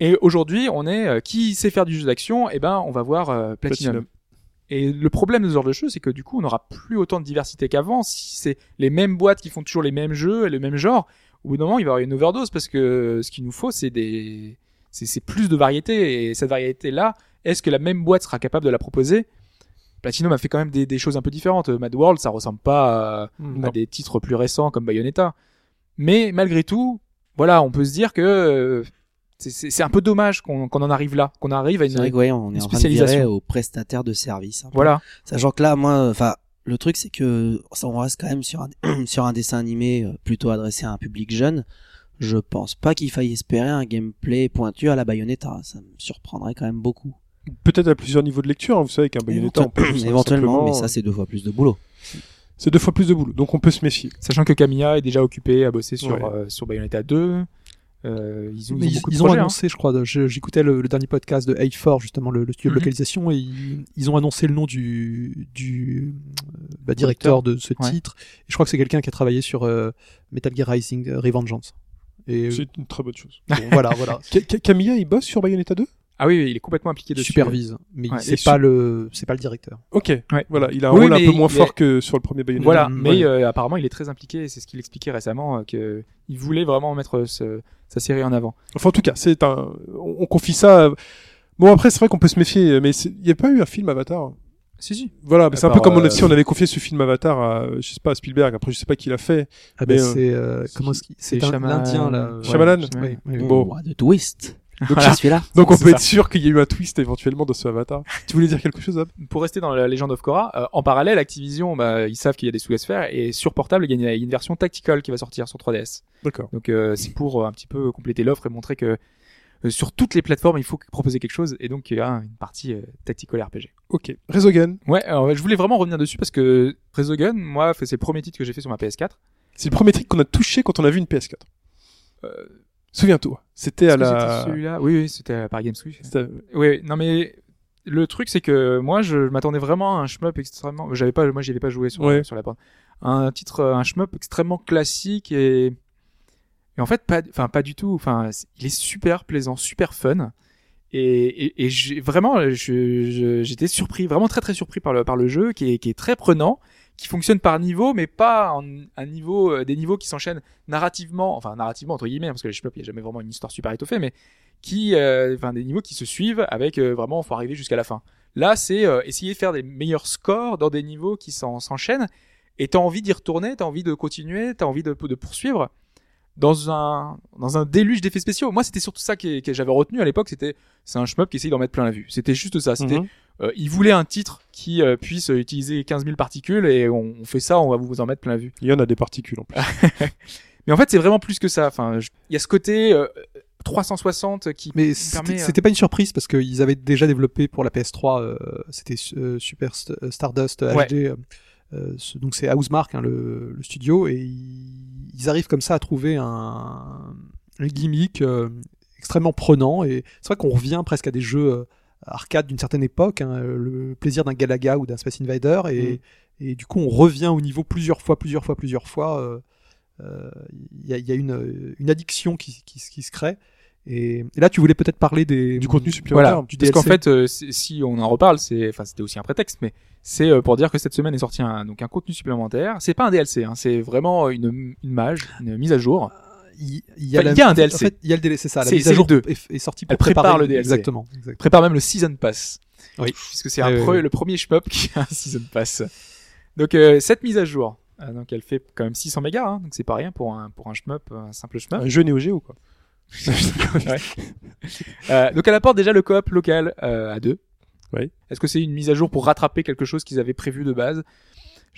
et aujourd'hui on est euh, qui sait faire du jeu d'action? Et ben on va voir euh, Platinum. Platinum. Et le problème de ce genre de jeu, c'est que du coup, on n'aura plus autant de diversité qu'avant. Si c'est les mêmes boîtes qui font toujours les mêmes jeux et le même genre, au bout d'un moment, il va y avoir une overdose parce que ce qu'il nous faut, c'est des, c'est, plus de variété. Et cette variété-là, est-ce que la même boîte sera capable de la proposer? Platinum a fait quand même des, des choses un peu différentes. Mad World, ça ressemble pas à, à des titres plus récents comme Bayonetta. Mais malgré tout, voilà, on peut se dire que euh, c'est, un peu dommage qu'on, qu'on en arrive là, qu'on arrive à vrai une, que, ouais, on une est en train de spécialisation. virer aux prestataires de services. un peu. voilà. Sachant que là, moi, enfin, le truc c'est que ça, on reste quand même sur un, sur un dessin animé euh, plutôt adressé à un public jeune. Je pense pas qu'il faille espérer un gameplay pointu à la Bayonetta. Ça me surprendrait quand même beaucoup. Peut-être à plusieurs niveaux de lecture, hein, vous savez qu'un Bayonetta, on peut Éventuellement, simplement- mais ça c'est deux fois plus de boulot. c'est deux fois plus de boulot, donc on peut se méfier. Sachant que Camilla est déjà occupée à bosser sur, Ouais. euh, sur Bayonetta 2. Euh, ils ont, ils ont ils, projets, hein. annoncé, je crois, j'écoutais le, le dernier podcast de A4, justement, le, le studio Mhm. de localisation, et ils, ils ont annoncé le nom du, du bah, directeur de ce Ouais. titre. Et je crois que c'est quelqu'un qui a travaillé sur euh, Metal Gear Rising euh, Revengeance. Et C'est une très bonne chose. bon, voilà, voilà. Ca- Ca- Camilla, il bosse sur Bayonetta 2 Ah oui, oui, il est complètement impliqué Il dessus. supervise, mais Ouais. c'est pas su- le, c'est pas le directeur. Ok, Ouais. voilà, il a un Oui, rôle un peu moins fort est- que sur le premier Bayonetta. Voilà, Mhm, mais ouais. euh, apparemment il est très impliqué c'est ce qu'il expliquait récemment euh, que il voulait vraiment mettre ce- sa série en avant. Enfin, en tout cas, c'est un. On, on confie ça. à- Bon, après, c'est vrai qu'on peut se méfier, mais c'est- il n'y a pas eu un film Avatar? Si si. Voilà, c'est un peu comme on, a- euh, si on avait confié ce film Avatar à, je sais pas, à Spielberg. Après, je sais pas qui l'a fait. Ah Mais, ben euh, c'est euh, comment est-ce qu'il, c'est un Shyamalan. l'Indien là. Ouais, Shyamalan. Oui, oui, oui. Bon. Oh, de twist. Donc, Voilà. Je suis là. Donc, on peut ça. être sûr qu'il y a eu un twist éventuellement dans ce Avatar. tu voulais dire quelque chose, Ab Pour rester dans la légende of Korra, euh, en parallèle, Activision, bah, ils savent qu'il y a des sous à se faire et sur portable, il y a une, version tactical qui va sortir sur 3DS. D'accord. Donc euh, c'est pour euh, un petit peu compléter l'offre et montrer que euh, sur toutes les plateformes, il faut proposer quelque chose et donc il y a une partie euh, tactical RPG. Ok. Resogun, Ouais, alors, je voulais vraiment revenir dessus parce que Resogun, moi, c'est le premier titre que j'ai fait sur ma PS4. c'est le premier truc qu'on a touché quand on a vu une PS4. Euh, Souviens-toi. C'était à la. celui-là? Oui, oui, c'était à Paris Games Week. Oui, non mais le truc c'est que moi je m'attendais vraiment à un shmup extrêmement j'avais pas moi j'y avais pas joué sur Ouais. sur la bande. Un titre un shmup extrêmement classique et et en fait pas enfin pas du tout enfin il est super plaisant, super fun. Et, et, et vraiment j'étais surpris vraiment très très surpris par le par le jeu qui est qui est très prenant qui fonctionne par niveau mais pas en un niveau euh, des niveaux qui s'enchaînent narrativement enfin narrativement entre guillemets parce que les shmups il y a jamais vraiment une histoire super étoffée mais qui euh, enfin des niveaux qui se suivent avec euh, vraiment faut arriver jusqu'à la fin. Là c'est euh, essayer de faire des meilleurs scores dans des niveaux qui s'en- s'enchaînent et t'as envie d'y retourner t'as envie de continuer t'as envie de, de poursuivre dans un dans un déluge d'effets spéciaux. Moi c'était surtout ça que, que j'avais retenu à l'époque c'était c'est un shmup qui essaye d'en mettre plein la vue. C'était juste ça c'était Mhm. Euh, il voulait un titre qui euh, puisse euh, utiliser 15 000 particules et on, on fait ça on va vous en mettre plein la vue Il y en a des particules en plus. mais en fait c'est vraiment plus que ça enfin je- il y a ce côté euh, 360 qui Mais c'était euh, c'était pas une surprise parce qu'ils avaient déjà développé pour la PS3, euh, c'était euh, Super St- Stardust Ouais. HD. ce- donc c'est Housemark hein, le, le studio et ils, ils arrivent comme ça à trouver un, un gimmick euh, extrêmement prenant et c'est vrai qu'on revient presque à des jeux euh, arcade d'une certaine époque, hein, le plaisir d'un Galaga ou d'un Space Invader et, et du coup on revient au niveau plusieurs fois, plusieurs fois, plusieurs fois. euh, euh, Il y a, il y a une, une addiction qui, qui, qui se crée Et, et là, tu voulais peut-être parler des Du contenu supplémentaire. Voilà, du parce qu'en fait, euh, si on en reparle, c'est, enfin, c'était aussi un prétexte, mais c'est euh, pour dire que cette semaine est sorti un, donc un contenu supplémentaire. C'est pas un DLC, hein, c'est vraiment une, une mage, une mise à jour. Il, y a, Enfin, la- il y a un En DLC. fait, il y a le DLC, c'est ça. La C'est- mise à jour les deux. est, est sortie pour Elle prépare préparer le DLC. Exactement. exact. Prépare même le season pass. Oui. puisque c'est pre- le premier shmup qui a un season pass. Donc euh, cette mise à jour, euh, donc elle fait quand même 600 mégas, hein, donc c'est pas rien pour un pour un shmup, un simple shmup. Un jeu Neo Geo, quoi. Euh, donc elle apporte déjà le coop local euh, à deux. Oui. Est-ce que c'est une mise à jour pour rattraper quelque chose qu'ils avaient prévu de base?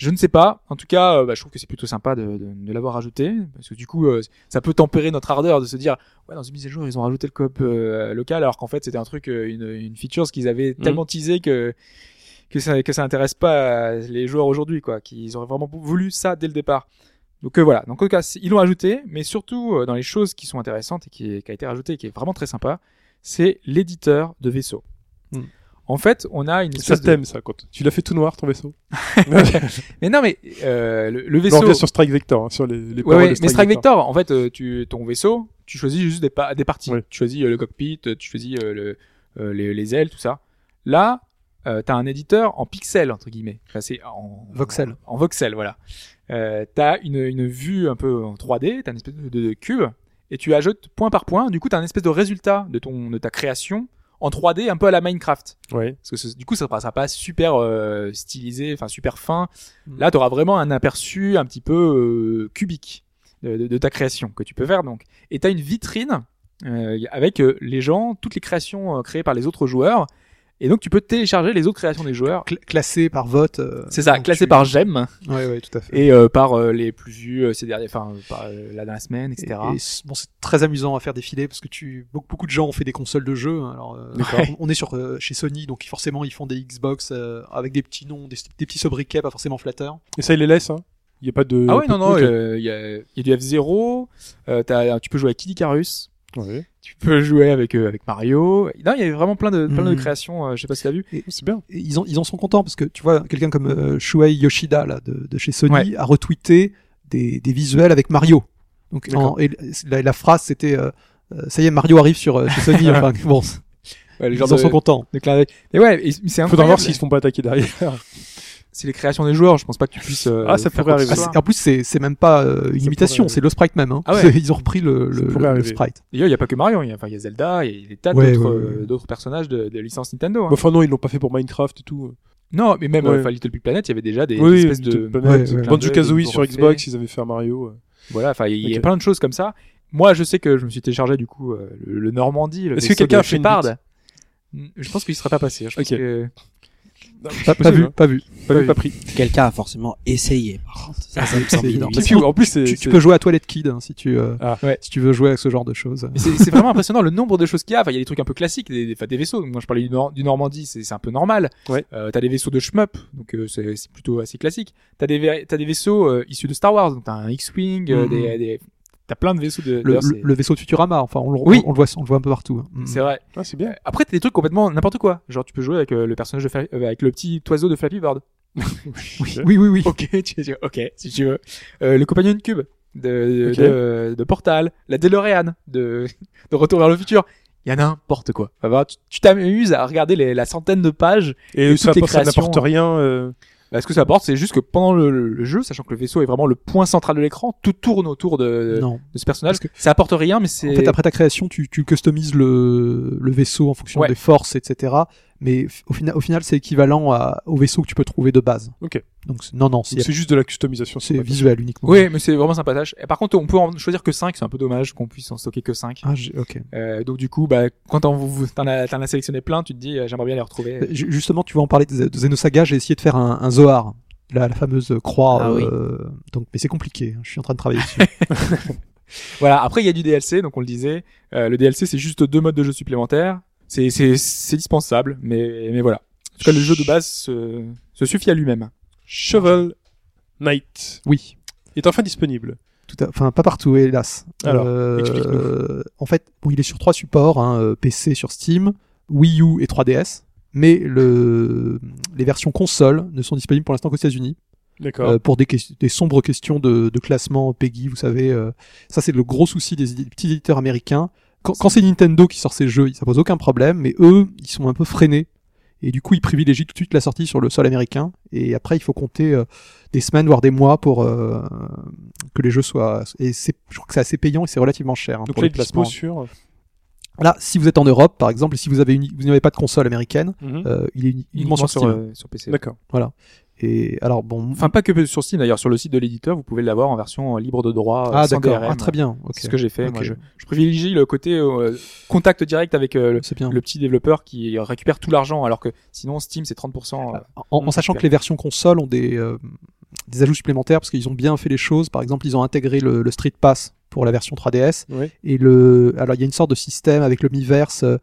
Je ne sais pas. En tout cas, euh, bah, je trouve que c'est plutôt sympa de, de, de l'avoir rajouté parce que du coup, euh, ça peut tempérer notre ardeur de se dire ouais dans une mise à jour ils ont rajouté le coop euh, local alors qu'en fait c'était un truc, une, une feature qu'ils avaient Mhm. tellement teasé que que ça que ça intéresse pas les joueurs aujourd'hui quoi, qu'ils auraient vraiment voulu ça dès le départ. Donc euh, voilà, donc en tout cas, ils l'ont ajouté, mais surtout euh, dans les choses qui sont intéressantes et qui, qui a été rajouté et qui est vraiment très sympa, c'est l'éditeur de vaisseau. Hmm. En fait, on a une Ça de... t'aime, ça, quand tu l'as fait tout noir, ton vaisseau. Mais non, mais euh, le, le On vaisseau. revient sur Strike Vector, hein, sur les, les Ouais, ouais, de mais Strike Vector, en fait, euh, tu, ton vaisseau, tu choisis juste des, pa- des parties. Ouais. Tu choisis euh, le cockpit, euh, tu choisis le, euh, les, les ailes, tout ça. Là, euh, t'as un éditeur en pixels entre guillemets. Enfin, c'est en Voxel. En, en voxel, voilà. Euh, t'as une, une vue un peu en 3D, t'as une espèce de, de cube, et tu ajoutes point par point. Du coup, t'as un espèce de résultat de ton de ta création en 3D, un peu à la Minecraft. Ouais. Parce que ce- du coup, ça sera pas super euh, stylisé, enfin super fin. Mm. Là, tu auras vraiment un aperçu un petit peu euh, cubique de, de- de ta création que tu peux faire donc. Et tu as une vitrine euh, avec euh, les gens, toutes les créations euh, créées par les autres joueurs. Et donc, tu peux télécharger les autres créations des joueurs. Cl- classé par vote. euh, C'est ça, classé tu- par j'aime Ouais, ouais, tout à fait. et euh, par euh, les plus vus euh, ces derniers, enfin par euh, la dernière semaine, etc. Et, bon, c'est très amusant à faire défiler parce que tu beaucoup, beaucoup de gens ont fait des consoles de jeux. hein, Alors, euh, D'accord. on, on est sur euh, chez Sony, donc forcément ils font des Xbox euh, avec des petits noms, des, des petits sobriquets, pas forcément flatteurs. Et ça, il les laisse, hein. Il y a pas de. Ah ouais, non, non, il y, a, il y a du F0, euh, t'as- tu peux jouer avec Kid Icarus, Ouais. Tu peux jouer avec euh, avec Mario. Non, il y avait vraiment plein de plein de Mhm. créations. euh, je sais pas si t'as vu. C'est bien. Et ils, en, ils en sont contents parce que tu vois, quelqu'un comme euh, Shuei Yoshida là, de, de chez Sony Ouais. a retweeté des, des visuels avec Mario. Donc, en- et la, la phrase c'était euh, euh, ça y est, Mario arrive sur euh, chez Sony. enfin, bon, Ouais, les ils en de, sont contents. de. Mais ouais, c'est incroyable. Faudra voir s'ils se font pas attaquer derrière. C'est les créations des joueurs. Je pense pas que tu puisses. euh, Ah, ça pourrait Ah, arriver. c'est- en plus, c'est c'est même pas euh, une Ça imitation, c'est le sprite même. Hein. Ah ouais. Ils ont repris le, le, le sprite. D'ailleurs, il y a pas que Mario. Il y a, enfin, il y a Zelda, il y a des tas Ouais, d'autres ouais, ouais. euh, d'autres personnages de, de licence Nintendo. hein. Enfin, non, ils l'ont pas fait pour Minecraft et tout. Non, mais même Ouais. euh, enfin, Little Big Planet, il y avait déjà des, oui, des espèces de Clin d'œil, sur Xbox, ils avaient fait un Mario. Voilà, enfin, il y a plein de choses comme ça. Moi, je sais que je me suis téléchargé du coup le, Normandie. Est-ce que quelqu'un fait une Shepard. Je pense qu'il serait pas passé. hein. Je pense Ok. que- Pas, possible, pas vu, hein. pas vu. Pas vu, pas pris. Quelqu'un a forcément essayé. Par contre, ça, ça me semble c'est- évident. Et puis, en plus. Tu, peux jouer à Toilette Kid hein, si tu euh, Ah. Ouais. si tu veux jouer avec ce genre de choses. Mais c'est vraiment impressionnant le nombre de choses qu'il y a. Enfin, il y a des trucs un peu classiques, des, des, enfin, des vaisseaux. Moi, je parlais du, Nor- du Normandie, c'est un peu normal. Ouais. Euh, t'as des vaisseaux de shmup, donc euh, c'est plutôt assez classique. T'as des vaisseaux euh, issus de Star Wars, donc t'as un X-wing, des, des- t'as plein de vaisseaux de. Le, vaisseau de Futurama, enfin on, le- Oui. on, le voit, on le voit un peu partout. hein. C'est vrai. Ah, c'est bien. Après, t'as des trucs complètement n'importe quoi. Genre, tu peux jouer avec euh, le personnage de Fla- euh, avec le petit oiseau de Flappy Bird. Oui, oui, oui. Ok, dis, ok, si tu veux. Euh, le compagnon de cube de, de, de Portal, la DeLorean de, de Retour vers le futur. Il y a n'importe quoi. Enfin, voilà, tu t'amuses à regarder les, la centaine de pages. Et Et ça, toutes les ça créations- n'apporte rien. Bah, ce que ça apporte, c'est juste que pendant le, jeu, sachant que le vaisseau est vraiment le point central de l'écran, tout tourne autour de, non. de ce personnage. Que- ça apporte rien, mais c'est. En fait, après ta création, tu, tu customises le, le vaisseau en fonction Ouais. des forces, etc. Mais au, final, au final, c'est équivalent à, au vaisseau que tu peux trouver de base. Ok. Donc non, non, c'est juste de la customisation. c'est visuel uniquement. Oui, mais c'est vraiment sympathique. Et par contre, on peut en choisir que 5, c'est un peu dommage qu'on puisse en stocker que 5. Ah, j'ai- ok. Euh, donc du coup, bah, quand t'en, as, t'en as sélectionné plein, tu te dis, euh, j'aimerais bien les retrouver. Euh, ju- Justement, tu vas en parler de, de Xenosaga. J'ai essayé de faire un, un Zohar, la, la fameuse croix. Ah oui. euh, donc, mais c'est compliqué. hein, Je suis en train de travailler dessus. Voilà. Après, il y a du DLC, donc on le disait. Euh, le DLC, c'est juste deux modes de jeu supplémentaires. C'est, c'est, c'est dispensable, mais, mais voilà. En tout cas, le jeu de base se, se suffit à lui-même. Shovel Knight oui. est enfin disponible. Tout à- enfin, pas partout, hélas. Alors, Euh, en fait, bon, il est sur trois supports hein, euh, PC sur Steam, Wii U et 3DS. Mais le, les versions console ne sont disponibles pour l'instant qu'aux États-Unis. D'accord. Euh, pour des, des sombres questions de, de classement PEGI, vous savez. euh, ça, c'est le gros souci des, petits éditeurs américains. Quand, quand c'est Nintendo qui sort ces jeux, ça pose aucun problème, mais eux, ils sont un peu freinés. Et du coup, ils privilégient tout de suite la sortie sur le sol américain. Et après, il faut compter euh, des semaines, voire des mois pour euh, que les jeux soient. Et c'est, je crois que c'est assez payant et c'est relativement cher hein, Donc pour là, les placements. sur. Là, si vous êtes en Europe, par exemple, et si vous avez une, vous n'avez pas de console américaine, Mhm. euh, il est uni- uniquement sur Steam. euh, sur PC. D'accord. Et alors bon. Enfin, pas que sur Steam d'ailleurs, sur le site de l'éditeur, vous pouvez l'avoir en version euh, libre de droit. euh, ah sans d'accord. DRM. Ah très bien. Ok. C'est ce que j'ai fait. Moi, je, je privilégie le côté euh, contact direct avec euh, le, C'est bien. le petit développeur qui récupère tout l'argent, alors que sinon Steam c'est 30%. euh, en, en sachant que les versions console ont des, euh, des ajouts supplémentaires parce qu'ils ont bien fait les choses. Par exemple, ils ont intégré le, le Street Pass pour la version 3DS Oui. et le alors il y a une sorte de système avec le Miiverse euh,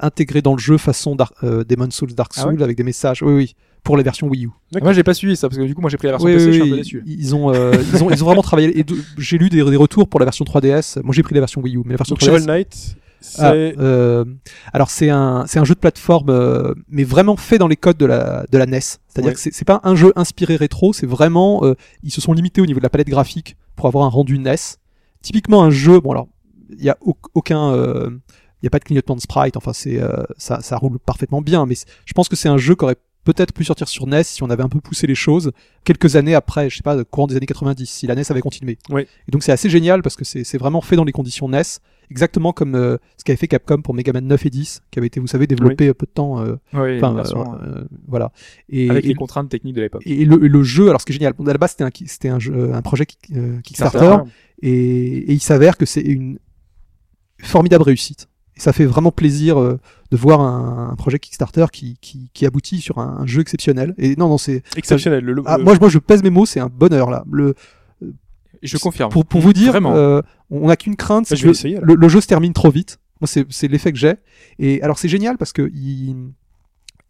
intégré dans le jeu façon Dar- euh, Demon's Souls, Dark Ah Souls avec des messages. Oui oui. Pour les versions Wii U. D'accord. Moi j'ai pas suivi ça parce que du coup moi j'ai pris la version Oui, PC, oui, je suis un peu déçu. Ils ont, euh, ils ont, ils ont vraiment travaillé. J'ai lu des, des retours pour la version 3DS. Moi, j'ai pris la version Wii U, mais la version Donc 3DS. Shovel Knight, Ah, c'est. euh, alors c'est un c'est un jeu de plateforme euh, mais vraiment fait dans les codes de la de la NES. C'est-à-dire Ouais. que c'est c'est pas un jeu inspiré rétro, c'est vraiment euh, ils se sont limités au niveau de la palette graphique pour avoir un rendu NES. Typiquement un jeu bon alors il y a au- aucun euh, il y a pas de clignotement de sprite, enfin c'est euh, ça ça roule parfaitement bien mais je pense que c'est un jeu qui aurait peut-être pu sortir sur NES si on avait un peu poussé les choses quelques années après, je sais pas, courant des années 90, si la NES avait continué. Ouais. Et donc c'est assez génial parce que c'est vraiment fait dans les conditions NES, exactement comme euh, ce qu'avait fait Capcom pour Mega Man 9 et 10, qui avait été, vous savez, développé euh, peu de temps. euh, Oui, version, euh, voilà. Et, avec et, les contraintes techniques de l'époque. et le, et le jeu, alors ce qui est génial, à la base c'était un, ki- c'était un, jeu- un projet kick- Kickstarter, et, et il s'avère que c'est une formidable réussite. Et ça fait vraiment plaisir euh, de voir un, un projet Kickstarter qui, qui, qui aboutit sur un, un jeu exceptionnel. Et non, non, c'est Exceptionnel. Le, le- ah, le- moi, je- moi je pèse mes mots, c'est un bonheur là. Le, Je confirme. pour, pour vous dire, Vraiment. euh, on n'a qu'une crainte, Bah, c'est je que vais essayer, le, le jeu se termine trop vite. Moi, c'est c'est l'effet que j'ai. Et alors, c'est génial parce que il,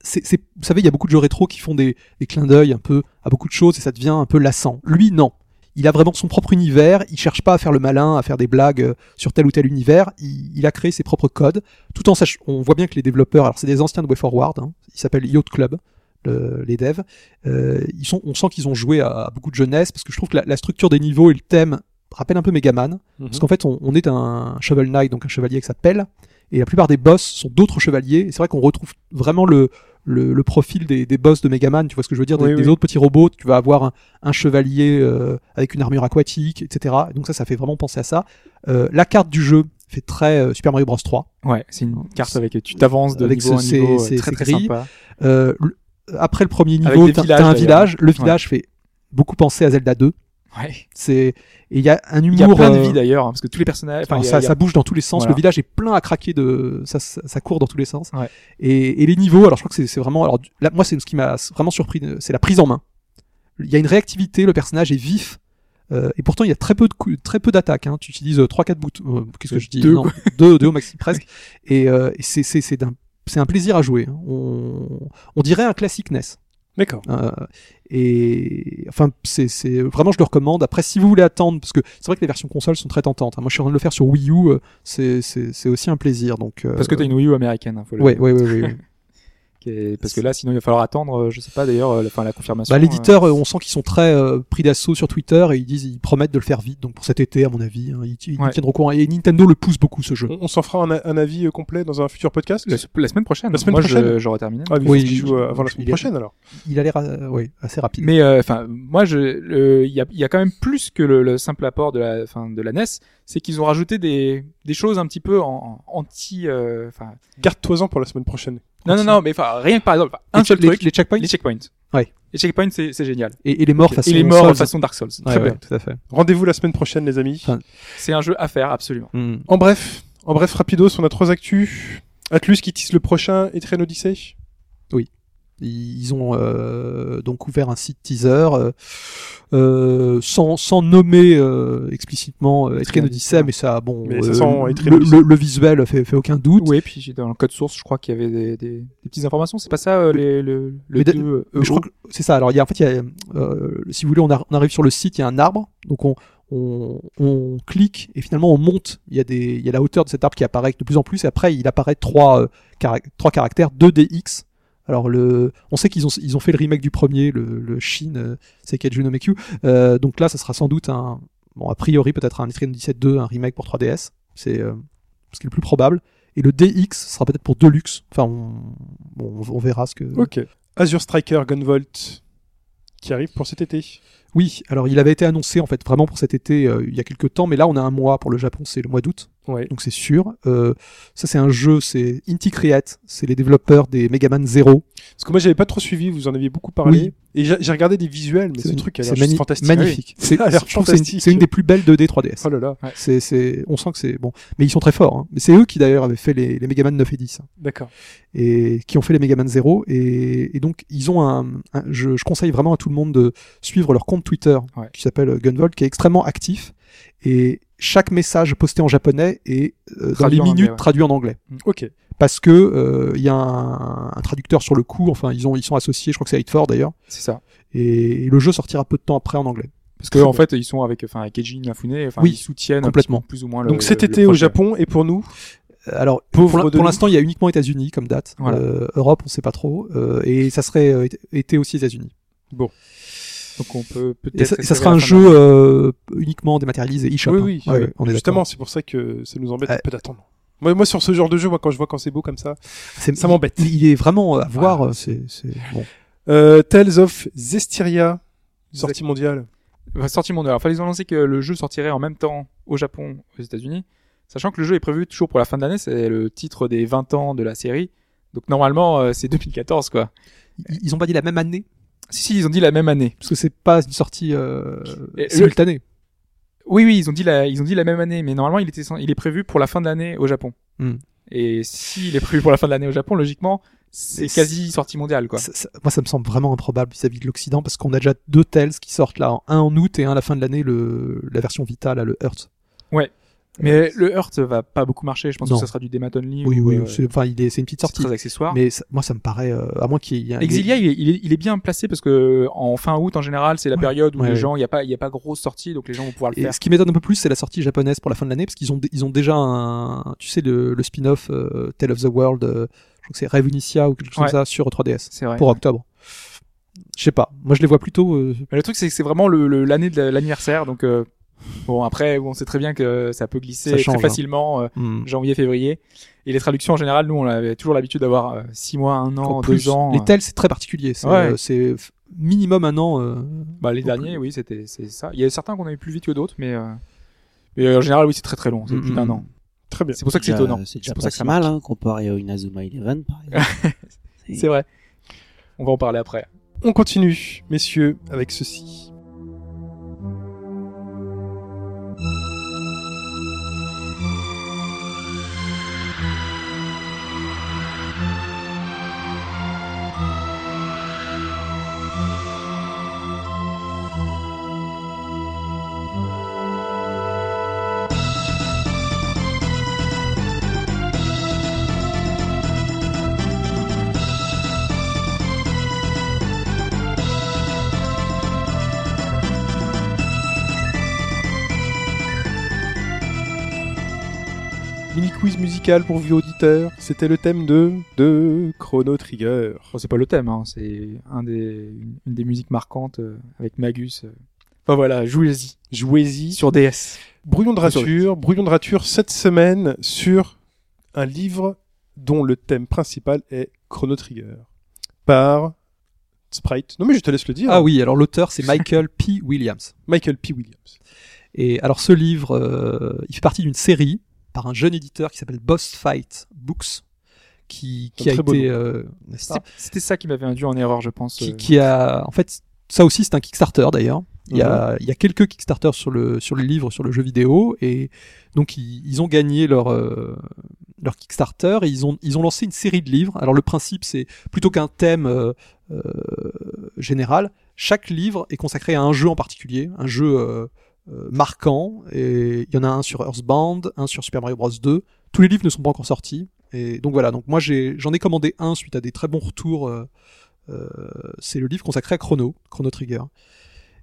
c'est, c'est- vous savez, il y a beaucoup de jeux rétro qui font des, des clins d'œil un peu à beaucoup de choses et ça devient un peu lassant. Lui, non. Il a vraiment son propre univers. Il cherche pas à faire le malin, à faire des blagues euh, sur tel ou tel univers. Il, il a créé ses propres codes, tout en sachant. On voit bien que les développeurs, alors c'est des anciens de WayForward. Hein, ils s'appellent Yacht Club, le- les devs. Euh, ils sont, on sent qu'ils ont joué à, à beaucoup de jeunesse parce que je trouve que la, la structure des niveaux et le thème rappellent un peu Megaman. Mhm. Parce qu'en fait, on, on est un Shovel Knight, donc un chevalier avec sa pelle, et la plupart des boss sont d'autres chevaliers. Et c'est vrai qu'on retrouve vraiment le, le, le profil des, des boss de Megaman, tu vois ce que je veux dire, des, Oui, des oui. autres petits robots. Tu vas avoir un, un chevalier euh, avec une armure aquatique, etc. Et donc ça, ça fait vraiment penser à ça. Euh, la carte du jeu fait très euh, Super Mario Bros 3. Ouais, c'est une carte avec tu t'avances de Avec niveau ce- en niveau, ces- très très sympa. Après le premier niveau, t'as un village. Le Ouais. village fait beaucoup penser à Zelda 2. Ouais. C'est et il y a un humour. Il y a plein de euh, vies d'ailleurs, hein, parce que tous les personnages. Enfin, ça, a- bouge dans tous les sens. Voilà. Le village est plein à craquer de, ça, ça, ça court dans tous les sens. Ouais. Et, et les niveaux, alors je crois que c'est- vraiment, alors là, moi c'est ce qui m'a vraiment surpris, euh, c'est la prise en main. Il y a une réactivité, le personnage est vif. euh, et pourtant, il y a très peu de coups, très peu d'attaques. Hein. Tu utilises trois, quatre boutons. euh, Qu'est-ce que je dis? Deux, Non, deux, deux au maxi presque. Et, euh, et c'est c'est c'est un plaisir à jouer. hein. On, on dirait un classique NES. D'accord. Euh, et enfin, c'est, c'est vraiment, je le recommande. Après, si vous voulez attendre, parce que c'est vrai que les versions consoles sont très tentantes. hein. Moi, je suis en train de le faire sur Wii U. euh, C'est, c'est, c'est aussi un plaisir. Donc, euh, Parce que t'as une Wii U américaine. hein, faut le- Ouais, ouais, ouais, ouais, Parce que là, sinon, il va falloir attendre. euh, Je sais pas d'ailleurs, euh, la, enfin, la confirmation. bah, l'éditeur, euh, on sent qu'ils sont très euh, pris d'assaut sur Twitter et ils disent, ils promettent de le faire vite. Donc pour cet été, à mon avis, hein, ils, ils nous Ouais. tiendront au courant. Et Nintendo le pousse beaucoup ce jeu. On, on s'en fera un, un avis euh, complet dans un futur podcast la, la semaine prochaine. La semaine Moi, je- prochaine j'aurais terminé. Ah, mais Oui, il joue avant la semaine il prochaine alors. Il a l'air, euh, ouais, assez rapide. Mais euh, enfin, moi, je, il y a, il y a quand même plus que le, le simple apport de la, fin, de la NES, c'est qu'ils ont rajouté des, des choses un petit peu en, en anti, euh, enfin, Garde-toi-en pour la semaine prochaine. Non, non, non, mais enfin, rien que par exemple, un les, seul truc, les checkpoints les checkpoints. Ouais. Les checkpoints, c'est, c'est génial. et, et les morts façon Et les morts Souls. façon Dark Souls. Ouais, Très ouais, bien. tout à fait. Rendez-vous la semaine prochaine, les amis. Enfin, C'est un jeu à faire, absolument. Hmm. En bref, en bref, rapidos, on a trois actus. Atlus qui tisse le prochain et Train Odyssey? Ils ont euh, donc ouvert un site teaser euh, euh, sans, sans nommer euh, explicitement euh, Etrian Odyssey, mais ça, bon, Mais ça euh, sent Etrian le, le, le visuel fait, fait aucun doute. Oui, puis j'ai- dans le code source, je crois qu'il y avait des, des, des petites informations. C'est pas ça, euh, les, le, le deux, je crois que c'est ça. Alors, il y a, en fait, il y a, euh, si vous voulez, on, a- on arrive sur le site, il y a un arbre, donc on, on, on clique et finalement on monte. Il y a des, il y a la hauteur de cet arbre qui apparaît de plus en plus, et après il apparaît trois, euh, carac- trois caractères, 2DX. Alors le, on sait qu'ils ont, ils ont fait le remake du premier, le, le Shin, euh, Seikaijo no Meku. Euh, donc là, ça sera sans doute un, bon, a priori peut-être un Etrian 17 2, un remake pour 3DS. C'est, euh, ce qui est le plus probable. Et le DX sera peut-être pour Deluxe. Enfin, on, bon, on verra ce que. Ok. Azure Striker Gunvolt qui arrive pour cet été. Oui, alors il avait été annoncé en fait vraiment pour cet été euh, il y a quelques temps, mais là on a un mois pour le Japon, c'est le mois d'août, Ouais. donc c'est sûr. Euh, ça c'est un jeu, c'est Inti Create, c'est les développeurs des Mega Man Zero. Parce que moi j'avais pas trop suivi, vous en aviez beaucoup parlé. Oui. Et j'ai regardé des visuels, mais ce truc a l'air mani- fantastique. magnifique. Oui. C'est une- des plus belles 2D 3DS. Oh là là, C'est, c'est, on sent que c'est bon, mais ils sont très forts. Hein. Mais c'est eux qui d'ailleurs avaient fait les, les Mega Man 9 et 10 hein, d'accord. et qui ont fait les Mega Man 0 et, et donc ils ont un, un- je, je conseille vraiment à tout le monde de suivre leur compte Twitter Ouais. qui s'appelle Gunvolt, qui est extrêmement actif et chaque message posté en japonais est euh, dans les minutes anglais, ouais. traduit en anglais Ok. parce que euh, il y a un, un traducteur sur le coup. Enfin, ils ont ils sont associés. Je crois que c'est 8 d'ailleurs. C'est ça. Et, et le jeu sortira peu de temps après en anglais. Parce que en bon. fait, ils sont avec, enfin, avec Eiji Inafune, Oui, ils soutiennent complètement. peu plus ou moins le. Donc cet le été au. Japon et pour nous, Alors Pauvre pour, l'instant, il y a uniquement États-Unis comme date. Voilà. Euh, Europe, on sait pas trop. Euh, et ça serait euh, été aussi États-Unis. Donc on peut Et peut-être. ça, sera un jeu euh, uniquement dématérialisé, eShop. oui, hein. oui, Ouais, ouais. on est justement, c'est pour ça que ça nous embête Ouais. un peu d'attendre. Moi, moi, sur ce genre de jeu, moi, quand je vois quand c'est beau comme ça, C'est- ça m'embête. Il, il est vraiment à voir. Ah, euh, c'est, c'est bon. euh, Tales of Zestiria, sortie mondiale. Enfin, sortie mondiale. Enfin, ils ont annoncé que le jeu sortirait en même temps au Japon, aux États-Unis, sachant que le jeu est prévu toujours pour la fin de l'année. C'est le titre des 20 ans de la série. Donc normalement, euh, c'est 2014, quoi. Ils, ils ont pas dit la même année Si, si, ils ont dit la même année. parce que c'est pas une sortie euh, le- simultanée. Oui, oui, ils ont dit la, ils ont dit la même année, mais normalement, il était, il est prévu pour la fin de l'année au Japon. Hmm. Et s'il est prévu pour la fin de l'année au Japon, logiquement, c'est quasi sortie mondiale, quoi. Ça- ça- moi, ça me semble vraiment improbable vis-à-vis de l'Occident parce qu'on a déjà deux Tales qui sortent là, un en août et un à la fin de l'année, le, la version Vita, là, le Earth. Mais le Hurt va pas beaucoup marcher. Je pense Non. que ça sera du Demat Only. Oui, ou, oui, euh, c'est, enfin, il est, c'est une petite c'est sortie. très accessoire. Mais ça- moi, ça me paraît, euh, à moins qu'il y ait. Exilia, il est, il, est, il est bien placé parce que en fin août, en général, c'est la Ouais. période où Ouais, les gens, il y a pas, il y a pas grosse sortie, donc les gens vont pouvoir le Et faire. ce qui m'étonne un peu plus, c'est la sortie japonaise pour la fin de l'année, parce qu'ils ont, ils ont déjà un, tu sais, le, le spin-off euh, Tale of the World, euh, je crois que c'est Rêve Initia ou quelque chose Ouais. comme ça sur 3DS C'est vrai. pour octobre. Je sais pas. Moi, je les vois plutôt. euh, Mais le truc, c'est que c'est vraiment le- le- l'année de la- l'anniversaire, donc euh, bon après, on sait très bien que ça peut glisser Ça change, très hein. facilement euh, hmm. janvier, février. Et les traductions en général, nous, on avait toujours l'habitude d'avoir euh, six mois, un an, En deux plus, ans. Les euh, Tales, c'est très particulier. C'est, Ouais. euh, minimum un an. euh, Bah, les derniers, oui, c'était c'est ça. Il y a certains qu'on a eu plus vite que d'autres, mais euh, mais en général, oui, c'est très très long, c'est Mm, plus d'un mm. an. Très bien. C'est pour ça que c'est étonnant. C'est déjà pour ça que ça mal, hein, comparé au Inazuma Eleven, par exemple. C'est vrai. On va en parler après. On continue, messieurs, avec ceci. Quiz musical pour vieux auditeurs. C'était le thème de de Chrono Trigger. Bon, c'est pas le thème, hein, c'est un des, une, des musiques marquantes euh, avec Magus. euh. Enfin voilà, jouez-y. Jouez-y. Sur DS. Brouillon de Sur- rature, brouillon de rature cette semaine sur un livre dont le thème principal est Chrono Trigger par Sprite. Non mais je te laisse le dire. Ah oui, alors l'auteur, c'est Michael P. Williams. Michael P. Williams. Et alors ce livre, euh, il fait partie d'une série par un jeune éditeur qui s'appelle Boss Fight Books, qui, a été, euh, C'était ça qui m'avait induit en erreur, je pense. qui, euh. qui a, en fait, ça aussi c'est un Kickstarter d'ailleurs. Il y a, il y a quelques Kickstarter sur le sur le livre, sur le jeu vidéo, et donc ils, ils ont gagné leur euh, leur Kickstarter et ils ont ils ont lancé une série de livres. Alors le principe c'est plutôt qu'un thème euh, euh, général, chaque livre est consacré à un jeu en particulier, un jeu euh, euh, marquant. Et il y en a un sur Earthbound, un sur Super Mario Bros 2. Tous les livres ne sont pas encore sortis. Et donc voilà. Donc moi j'en ai commandé un suite à des très bons retours. euh, euh, c'est le livre consacré à Chrono, Chrono Trigger.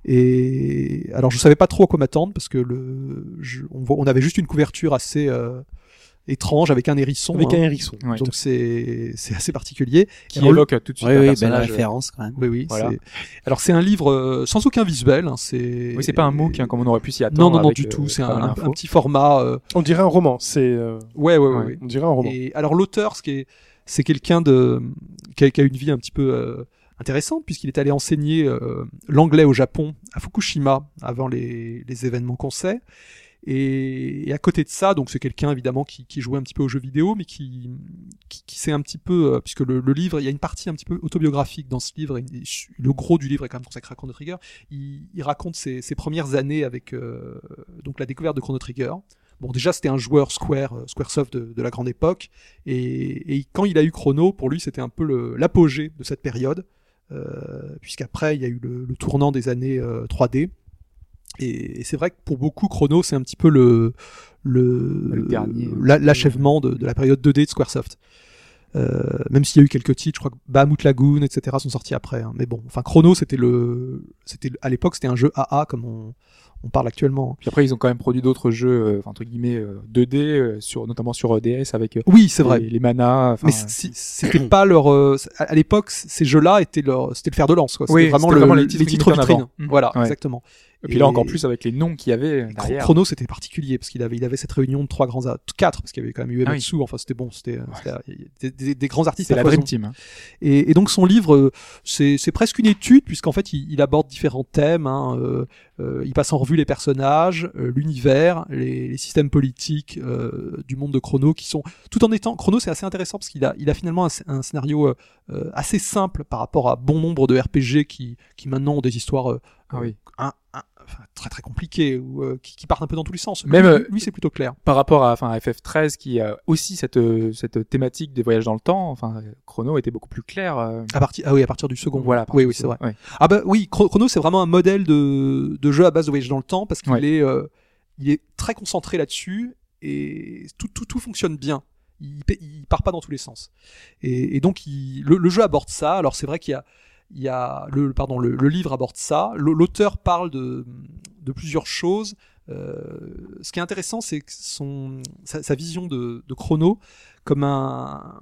Et alors je savais pas trop à quoi m'attendre parce que le, on, avait juste une couverture assez étrange avec un hérisson. Avec hein. un hérisson. Ouais, Donc c'est c'est assez particulier. qui Alors, évoque tout de suite Oui, un oui, belle personnage. référence quand même. Oui, oui. Voilà. Alors c'est un livre euh, sans aucun visuel. Hein, c'est. Oui, c'est pas un MOOC hein, comme on aurait pu s'y attendre. Non, non, non, avec, du euh, tout. C'est un, un- un petit format. euh, On dirait un roman. C'est, euh, Ouais, ouais, ouais. Ouais. on dirait un roman. Et alors l'auteur, ce qui est, c'est quelqu'un de qui a, qui a une vie un petit peu euh, intéressante puisqu'il est allé enseigner euh, l'anglais au Japon à Fukushima avant les, les événements qu'on sait. Et, et à côté de ça, donc c'est quelqu'un évidemment qui, qui jouait un petit peu aux jeux vidéo, mais qui qui, qui s'est un petit peu, euh, puisque le, le livre, il y a une partie un petit peu autobiographique dans ce livre. et le gros du livre est quand même consacré à Chrono Trigger. Il, il raconte ses, ses premières années avec euh, donc la découverte de Chrono Trigger. Bon, déjà, c'était un joueur Square, euh, Squaresoft de, de la grande époque. Et, et quand il a eu Chrono, pour lui, c'était un peu l'apogée de cette période. Euh, Puisqu'après, il y a eu le, le tournant des années euh, 3D. Et, et c'est vrai que pour beaucoup, Chrono, c'est un petit peu le le la- l'achèvement de, de la période 2D de Squaresoft. Euh, même s'il y a eu quelques titres, je crois que Bahamut Lagoon, etc. sont sortis après. hein. Mais bon, enfin Chrono, c'était le, c'était à l'époque, c'était un jeu AA comme on, on parle actuellement. Puis après, ils ont quand même produit d'autres jeux, euh, entre guillemets, euh, 2D, euh, sur, notamment sur DS avec euh, Oui, c'est vrai. les, les manas. Mais c'était pas leur. euh, à l'époque, ces jeux-là étaient leur, c'était le fer de lance. Quoi. C'était Oui, vraiment, le- vraiment les les titres titres limités en vitrines. Voilà, Ouais. exactement. Et puis là, encore plus avec les noms qu'il y avait derrière. Chrono, c'était particulier parce qu'il avait, il avait cette réunion de trois grands, quatre parce qu'il y avait quand même eu Ah Uematsu. Enfin, c'était bon, c'était c'était des, des- des grands artistes. C'est à la foison. Dream Team. hein. Et, et donc son livre, euh, c'est c'est presque une étude puisqu'en fait il, il aborde différents thèmes. Hein, euh, euh, il passe en revue les personnages, euh, l'univers, les, les systèmes politiques euh, du monde de Chrono qui sont tout en étant Chrono c'est assez intéressant parce qu'il a il a finalement un, un scénario euh, assez simple par rapport à bon nombre de RPG qui qui maintenant ont des histoires Ah oui. un- enfin, très très compliquées ou euh, qui, qui partent un peu dans tous les sens. Même, lui, euh, lui, c'est plutôt clair. Par rapport à, enfin, à FF13 qui a aussi cette, euh, cette thématique des voyages dans le temps, enfin, Chrono était beaucoup plus clair. euh, À partir ah oui à partir du second. Voilà. oui oui c'est vrai. Ouais. Ah bah oui, Chro- Chrono c'est vraiment un modèle de, de jeu à base de voyage dans le temps parce qu'il Ouais. est euh, il est très concentré là-dessus et tout tout tout fonctionne bien. Il, il part pas dans tous les sens. Et, et donc il, le, le jeu aborde ça. Alors c'est vrai qu'il y a il y a le pardon le, le livre aborde ça. L'auteur parle de de plusieurs choses. Euh, ce qui est intéressant, c'est que son sa, sa vision de, de Chrono comme un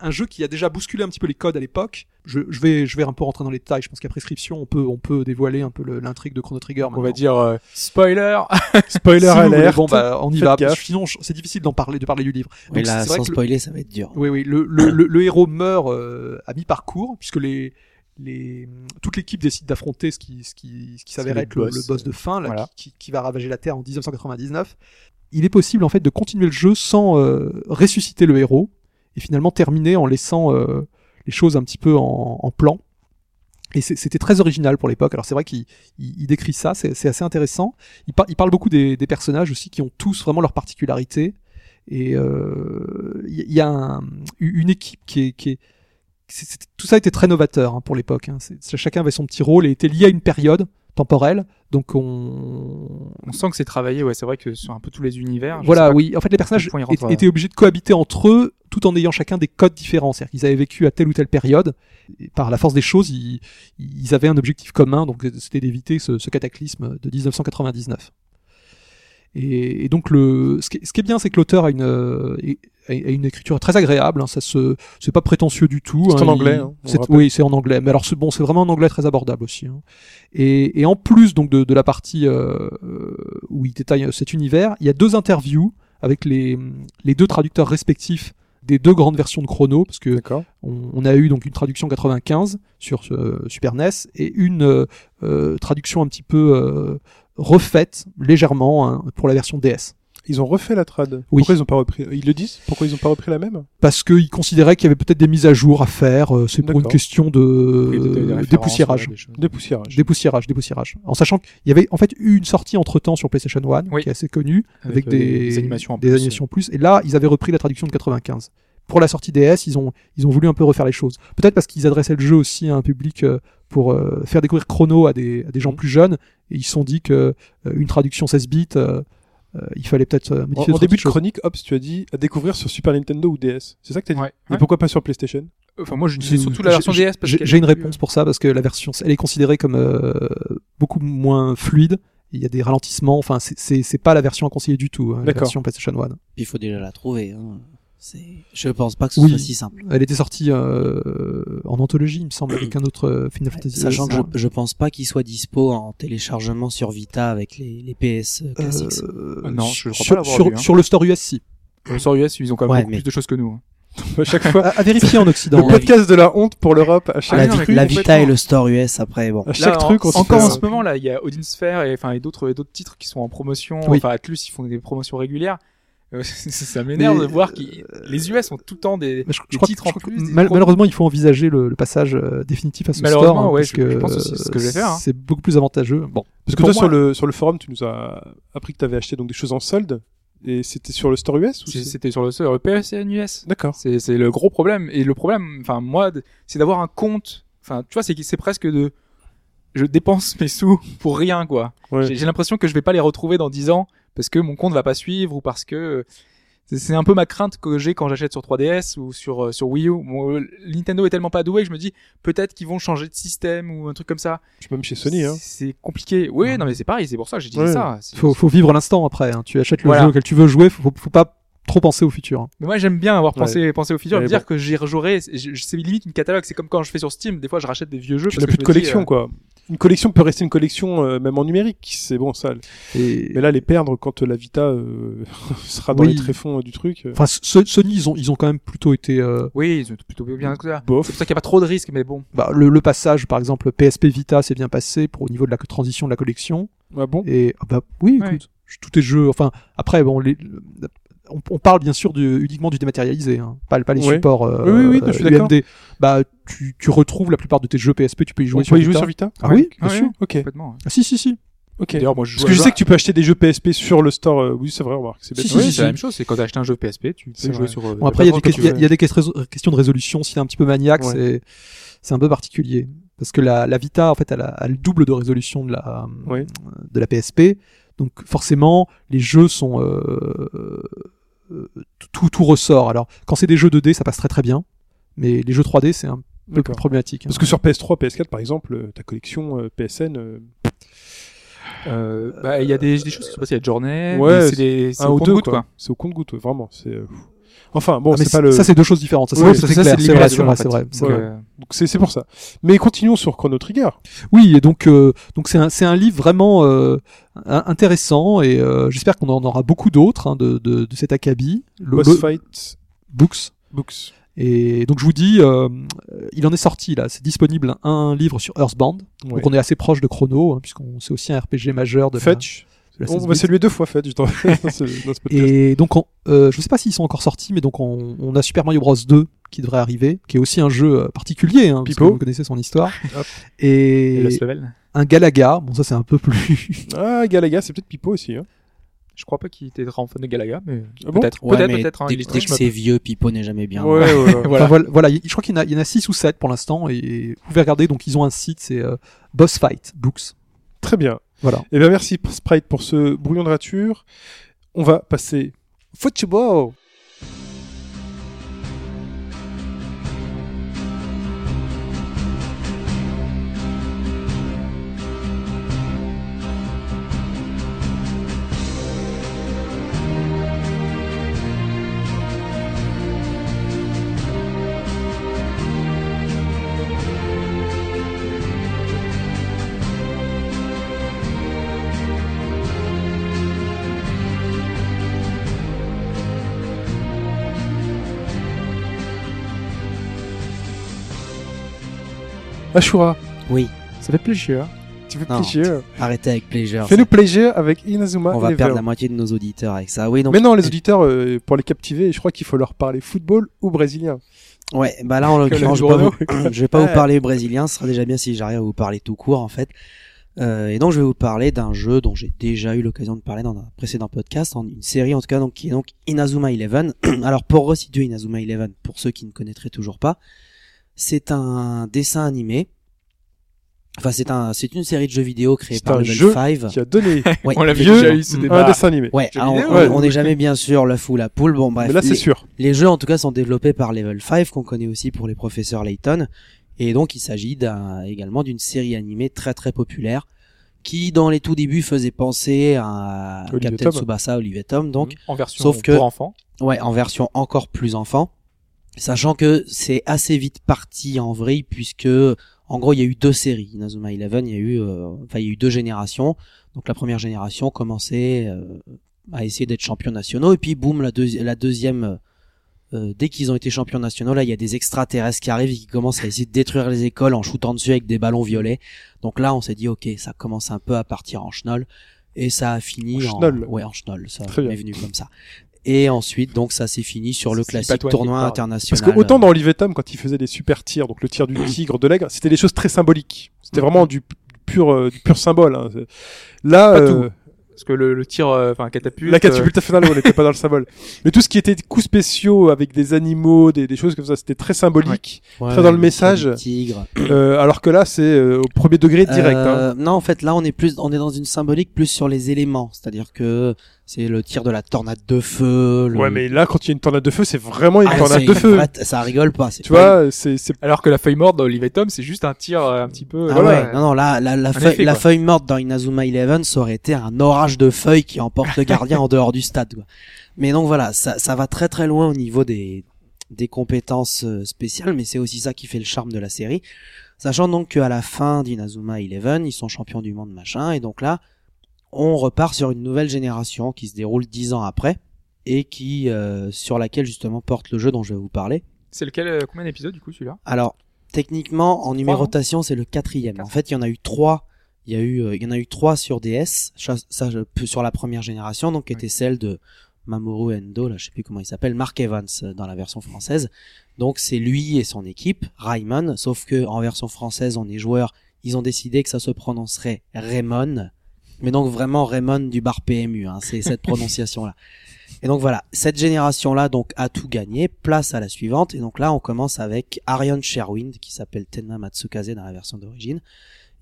un jeu qui a déjà bousculé un petit peu les codes à l'époque. Je, je vais, je vais un peu rentrer dans les détails. Je pense qu'à prescription, on peut, on peut dévoiler un peu l'intrigue de Chrono Trigger. On va dire euh, spoiler. Spoiler Si vous voulez, alert. Bon, bah, on y Faites va. gaffe. Sinon, c'est difficile d'en parler, de parler du livre. Oui, Donc, là, vrai sans le- spoiler, ça va être dur. Oui, oui. Le, le, le, le héros meurt euh, à mi-parcours puisque les, les, toute l'équipe décide d'affronter ce qui, ce qui, ce qui s'avère être le, boss, le boss de fin, là, voilà. qui, va ravager la Terre en 1999. Il est possible en fait de continuer le jeu sans euh, ressusciter le héros et finalement terminer en laissant euh, les choses un petit peu en, en plan. Et c'était très original pour l'époque. Alors c'est vrai qu'il il, il décrit ça, c'est assez intéressant. Il, par- il parle beaucoup des, des personnages aussi qui ont tous vraiment leurs particularités. Et euh, il y, y a un- une équipe qui est, qui tout ça était très novateur hein, pour l'époque. Hein. Chacun avait son petit rôle et était lié à une période temporelle. Donc on, On sent que c'est travaillé, ouais, c'est vrai que sur un peu tous les univers. voilà, oui. En fait, les personnages étaient- obligés de cohabiter entre eux, tout en ayant chacun des codes différents. C'est-à-dire qu'ils avaient vécu à telle ou telle période. Et par la force des choses, ils, ils avaient un objectif commun, donc c'était d'éviter ce, ce cataclysme de 1999. Et, donc le, ce qui, est- ce qui est bien, c'est que l'auteur a une, euh, a a une écriture très agréable. hein, ça se, c'est pas prétentieux du tout. C'est hein, en anglais, hein, oui, c'est en anglais. Mais alors c'est bon, c'est vraiment un anglais très abordable aussi. hein. Et, et en plus donc de, de la partie euh, euh, où il détaille cet univers, il y a deux interviews avec les, les deux traducteurs respectifs des deux grandes versions de Chrono, parce que on, on a eu donc une traduction 95 sur euh, Super NES et une euh, euh, traduction un petit peu euh, refaite légèrement hein, pour la version DS. Ils ont refait la trad. Oui. Pourquoi ils ont pas repris? Ils le disent? Pourquoi ils ont pas repris la même? Parce qu'ils considéraient qu'il y avait peut-être des mises à jour à faire. euh, c'est pour une question de références, dépoussiérage. Dépoussiérage. Dépoussiérage, dépoussiérage. En sachant qu'il y avait en fait eu une sortie entre temps sur PlayStation 1 Oui. qui est assez connue avec, euh, des, des animations en des plus. animations en plus. Et là, ils avaient repris la traduction de 95. Pour la sortie DS, ils ont ils ont voulu un peu refaire les choses. Peut-être parce qu'ils adressaient le jeu aussi à un public euh, pour euh, faire découvrir Chrono à des à des gens Mhm. plus jeunes. Et ils se sont dit que euh, une traduction 16 bits, euh, euh, il fallait peut-être euh, En, modifier en deux, début de chronique, Ops, tu as dit à découvrir sur Super Nintendo ou DS. C'est ça que t'as dit Ouais. Et Ouais. pourquoi pas sur PlayStation? Enfin, moi, disais surtout la version J'ai- DS parce J'ai une plus- réponse pour ça parce que la version, elle est considérée comme euh, beaucoup moins fluide. Il y a des ralentissements. Enfin, c'est- c'est c'est pas la version à conseiller du tout. hein, la version PlayStation 1. Il faut déjà la trouver. Hein. Je pense pas que ce Oui. soit si simple. Elle était sortie euh, en anthologie, il me semble, avec un autre euh, Final Fantasy. Sachant que euh, je, je pense pas qu'il soit dispo en téléchargement sur Vita avec les, les PS euh, classiques. Non, je crois sur, pas l'avoir sur, vu, hein. sur le store US, si. Euh, Sur US, ils ont quand même Ouais, beaucoup mais- plus de choses que nous. hein. À chaque fois, À, à vérifier en Occident. le podcast de la honte pour l'Europe, à chaque la, Ah, mais la. Vita et le store US après bon. À chaque Là, truc, en- on se encore en ce moment là, il y a Odin Sphere et enfin et d'autres et d'autres titres qui sont en promotion. Oui. Enfin, Atlus, ils font des promotions régulières. Euh, ça m'énerve de voir qu'ils les US ont tout le temps des, je, titres en crois que plus. mal- malheureusement, il faut envisager le, le passage euh, définitif à ce Malheureusement, store. hein, ouais, parce je- que je pense aussi que c'est ce que je vais faire, hein. C'est beaucoup plus avantageux. Bon. Parce que toi, sur le, sur le forum, tu nous as appris que tu avais acheté donc des choses en solde. Et c'était sur le store US C'était sur le, le PSN US. D'accord. C'est le gros problème. Et le problème, enfin moi, c'est d'avoir un compte. Enfin, tu vois, c'est presque de, je dépense mes sous pour rien quoi. Ouais. J'ai l'impression que je vais pas les retrouver dans 10 ans parce que mon compte va pas suivre ou parce que c'est- un peu ma crainte que j'ai quand j'achète sur 3DS ou sur euh, sur Wii U. Bon, euh, Nintendo est tellement pas doué que je me dis peut-être qu'ils vont changer de système ou un truc comme ça. Je suis même chez Sony, hein. C'est compliqué. Oui, non mais c'est pareil, c'est pour ça que j'ai dit Ouais. ça. Faut, faut vivre l'instant après. hein. Tu achètes le Voilà. jeu auquel tu veux jouer. Faut, faut, faut pas trop penser au futur. hein. Mais moi j'aime bien avoir pensé pensé au futur, me dire bon. que j'y rejouerai. C'est limite une catalogue. C'est comme quand je fais sur Steam. Des fois je rachète des vieux jeux. Tu n'as plus de dis, collection, euh, quoi. Une collection peut rester une collection, euh, même en numérique. C'est bon, ça. Et Mais là, les perdre quand euh, la Vita euh, sera dans Oui. les tréfonds euh, du truc. euh, enfin, So- Sony, ils ont, ils ont quand même plutôt été. euh, Oui, ils ont plutôt bien que ça. bof. C'est pour ça qu'il n'y a pas trop de risques, mais bon. bah, le, le passage, par exemple, PSP Vita s'est bien passé pour au niveau de la transition de la collection. Ah bon? Et ah bah oui, Ouais. écoute, tous tes jeux. Enfin, après, bon, les, le- on, on parle bien sûr du, uniquement du dématérialisé, hein, pas, pas les Ouais. supports euh, Oui, oui, oui, je suis d'accord. UMD. Bah, tu, tu retrouves la plupart de tes jeux PSP, tu peux y jouer On sur peut y Vita. jouer sur Vita Ah Ouais. oui, bien Ouais, sûr. ouais. Ok. Complètement. Ah si, si, si. Ok. D'ailleurs, moi je joue Parce que je sais que tu peux acheter des jeux PSP sur le store. euh, Oui, c'est vrai, remarque. C'est. Si, si, Oui, si, la même chose. C'est quand tu achètes un jeu PSP, tu peux jouer sur. euh, Bon, après, il y a, la des, plateforme il y y a des questions de résolution. S'il est un petit peu maniaque, Ouais. c'est c'est un peu particulier. Parce que la, la Vita, en fait, elle a, a le double de résolution de la, Ouais. de la PSP. Donc, forcément, les jeux sont. euh, euh, tout, tout ressort. Alors, quand c'est des jeux 2D, ça passe très très bien. Mais les jeux 3D, c'est un peu plus problématique. hein. Parce que sur PS3, PS4, par exemple, euh, ta collection euh, PSN, euh, Euh, bah, il y a des, des choses qui sont passées à Journée. Ouais, mais c'est des, c'est au compte-goutte, quoi. quoi. C'est au compte-goutte, vraiment. C'est. Enfin, bon, Ah, c'est pas le. Ça, c'est deux choses différentes. Ça, c'est clair. c'est vrai, c'est vrai, Donc, vrai. Donc c'est pour ça. Mais continuons sur Chrono Trigger. Oui, et donc euh, donc c'est un c'est un livre vraiment euh, in- intéressant et euh, j'espère qu'on en aura beaucoup d'autres hein, de, de de cet acabit. Le- Boss le- Fight Books. Books. Et donc je vous dis, euh, il en est sorti là, c'est disponible un livre sur Earthbound. Ouais. Donc on est assez proche de Chrono, hein, puisqu'on c'est aussi un RPG majeur de Fetch. On 16 va saluer deux fois dans ce podcast. Et donc on, euh, je sais pas s'ils sont encore sortis, mais donc on, on a Super Mario Bros 2 qui devrait arriver, qui est aussi un jeu euh, particulier, hein, parce Pipo. que vous connaissez son histoire. Et Et Lost Level. un Galaga, bon ça c'est un peu plus. Ah, Galaga, c'est peut-être Pipo aussi. Hein. Je crois pas qu'il était grand fan de Galaga, mais Ah bon peut-être, Ouais, peut-être, peut-être. hein, dès, que c'est vieux, Pipo n'est jamais bien. Ouais, ouais, ouais. Enfin, Voilà. voilà, voilà, il- je crois qu'il y, en a- il y en a 6 ou 7 pour l'instant et vous pouvez regarder donc ils ont un site c'est euh, Boss Fight Books. Très bien. Voilà. Eh bien, merci Sprite pour ce brouillon de rature. On va passer football. Ashura, Oui, Ça fait plaisir. tu fais Non. plaisir. arrêtez avec plaisir. Fais-nous plaisir avec Inazuma On va Eleven. perdre la moitié de nos auditeurs avec ça. Oui, donc Mais non, les auditeurs, euh, pour les captiver, je crois qu'il faut leur parler football ou brésilien. Ouais, bah là en l'occurrence, je vais pas je vais vous parler brésilien, ce sera déjà bien si j'arrive à vous parler tout court en fait. Euh, et donc je vais vous parler d'un jeu dont j'ai déjà eu l'occasion de parler dans un précédent podcast, en une série en tout cas donc qui est donc Inazuma Eleven. Alors pour resituer Inazuma Eleven, pour ceux qui ne connaîtraient toujours pas, c'est un dessin animé. Enfin c'est un c'est une série de jeux vidéo créée C'est par un Level jeu 5. Qui a donné Ouais, On l'avait vieux, déjà eu ce un dessin animé. Ouais, alors, on- vidéo, on ouais. on n'est jamais bien sûr le fou la poule. Bon bref, Mais là, c'est les- sûr. les jeux en tout cas sont développés par Level 5 qu'on connaît aussi pour les professeurs Layton et donc il s'agit d'un- également d'une série animée très très populaire qui dans les tout débuts faisait penser à Olivier Captain Tom. Tsubasa, Olivier Tom, donc en version sauf que- pour enfants. ouais en version encore plus enfant, sachant que c'est assez vite parti en vrille puisque en gros il y a eu deux séries Inazuma Eleven, il y a eu euh, enfin il y a eu deux générations. Donc la première génération commençait euh, à essayer d'être champions nationaux et puis boum la, deuxi- la deuxième euh, dès qu'ils ont été champions nationaux, là, il y a des extraterrestres qui arrivent et qui commencent à essayer de détruire les écoles en shootant dessus avec des ballons violets. Donc là, on s'est dit, ok, ça commence un peu à partir en schnoll. Et ça a fini En en, schnoll. ouais, en schnoll. Ça m'est venu comme ça. Et ensuite, donc, ça s'est fini sur le classique tournoi international. Parce que autant dans Olivier Tom, quand il faisait des super tirs, donc le tir du tigre, de l'aigle, c'était des choses très symboliques. C'était vraiment du pur, euh, du pur symbole. hein. Là, Pas euh, Parce que le, le tir, euh, enfin catapulte. la catapulte finale, on n'était pas dans le symbole. Mais tout ce qui était coups spéciaux avec des animaux, des, des choses comme ça, c'était très symbolique. Ouais, très dans le message. Tigre. Euh, alors que là, c'est euh, au premier degré direct. hein. Euh, Non, en fait, là, on est plus, on est dans une symbolique plus sur les éléments. C'est-à-dire que c'est le tir de la tornade de feu. Le... Ouais, mais là, quand il y a une tornade de feu, c'est vraiment une Ah, tornade de feu. ça rigole pas. c'est Tu pas vois, c'est c'est Alors que la feuille morte d'Olivier Tom, c'est juste un tir euh, un petit peu. Ah Voilà. ouais, non, non, là, la, feuille, effet, la feuille morte dans Inazuma Eleven, ça aurait été un orage de feuilles qui emporte le gardien en dehors du stade. Quoi. Mais donc voilà, ça, ça va très très loin au niveau des, des compétences euh, spéciales, mais c'est aussi ça qui fait le charme de la série. Sachant donc qu'à la fin d'Inazuma Eleven, ils sont champions du monde machin, et donc là, on repart sur une nouvelle génération qui se déroule dix ans après, et qui euh, sur laquelle justement porte le jeu dont je vais vous parler. C'est lequel euh, Combien d'épisodes du coup celui-là? Alors, techniquement, en numérotation, c'est le quatrième. En fait, il y en a eu trois. Il y a eu, euh, il y en a eu trois sur DS, ça, sur la première génération, donc qui était celle de Mamoru Endo, là, je sais plus comment il s'appelle, Mark Evans dans la version française. Donc c'est lui et son équipe, Raimon, sauf que en version française, on est joueur, ils ont décidé que ça se prononcerait Raymond, mais donc vraiment Raymond du bar PMU, hein, c'est cette prononciation là. Et donc voilà, cette génération-là donc a tout gagné, place à la suivante, et donc là on commence avec Arion Sherwind qui s'appelle Tenma Matsukaze dans la version d'origine.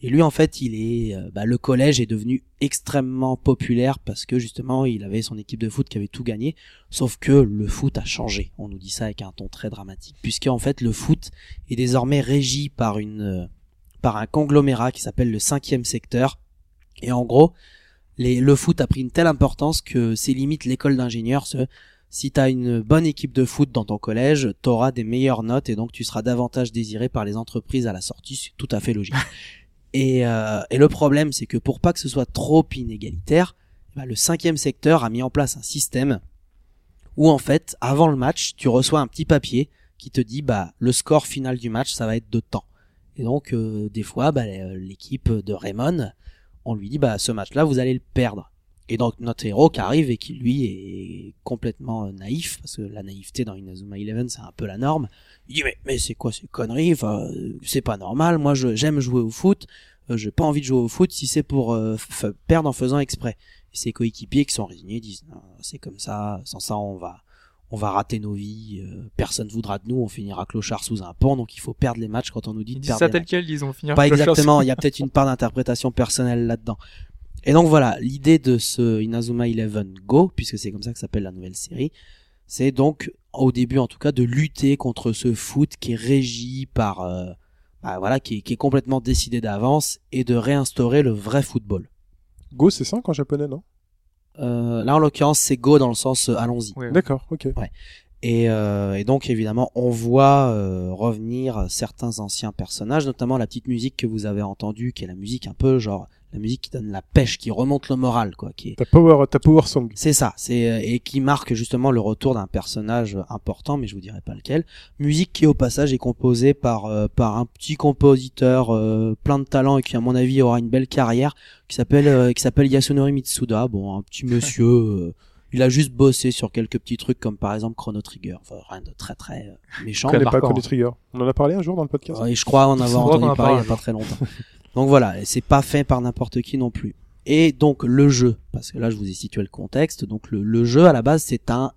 Et lui en fait il est, euh, bah, le collège est devenu extrêmement populaire parce que justement il avait son équipe de foot qui avait tout gagné, sauf que le foot a changé. On nous dit ça avec un ton très dramatique, puisque en fait le foot est désormais régi par une, euh, par un conglomérat qui s'appelle le cinquième secteur. Et en gros, les, le foot a pris une telle importance que c'est limite l'école d'ingénieurs. Si t'as une bonne équipe de foot dans ton collège, t'auras des meilleures notes et donc tu seras davantage désiré par les entreprises à la sortie. C'est tout à fait logique. et, euh, et le problème, c'est que pour pas que ce soit trop inégalitaire, bah, le cinquième secteur a mis en place un système où en fait, avant le match, tu reçois un petit papier qui te dit bah le score final du match, ça va être de temps. Et donc euh, des fois, bah, l'équipe de Raymond, on lui dit bah ce match-là, vous allez le perdre. Et donc notre héros qui arrive et qui lui est complètement euh, naïf, parce que la naïveté dans Inazuma Eleven c'est un peu la norme. Il dit mais, mais c'est quoi ces conneries? Enfin, euh, C'est pas normal. Moi j'aime jouer au foot. Euh, J'ai pas envie de jouer au foot si c'est pour perdre en faisant exprès. Et ses coéquipiers qui sont résignés disent c'est comme ça. Sans ça on va on va rater nos vies. euh, personne voudra de nous. On finira clochard sous un pont. Donc il faut perdre les matchs quand on nous dit Ils de perdre ça tel quel, ils ont fini Pas exactement, il y a peut-être une part d'interprétation personnelle là-dedans. Et donc voilà, l'idée de ce Inazuma Eleven Go, puisque c'est comme ça que s'appelle la nouvelle série, c'est donc, au début en tout cas, de lutter contre ce foot qui est régi par, euh, bah voilà, qui, est- qui est complètement décidé d'avance, et de réinstaurer le vrai football. Go, c'est 5 en japonais, non? Là en l'occurrence c'est Go dans le sens euh, allons-y. Ouais, ouais. D'accord, ok. Et, euh, et donc évidemment, on voit euh, revenir certains anciens personnages, notamment la petite musique que vous avez entendue, qui est la musique un peu genre la musique qui donne la pêche, qui remonte le moral, quoi. Qui est... Ta power, ta power song. C'est ça, c'est euh, et qui marque justement le retour d'un personnage important, mais je vous dirai pas lequel. Musique qui au passage est composée par euh, par un petit compositeur euh, plein de talent et qui à mon avis aura une belle carrière, qui s'appelle euh, qui s'appelle Yasunori Mitsuda. Bon, un petit monsieur. euh, il a juste bossé sur quelques petits trucs comme par exemple Chrono Trigger, enfin rien de très très euh, méchant. Je connais pas Chrono. Trigger. On en a parlé un jour dans le podcast Et je crois en avoir entendu en parler il y a pas très longtemps. donc voilà, et c'est pas fait par n'importe qui non plus. Et donc le jeu, parce que là je vous ai situé le contexte, donc le, le jeu à la base c'est un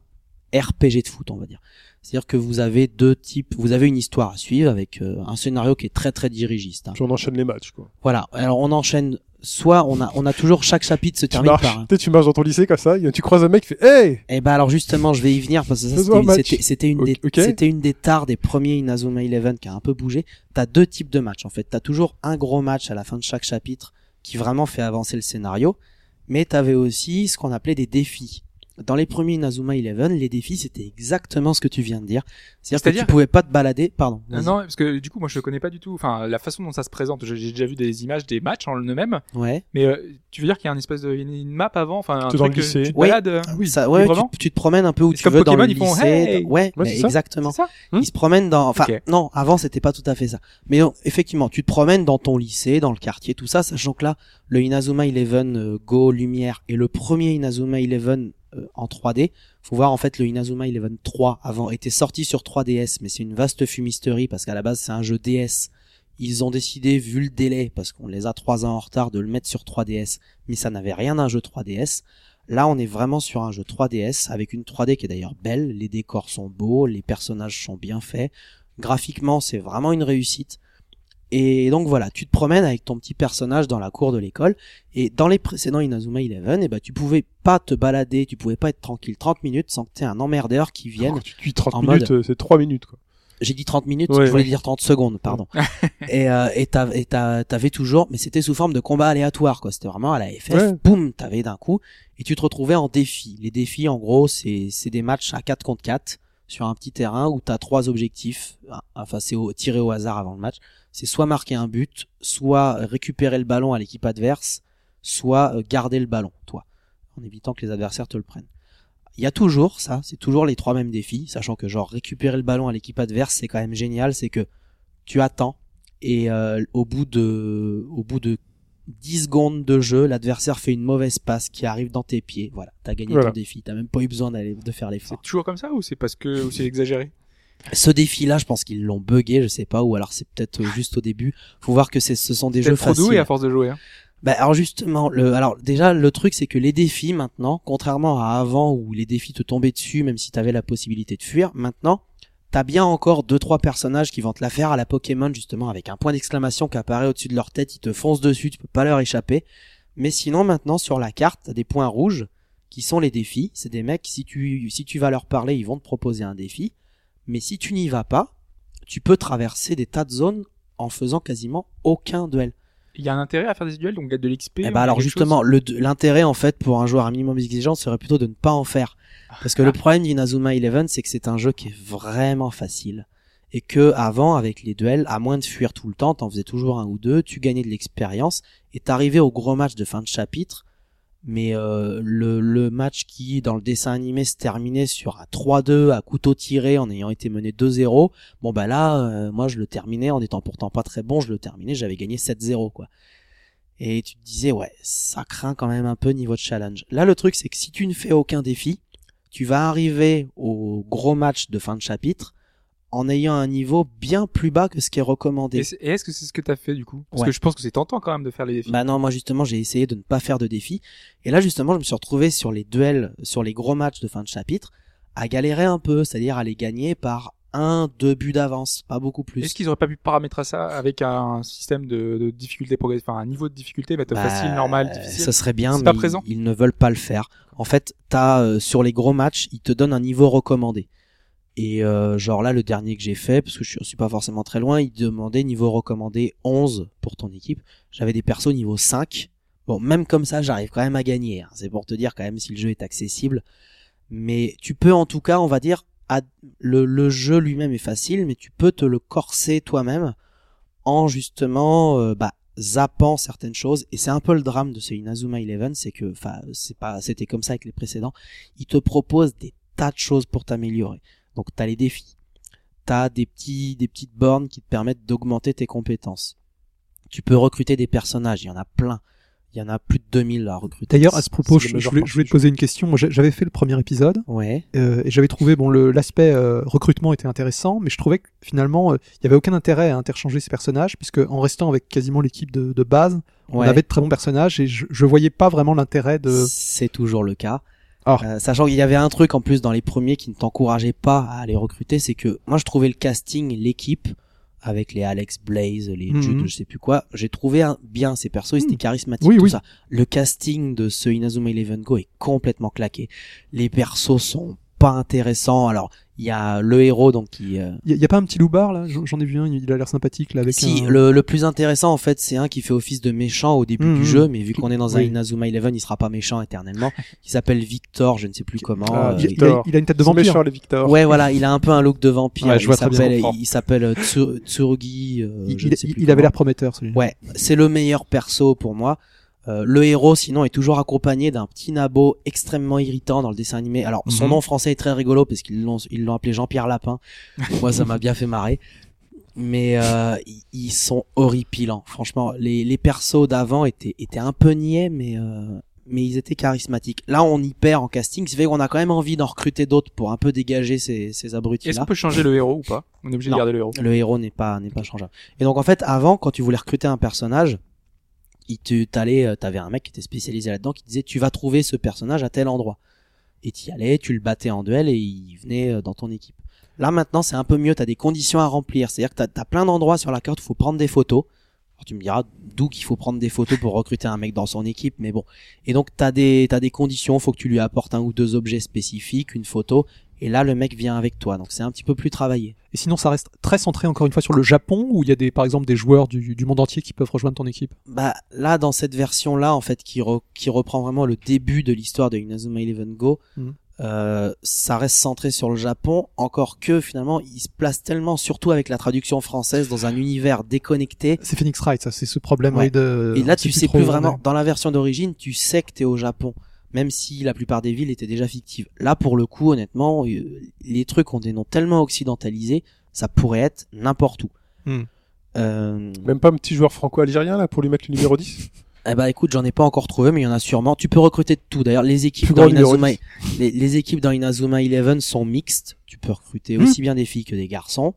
RPG de foot on va dire. C'est-à-dire que vous avez deux types, vous avez une histoire à suivre avec euh, un scénario qui est très très dirigiste. hein. Puis on enchaîne les matchs, quoi. Voilà, alors on enchaîne, soit on a, on a toujours chaque chapitre se Tu termine marches, par un... tu tu marches dans ton lycée comme ça, tu croises un mec qui fait Hey Eh ben alors justement, je vais y venir parce que c'était- une des Ok. c'était une des tares des premiers Inazuma Eleven qui a un peu bougé. T'as deux types de matchs en fait. T'as toujours un gros match à la fin de chaque chapitre qui vraiment fait avancer le scénario. Mais t'avais aussi ce qu'on appelait des défis. Dans les premiers Inazuma Eleven, les défis c'était exactement ce que tu viens de dire. C'est-à-dire que C'est-à-dire tu pouvais pas te balader. Pardon. Non, parce que du coup, moi, je connais pas du tout. Enfin, la façon dont ça se présente. J'ai déjà vu des images des matchs en eux-mêmes. Ouais. Mais euh, tu veux dire qu'il y a une espèce de une, une map avant, enfin, un Tout dans truc le que tu te Oui. balades. euh, oui. Ça, ouais, tu, te promènes un peu où tu comme veux dans Pokémon, le ils font, lycée. hey Ouais, Ouais, mais exactement. Ça? Ils se promènent dans. Enfin, non, avant c'était pas tout à fait ça. Mais non, effectivement, tu te promènes dans ton lycée, dans le quartier, tout ça, sachant que là, le Inazuma Eleven euh, Go Lumière et le premier Inazuma Eleven euh, en 3D. Faut voir en fait le Inazuma Eleven 3 avant était sorti sur 3DS, mais c'est une vaste fumisterie parce qu'à la base c'est un jeu DS. Ils ont décidé, vu le délai, parce qu'on les a trois ans en retard, de le mettre sur 3DS, mais ça n'avait rien d'un jeu 3DS. Là, on est vraiment sur un jeu 3DS avec une 3D qui est d'ailleurs belle. Les décors sont beaux, les personnages sont bien faits. Graphiquement, c'est vraiment une réussite. Et donc voilà, tu te promènes avec ton petit personnage dans la cour de l'école. Et dans les précédents Inazuma Eleven, eh ben, tu pouvais pas te balader, tu pouvais pas être tranquille 30 minutes sans que t'aies un emmerdeur qui vienne. Oh, tu dis 30 en minutes, euh, c'est 3 minutes, quoi. J'ai dit 30 minutes, Ouais, je voulais ouais. dire 30 secondes, pardon. et euh, et t'avais toujours, mais c'était sous forme de combat aléatoire, quoi. C'était vraiment à la FF, Ouais. boum, t'avais d'un coup, et tu te retrouvais en défi. Les défis, en gros, c'est c'est des matchs à 4 contre 4 sur un petit terrain où t'as trois objectifs. Ah, Enfin, c'est au, tiré au hasard avant le match. C'est soit marquer un but, soit récupérer le ballon à l'équipe adverse, soit euh, garder le ballon, toi, en évitant que les adversaires te le prennent. Il y a toujours ça, c'est toujours les trois mêmes défis, sachant que genre récupérer le ballon à l'équipe adverse, c'est quand même génial, c'est que tu attends et euh, au bout de au bout de 10 secondes de jeu, l'adversaire fait une mauvaise passe qui arrive dans tes pieds. Voilà, t'as gagné Voilà. ton défi, t'as même pas eu besoin d'aller de faire l'effort. C'est toujours comme ça ou c'est parce que ou c'est exagéré Ce défi-là, je pense qu'ils l'ont buggé, je sais pas, ou alors c'est peut-être euh, juste au début. Faut voir que c'est ce sont des jeux trop doué faciles. à force de jouer. Hein. Bah alors justement, le, alors déjà le truc c'est que les défis maintenant, contrairement à avant où les défis te tombaient dessus même si t'avais la possibilité de fuir, maintenant t'as bien encore deux trois personnages qui vont te la faire à la Pokémon justement avec un point d'exclamation qui apparaît au-dessus de leur tête, ils te foncent dessus, tu peux pas leur échapper. Mais sinon maintenant sur la carte t'as des points rouges qui sont les défis. C'est des mecs si tu si tu vas leur parler ils vont te proposer un défi, mais si tu n'y vas pas, tu peux traverser des tas de zones en faisant quasiment aucun duel. Il y a un intérêt à faire des duels, donc de l'XP. Eh ben alors justement, l'intérêt en fait pour un joueur à minimum exigeant serait plutôt de ne pas en faire. Parce que le problème d'Inazuma Eleven, c'est que c'est un jeu qui est vraiment facile. Et que avant, avec les duels, à moins de fuir tout le temps, t'en faisais toujours un ou deux, tu gagnais de l'expérience, et t'arrivais au gros match de fin de chapitre, mais euh, le, le match qui, dans le dessin animé, se terminait sur un 3-2 à couteau tiré en ayant été mené 2-0, bon bah là, euh, moi je le terminais en étant pourtant pas très bon, je le terminais, j'avais gagné 7-0 quoi. Et tu te disais, ouais, ça craint quand même un peu niveau de challenge. Là, le truc, c'est que si tu ne fais aucun défi, tu vas arriver au gros match de fin de chapitre en ayant un niveau bien plus bas que ce qui est recommandé. Et est-ce que c'est ce que t'as fait du coup? Parce Ouais. que je pense que c'est tentant quand même de faire les défis. Bah non, moi justement, j'ai essayé de ne pas faire de défis. Et là, justement, je me suis retrouvé sur les duels, sur les gros matchs de fin de chapitre, à galérer un peu, c'est-à-dire à les gagner par un, deux buts d'avance, pas beaucoup plus. Est-ce qu'ils auraient pas pu paramétrer ça avec un système de, de difficulté progressive, enfin un niveau de difficulté, mettre Bah, facile, normal, difficile? Ce serait bien, mais pas présent? ils, ils ne veulent pas le faire. En fait, t'as euh, sur les gros matchs, ils te donnent un niveau recommandé. Et euh, genre là, le dernier que j'ai fait, parce que je suis pas forcément très loin, il demandait niveau recommandé 11 pour ton équipe. J'avais des persos niveau 5. Bon, même comme ça, j'arrive quand même à gagner. hein. C'est pour te dire quand même si le jeu est accessible. Mais tu peux en tout cas, on va dire, le, jeu lui-même est facile, mais tu peux te le corser toi-même en justement euh, bah, zappant certaines choses. Et c'est un peu le drame de ce Inazuma Eleven, c'est que, c'est pas, c'était comme ça avec les précédents. Il te propose des tas de choses pour t'améliorer. Donc t'as les défis, t'as des petits, des petites bornes qui te permettent d'augmenter tes compétences. Tu peux recruter des personnages, il y en a plein. Il y en a plus de 2000 à recruter. D'ailleurs, à ce propos, je, voulais, je te poser une question. J'avais fait le premier épisode Ouais. euh, et j'avais trouvé bon l'aspect euh, recrutement était intéressant, mais je trouvais que finalement euh, il y avait aucun intérêt à interchanger ces personnages puisque en restant avec quasiment l'équipe de, de base, on Ouais. avait de très bons personnages et je, je voyais pas vraiment l'intérêt de. C'est toujours le cas. Ah. Euh, sachant qu'il y avait un truc en plus dans les premiers qui ne t'encourageait pas à les recruter, c'est que moi je trouvais le casting, l'équipe, avec les Alex Blaze, les Mhm. Jude, je sais plus quoi, j'ai trouvé un- bien ces persos, ils étaient charismatiques, Oui, tout oui. ça. Le casting de ce Inazuma Eleven Go est complètement claqué. Les persos sont pas intéressants. Alors, Il y a le héros donc qui. euh, Il y, a- y a pas un petit loupard là? J'en j'en ai vu un, il a l'air sympathique là avec si un... le, le plus intéressant en fait c'est un qui fait office de méchant au début Mhm. du jeu mais vu qu'on est dans un. Inazuma Eleven il sera pas méchant éternellement qui s'appelle Victor je ne sais plus comment Ah, euh, il, il a, Victor. il a une tête de vampire. les Victor. ouais voilà il a un peu un look de vampire Ouais, je il vois il s'appelle Tsu- Tsurugi euh, il, je il- ne sais il- plus il avait l'air prometteur celui Ouais, c'est le meilleur perso pour moi. Euh, le héros, sinon, est toujours accompagné d'un petit nabo extrêmement irritant dans le dessin animé. Alors, son Mhm. nom français est très rigolo parce qu'ils l'ont, ils l'ont appelé Jean-Pierre Lapin. moi, ça m'a bien fait marrer. Mais euh, ils- sont horripilants. Franchement, les, les persos d'avant étaient, étaient un peu niais, mais euh, mais ils étaient charismatiques. Là, on y perd en casting, ça fait qu'on a quand même envie d'en recruter d'autres pour un peu dégager ces, ces Est-ce qu'on peut changer le héros ou pas? On est obligé Non. de garder le héros. Le héros n'est pas n'est pas changeable. Et donc en fait, avant, quand tu voulais recruter un personnage, il te t'allais, euh, t'avais un mec qui était spécialisé là-dedans qui disait tu vas trouver ce personnage à tel endroit. Et t'y allais, tu le battais en duel et il venait euh, dans ton équipe. Là maintenant, c'est un peu mieux. T'as des conditions à remplir. C'est-à-dire que t'as as plein d'endroits sur la carte où faut prendre des photos. Alors, tu me diras d'où qu'il faut prendre des photos pour recruter un mec dans son équipe, mais bon. Et donc t'as des t'as des conditions. Faut que tu lui apportes un ou deux objets spécifiques, une photo. Et là, le mec vient avec toi. Donc c'est un petit peu plus travaillé. Et sinon, ça reste très centré encore une fois sur le Japon, où il y a des, par exemple, des joueurs du, du monde entier qui peuvent rejoindre ton équipe? Bah là dans cette version là en fait qui, re- qui reprend vraiment le début de l'histoire de Inazuma Eleven Go, Mhm. euh, ça reste centré sur le Japon. Encore que finalement il se place tellement surtout avec la traduction française dans un univers déconnecté. C'est Phoenix Wright, ça, c'est ce problème Ouais. de. Et là on tu sais trop plus vraiment. Dans la version d'origine tu sais que t'es au Japon. Même si la plupart des villes étaient déjà fictives. Là, pour le coup, honnêtement, euh, les trucs ont des noms tellement occidentalisés, ça pourrait être n'importe où. Hmm. Euh, Même pas un petit joueur franco-algérien là pour lui mettre le numéro 10 Eh bah écoute, j'en ai pas encore trouvé, mais il y en a sûrement. Tu peux recruter de tout. D'ailleurs, les équipes Plus dans Inazuma, 10. les, les équipes dans Inazuma Eleven sont mixtes. Tu peux recruter Hmm. aussi bien des filles que des garçons.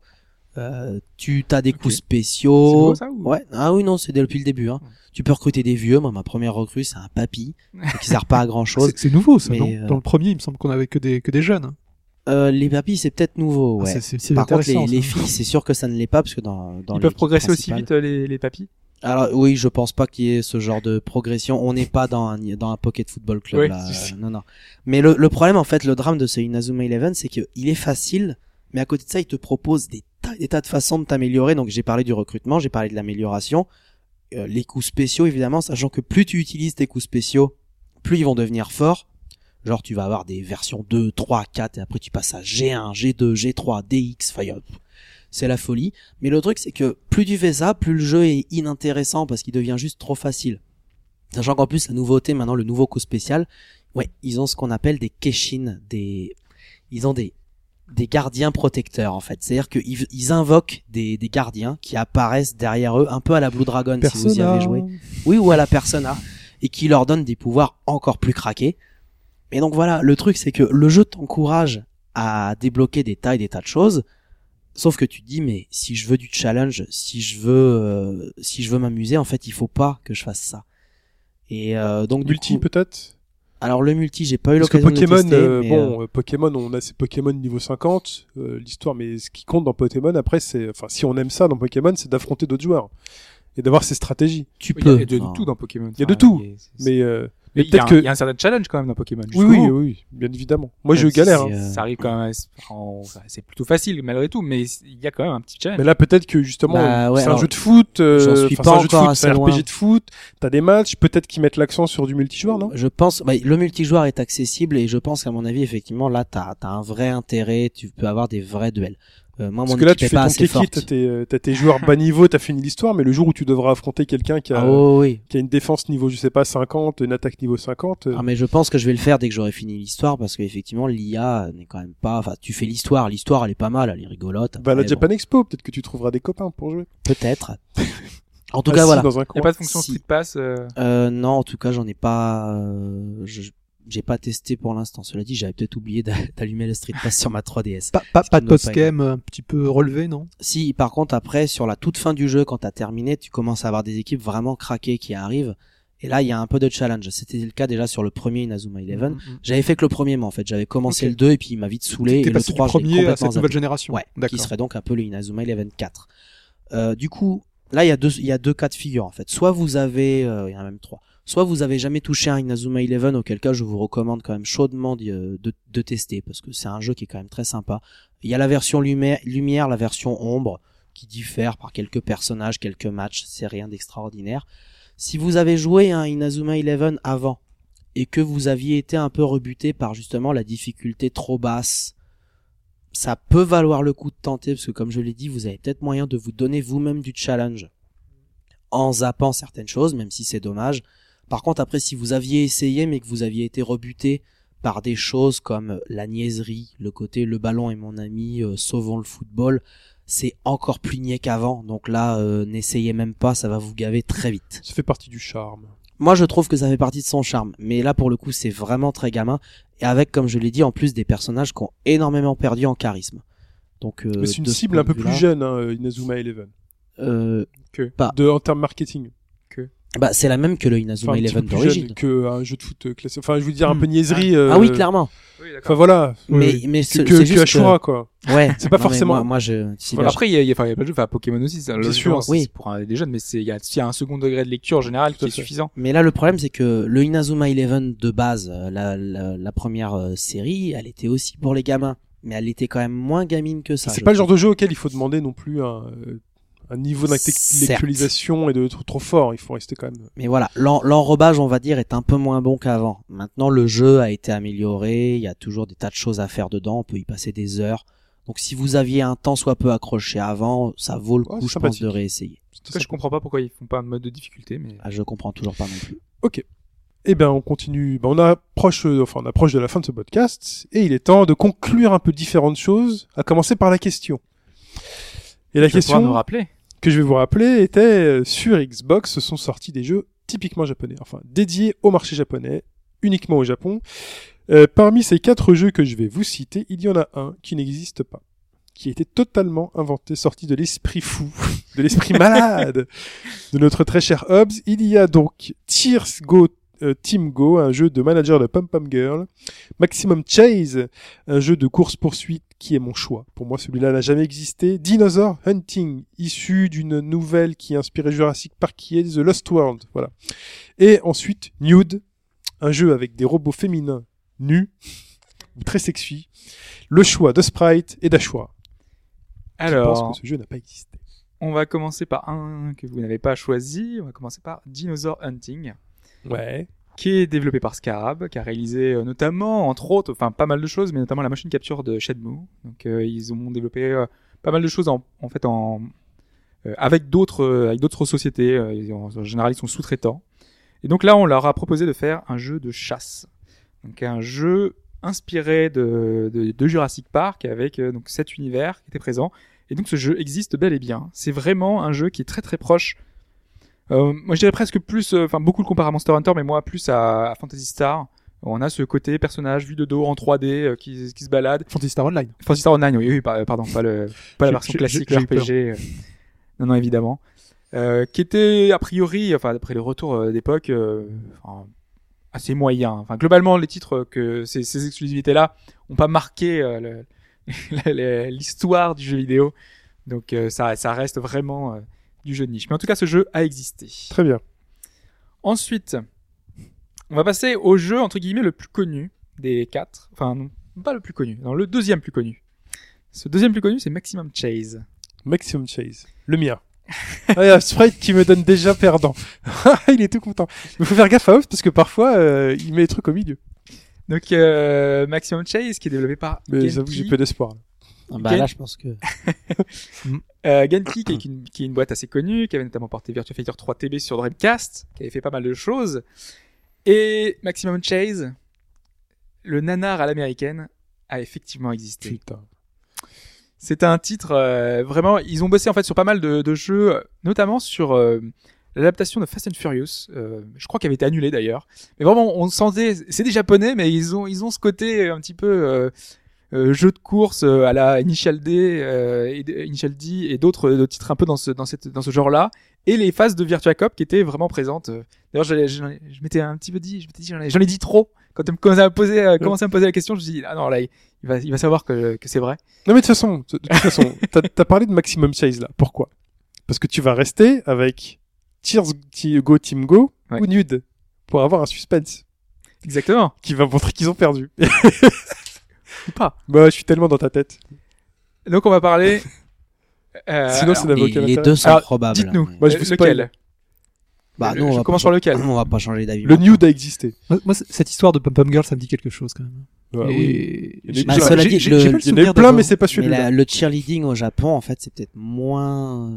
Euh, tu as des coups spéciaux. ça, ou- Ouais. Ah oui non, c'est depuis le début. Hein. Tu peux recruter des vieux. Moi, ma première recrue, c'est un papy qui sert pas à grand chose. C'est- nouveau, ça, Mais, non? euh, Dans le premier, il me semble qu'on avait que des, que des jeunes. Euh, les papys, c'est peut-être nouveau. Ah, Ouais. c'est- c'est- c'est Par contre, les, filles, c'est sûr que ça ne l'est pas parce que dans, dans Ils peuvent progresser aussi vite les, les papis? Alors oui, je pense pas qu'il y ait ce genre de progression. On n'est pas dans un dans un Pocket Football Club Oui, là. Non non. Mais le, le problème en fait, le drame de ce Inazuma Eleven, c'est que il est facile, mais à côté de ça, il te propose des tas, des tas de façons de t'améliorer. Donc j'ai parlé du recrutement, j'ai parlé de l'amélioration, Euh, les coups spéciaux évidemment, sachant que plus tu utilises tes coups spéciaux, plus ils vont devenir forts. Genre tu vas avoir des versions 2, 3, 4 et après tu passes à G1, G2, G3, DX, enfin, c'est la folie. Mais le truc c'est que plus tu fais ça, plus le jeu est inintéressant parce qu'il devient juste trop facile. Sachant qu'en plus la nouveauté maintenant, le nouveau coup spécial, ouais, ils ont ce qu'on appelle des Keshin, des, ils ont des des gardiens protecteurs en fait. C'est-à-dire qu'ils ils invoquent des, des gardiens qui apparaissent derrière eux, un peu à la Blue Dragon si vous y avez joué. Oui, ou à la Persona, et qui leur donnent des pouvoirs encore plus craqués. Et donc voilà, le truc c'est que le jeu t'encourage à débloquer des tas et des tas de choses, sauf que tu te dis mais si je veux du challenge, si je veux euh, si je veux m'amuser, en fait il faut pas que je fasse ça. Et euh, donc du Multi coup, peut-être? Alors le multi j'ai pas eu l'occasion de le Pokémon, tester, euh, mais, bon, euh, Pokémon, on a ces Pokémon niveau 50, euh, l'histoire, mais ce qui compte dans Pokémon, après, c'est, enfin, si on aime ça dans Pokémon, c'est d'affronter d'autres joueurs et d'avoir ces stratégies. tu Il y a peux. de, de tout dans Pokémon. Il y a de tout, Mais, euh, mais il y, a peut-être un- que, il y a un certain challenge quand même dans Pokémon. oui, oui, bout. oui, bien évidemment. Moi, je si galère. c'est, hein. euh, Ça arrive quand même. C'est plutôt facile malgré tout, mais il y a quand même un petit challenge. Mais là, peut-être que justement, Bah, ouais, c'est un jeu de foot, euh, j'en suis enfin, pas c'est un jeu de encore foot, assez c'est un RPG de foot, t'as des matchs, peut-être qu'ils mettent l'accent sur du multijoueur, non? Je pense, bah, le multijoueur est accessible et je pense qu'à mon avis, effectivement, là, t'as as un vrai intérêt. Tu peux avoir des vrais duels. Euh, moi, Parce mon que là, tu fais pas ton assez kéki, t'as tes, euh, t'as tes joueurs bas niveau, t'as fini l'histoire, mais le jour où tu devras affronter quelqu'un qui a, Ah, oh, oui. qui a une défense niveau, je sais pas, 50, une attaque niveau 50, euh, Ah, mais je pense que je vais le faire dès que j'aurai fini l'histoire parce qu'effectivement, l'IA n'est quand même pas. Enfin, tu fais l'histoire. L'histoire, elle est pas mal. Elle est rigolote. à la Japan Expo, peut-être que tu trouveras des copains pour jouer. Peut-être. En tout cas, voilà. Il n'y a pas de fonction Si. Speed Pass. euh, Euh, non, en tout cas, j'en ai pas. Euh, je- j'ai pas testé pour l'instant. Cela dit, j'avais peut-être oublié d'a- d'allumer le Street Pass sur ma 3DS. Pas, pas, pas de post-game un petit peu relevé, non? Si, par contre, après, sur la toute fin du jeu, quand t'as terminé, tu commences à avoir des équipes vraiment craquées qui arrivent. Et là, il y a un peu de challenge. C'était le cas déjà sur le premier Inazuma Eleven. J'avais fait que le premier, moi, en fait. J'avais commencé le 2 et puis il m'a vite saoulé. Et le passé 3, du j'ai premier à complètement cette nouvelle génération. Ouais, qui serait donc un peu le Inazuma Eleven 4. Euh, du coup, là, il y a deux, il y a deux cas de figure, en fait. Soit vous avez, euh, il y en a même trois. Soit vous avez jamais touché un Inazuma Eleven, auquel cas je vous recommande quand même chaudement d'y- euh, de, de tester parce que c'est un jeu qui est quand même très sympa. Il y a la version lumière, la version ombre qui diffère par quelques personnages, quelques matchs, c'est rien d'extraordinaire. Si vous avez joué à Inazuma Eleven avant et que vous aviez été un peu rebuté par justement la difficulté trop basse, ça peut valoir le coup de tenter parce que comme je l'ai dit, vous avez peut-être moyen de vous donner vous-même du challenge en zappant certaines choses, même si c'est dommage. Par contre, après, si vous aviez essayé mais que vous aviez été rebuté par des choses comme la niaiserie, le côté le ballon est mon ami, euh, sauvons le football, c'est encore plus niais qu'avant. Donc là, euh, n'essayez même pas, ça va vous gaver très vite. Ça fait partie du charme. Moi, je trouve que ça fait partie de son charme. Mais là, pour le coup, c'est vraiment très gamin. Et avec, comme je l'ai dit, en plus des personnages qui ont énormément perdu en charisme. Donc, euh, Mais c'est une cible un peu plus jeune, hein, Inazuma Eleven. euh, Bah. De, en termes marketing. Bah, c'est la même que le Inazuma Enfin, Eleven d'origine. que un jeu de foot euh, classique. Enfin, je veux dire un Hmm. peu niaiserie. euh, Ah oui, clairement. Oui. Enfin voilà. Mais, Ouais. mais c'est que, c'est que Ashura, quoi. ouais. C'est pas Non, forcément- Moi, moi, je, Voilà, là, Après, il y a, y a, enfin, il y a pas de jeu, enfin, Pokémon aussi, c'est Bien sûr. c'est Oui. pour un- des jeunes, mais c'est, il y a, il y a un second degré de lecture en général qui est suffisant. Mais là, le problème, c'est que le Inazuma Eleven de base, euh, la, la, la première euh, série, elle était aussi pour les gamins. Mais elle était quand même moins gamine que ça. c'est pas le genre de jeu auquel il faut demander non plus un, euh, un niveau d'intellectualisation et de trop, trop fort. Il faut rester quand même. Mais voilà, l'en- l'enrobage, on va dire, est un peu moins bon qu'avant. Maintenant, le jeu a été amélioré, il y a toujours des tas de choses à faire dedans, on peut y passer des heures. Donc si vous aviez un temps soit peu accroché avant, ça vaut le coup, je pense, de réessayer. En tout cas, je comprends pas pourquoi ils font pas un mode de difficulté, mais Ah, je comprends toujours pas non plus. Eh ben, on continue. Ben, on approche, euh, enfin, on approche de la fin de ce podcast et il est temps de conclure un peu différentes choses, à commencer par la question. Et la vas pouvoir nous question rappeler. Que je vais vous rappeler était euh, sur Xbox, ce sont sortis des jeux typiquement japonais, enfin dédiés au marché japonais, uniquement au Japon. Euh, parmi ces quatre jeux que je vais vous citer, il y en a un qui n'existe pas, qui a été totalement inventé, sorti de l'esprit fou, de l'esprit malade de notre très cher Hobbs. Il y a donc Tears Go Team Go, un jeu de manager de Pom Pom Girl, Maximum Chase, un jeu de course-poursuite qui est mon choix. Pour moi, celui-là n'a jamais existé. Dinosaur Hunting, issu d'une nouvelle qui a inspiré Jurassic Park, qui est The Lost World. Voilà. Et ensuite, Nude, un jeu avec des robots féminins nus, très sexy. Le choix de Sprite et d'Ashura. Je Alors, pense que ce jeu n'a pas existé. on va commencer par un que vous n'avez pas choisi. On va commencer par Dinosaur Hunting. Ouais. qui est développé par Scarab, qui a réalisé euh, notamment, entre autres, enfin pas mal de choses, mais notamment la machine capture de Shenmue. Donc euh, ils ont développé euh, pas mal de choses en, fait en avec d'autres avec d'autres sociétés. en général, ils sont sous-traitants. Et donc là, on leur a proposé de faire un jeu de chasse. Donc un jeu inspiré de, de, Jurassic Park avec donc cet univers qui était présent. Et donc ce jeu existe bel et bien. C'est vraiment un jeu qui est très très proche euh, moi, je dirais presque plus, euh, enfin beaucoup le comparent à Monster Hunter, mais moi plus à, à Fantasy Star. On a ce côté personnage vu de dos en 3D euh, qui, qui se balade. Fantasy Star Online. Fantasy Star Online, oui, oui, par- pardon, pas le, pas la version classique. RPG. euh, non, non, évidemment. Euh, qui était a priori, enfin d'après les retours euh, d'époque, euh, enfin, assez moyen. Enfin, globalement, les titres que ces, ces exclusivités-là ont pas marqué euh, l'histoire du jeu vidéo. Donc euh, ça, ça reste vraiment euh, du jeu de niche. Mais en tout cas, ce jeu a existé. Très bien. Ensuite, on va passer au jeu entre guillemets le plus connu des quatre. Enfin, non, pas le plus connu, non, le deuxième plus connu. Ce deuxième plus connu, c'est Maximum Chase. Maximum Chase. Le mien. Ah, il y a Sprite qui me donne déjà perdant. il est tout content. Il faut faire gaffe à Hobbs parce que parfois, euh, il met les trucs au milieu. Donc, euh, Maximum Chase, qui est développé par Mais j'avoue que j'ai peu d'espoir. Là. Ah bah Gen- là, je pense que euh, Genki, qui est, une, qui est une boîte assez connue, qui avait notamment porté Virtua Fighter 3 TB sur Dreamcast, qui avait fait pas mal de choses. Et Maximum Chase, le nanar à l'américaine, a effectivement existé. Putain. C'est un titre euh, vraiment. Ils ont bossé en fait sur pas mal de, de jeux, notamment sur euh, l'adaptation de Fast and Furious. euh, je crois qu'elle avait été annulée d'ailleurs. Mais vraiment, on sentait. C'est des japonais, mais ils ont ils ont ce côté un petit peu euh, euh, jeu de course euh, à la Initial D, euh, et, Initial D et d'autres d'autres titres un peu dans ce dans cette dans ce genre-là. Et les phases de Virtua Cop qui étaient vraiment présentes. euh. D'ailleurs, je, je, je m'étais un petit peu dit, j'en ai, ai dit trop. Quand tu me à poser, euh, commençais à me poser la question, je me suis dit, ah non, là, il va, il va savoir que, que c'est vrai. Non mais de toute façon, de toute façon, t'as as parlé de Maximum Chase là. Pourquoi? Parce que tu vas rester avec Tears Go Team Go Ouais. ou Nude. pour avoir un suspense Exactement. qui va montrer qu'ils ont perdu. Ou pas. bah, je suis tellement dans ta tête. Donc on va parler. euh, Sinon, alors, n'avait Les, deux sont Alors, probables. dites-nous. Moi, je euh, vous spoil. lequel Bah, Je nous, on va commence pas- sur lequel On va pas changer d'avis. Le maintenant. nude a existé. Moi, cette histoire de Pum Pum Girl, ça me dit quelque chose quand même. Oui. Et Il y en a plein, plein, mais c'est pas celui-là. le cheerleading au Japon, en fait, c'est peut-être moins.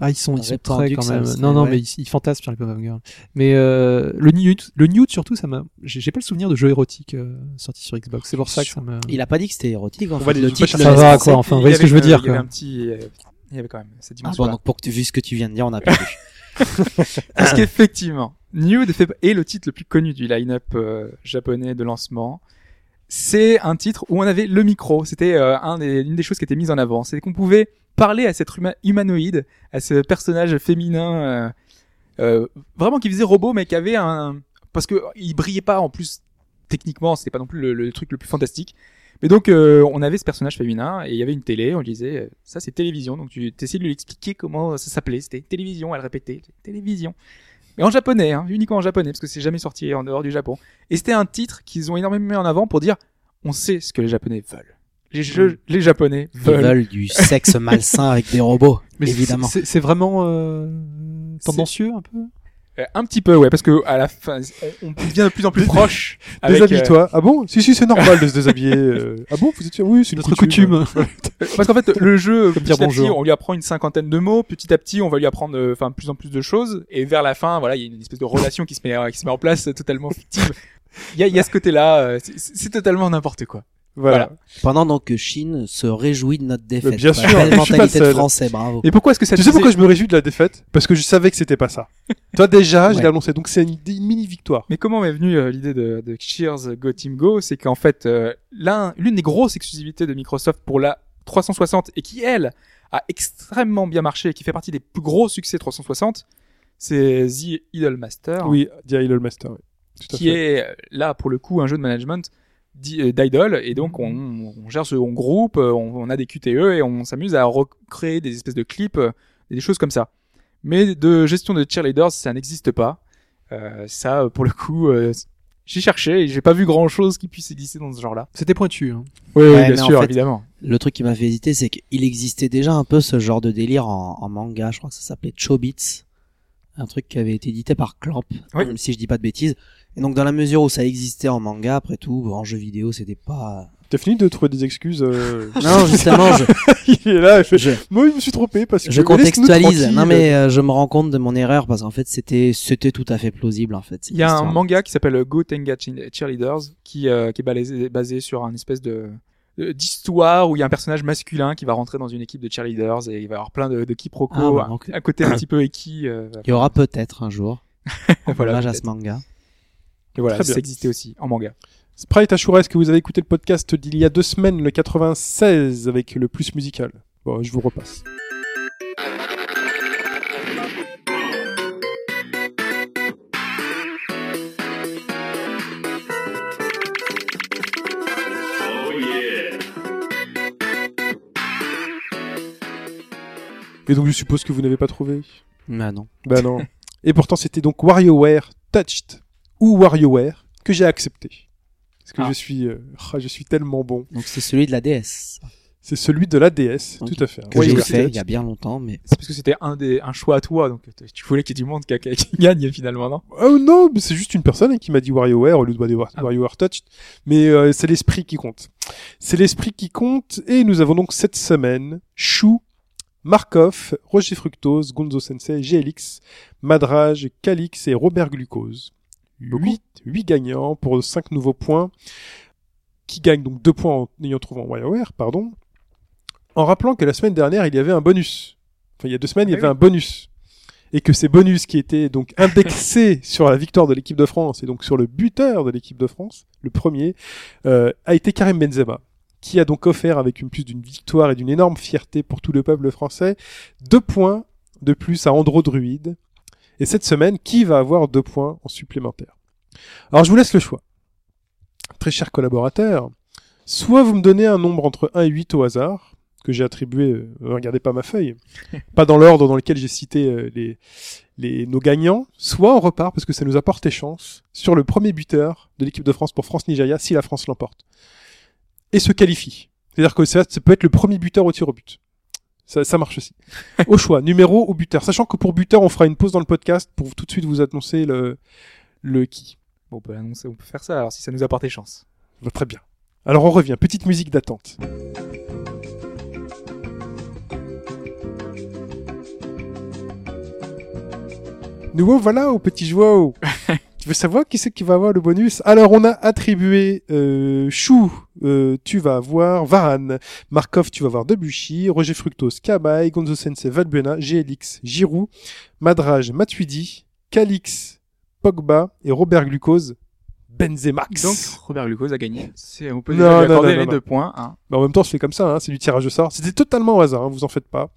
Ah, ils sont, ils sont très quand même. Non, non, ouais. mais ils, ils fantasment sur les Pum Girls. Mais euh, le nude, le surtout, ça m'a. J'ai pas le souvenir de jeux érotiques euh, sortis sur Xbox. C'est pour ça que ça me. Il a pas dit que c'était érotique. En On fait. le titre Ça va, quoi, enfin, vous voyez ce que je veux dire, Il y avait quoi. un petit. euh, Il y avait quand même cette Ah dimension. bon, donc pour que tu, vu ce que tu viens de dire, on a perdu. Parce qu'effectivement, Nude fait- est le titre le plus connu du line-up euh, japonais de lancement. C'est un titre où on avait le micro. C'était euh, un des, une des choses qui était mise en avant. C'est qu'on pouvait parler à cet huma- humanoïde, à ce personnage féminin, euh, euh, vraiment qui faisait robot, mais qui avait un, parce que il brillait pas en plus techniquement, c'était pas non plus le, le truc le plus fantastique. Mais donc euh, on avait ce personnage féminin et il y avait une télé, on disait euh, ça c'est télévision, donc tu essayais de lui expliquer comment ça s'appelait, c'était télévision, elle répétait télévision. Mais en japonais, hein, uniquement en japonais, parce que c'est jamais sorti en dehors du Japon. Et c'était un titre qu'ils ont énormément mis en avant pour dire on sait ce que les Japonais veulent. Les jeux, les Japonais Ils veulent. veulent du sexe malsain avec des robots, Mais évidemment. c'est c'est vraiment euh, tendancieux un peu? Euh, un petit peu, ouais, parce que à la fin, on on devient de plus en plus proche. avec, euh, Déshabille-toi. Ah bon? Si, si, c'est normal de se déshabiller. euh. Ah bon? Vous êtes sûr? Oui, c'est une Notre coutume. euh, Parce qu'en fait, le jeu, Comme dire petit à petit, on lui apprend une cinquantaine de mots. Petit à petit, on va lui apprendre, enfin, plus en plus de choses. Et vers la fin, voilà, il y a une espèce de relation qui se met, qui se met en place, totalement fictive. Il y a, il y a ce côté-là. euh, c'est totalement n'importe quoi. Voilà. Pendant donc que Chine se réjouit de notre défaite. Bien sûr, Belle mentalité de français, bravo. Et pourquoi est-ce que ça Tu sais pourquoi je me réjouis de la défaite? Parce que je savais que c'était pas ça. Toi déjà, je Ouais. l'ai annoncé, donc c'est une, une mini victoire. Mais comment m'est venue euh, l'idée de, de Cheers Go Team Go? C'est qu'en fait, euh, l'un, l'une des grosses exclusivités de Microsoft pour la 360 et qui elle a extrêmement bien marché et qui fait partie des plus gros succès 360, c'est The Idol Master, Oui, The Idol Master. oui. Tout à qui fait. est euh, là pour le coup un jeu de management euh, d'idol et donc on, on gère ce on groupe, euh, on, on a des QTE et on s'amuse à recréer des espèces de clips, euh, et des choses comme ça. Mais de gestion de cheerleaders, ça n'existe pas. Euh, ça, pour le coup, euh, j'ai cherché et j'ai pas vu grand chose qui puisse exister dans ce genre-là. C'était pointu. Hein. Oui, Ouais, bien en sûr, fait, évidemment. Le truc qui m'a fait hésiter, c'est qu'il existait déjà un peu ce genre de délire en, en manga. Je crois que ça s'appelait Chobits. Un truc qui avait été édité par Clamp, Oui. même si je dis pas de bêtises. Et donc, dans la mesure où ça existait en manga, après tout, en jeu vidéo, c'était pas... T'as fini de trouver des excuses euh, Non, justement, je, Il est là, il fait, je, Moi, je me suis trompé parce que je contextualise. Non, mais euh, je me rends compte de mon erreur parce qu'en fait, c'était, c'était tout à fait plausible, en fait. Il y a un manga qui s'appelle Go Tenga Cheerleaders qui, euh, qui est basé, basé sur un espèce de d'histoire où il y a un personnage masculin qui va rentrer dans une équipe de cheerleaders et il va y avoir plein de, de quiproquos, Ah, bah, donc- un côté un petit peu équi. euh, Il y aura peut-être un jour. voilà, hommage à ce manga. Et voilà, Très bien. ça existait aussi en manga. Sprite Ashura, est-ce que vous avez écouté le podcast d'il y a deux semaines, le 96, avec le plus musical? Bon, je vous repasse. Et donc je suppose que vous n'avez pas trouvé? Mais non. Bah non. Et pourtant c'était donc WarioWare Touched ou WarioWare que j'ai accepté. Parce que Ah. je suis euh, ah, je suis tellement bon. Donc, c'est celui de la DS. C'est celui de la DS, tout à fait. Que j'ai WarioWare fait il y a bien longtemps, mais C'est parce que c'était un des un choix à toi, donc t- tu voulais qu'il y ait du monde qui, qui- qui gagne finalement, non? Oh non, mais c'est juste une personne qui m'a dit WarioWare au lieu de Ah. WarioWare Touched. Mais euh, c'est l'esprit qui compte. C'est l'esprit qui compte et nous avons donc cette semaine Chou, Markov, Roger Fructose, Gonzo Sensei, GLX, Madrage, Calix et Robert Glucose. 8, 8 gagnants pour 5 nouveaux points qui gagnent donc 2 points en ayant trouvé en WarioWare, pardon. En rappelant que la semaine dernière, il y avait un bonus. Enfin, il y a deux semaines, il y Ah avait un bonus. Et que ces bonus qui étaient donc indexés sur la victoire de l'équipe de France et donc sur le buteur de l'équipe de France, le premier, euh, a été Karim Benzema, qui a donc offert avec une plus d'une victoire et d'une énorme fierté pour tout le peuple français, deux points de plus à Andro Druide. Et cette semaine, qui va avoir deux points en supplémentaire? Alors je vous laisse le choix. Très chers collaborateurs, soit vous me donnez un nombre entre 1 et 8 au hasard, que j'ai attribué, euh, regardez pas ma feuille, pas dans l'ordre dans lequel j'ai cité euh, les, les, nos gagnants, soit on repart parce que ça nous a porté chance sur le premier buteur de l'équipe de France pour France-Nigeria si la France l'emporte. Et se qualifie. C'est-à-dire que ça, ça peut être le premier buteur au tir au but. Ça, ça marche aussi. au choix, numéro ou buteur. Sachant que pour buteur, on fera une pause dans le podcast pour tout de suite vous annoncer le, le qui. Bon, on peut annoncer, on peut faire ça alors si ça nous a porté chance. Va Très bien. Alors on revient. Petite musique d'attente. Nous voilà au petit Joao. tu veux savoir qui c'est qui va avoir le bonus? Alors on a attribué euh, Chou, euh, tu vas avoir Varane, Markov, tu vas avoir Debuchy, Roger Fructose, Kabay, Gonzo Sensei, Valbuena, GLX, Giroud, Madrage, Matuidi, Calix, Pogba et Robert Glucose, Benzemax. Donc Robert Glucose a gagné. C'est on peut Non, lui non, accorder non, les deux points. Hein. Mais en même temps, c'est comme ça, hein, c'est du tirage au sort. C'était totalement au hasard, hein, vous en faites pas.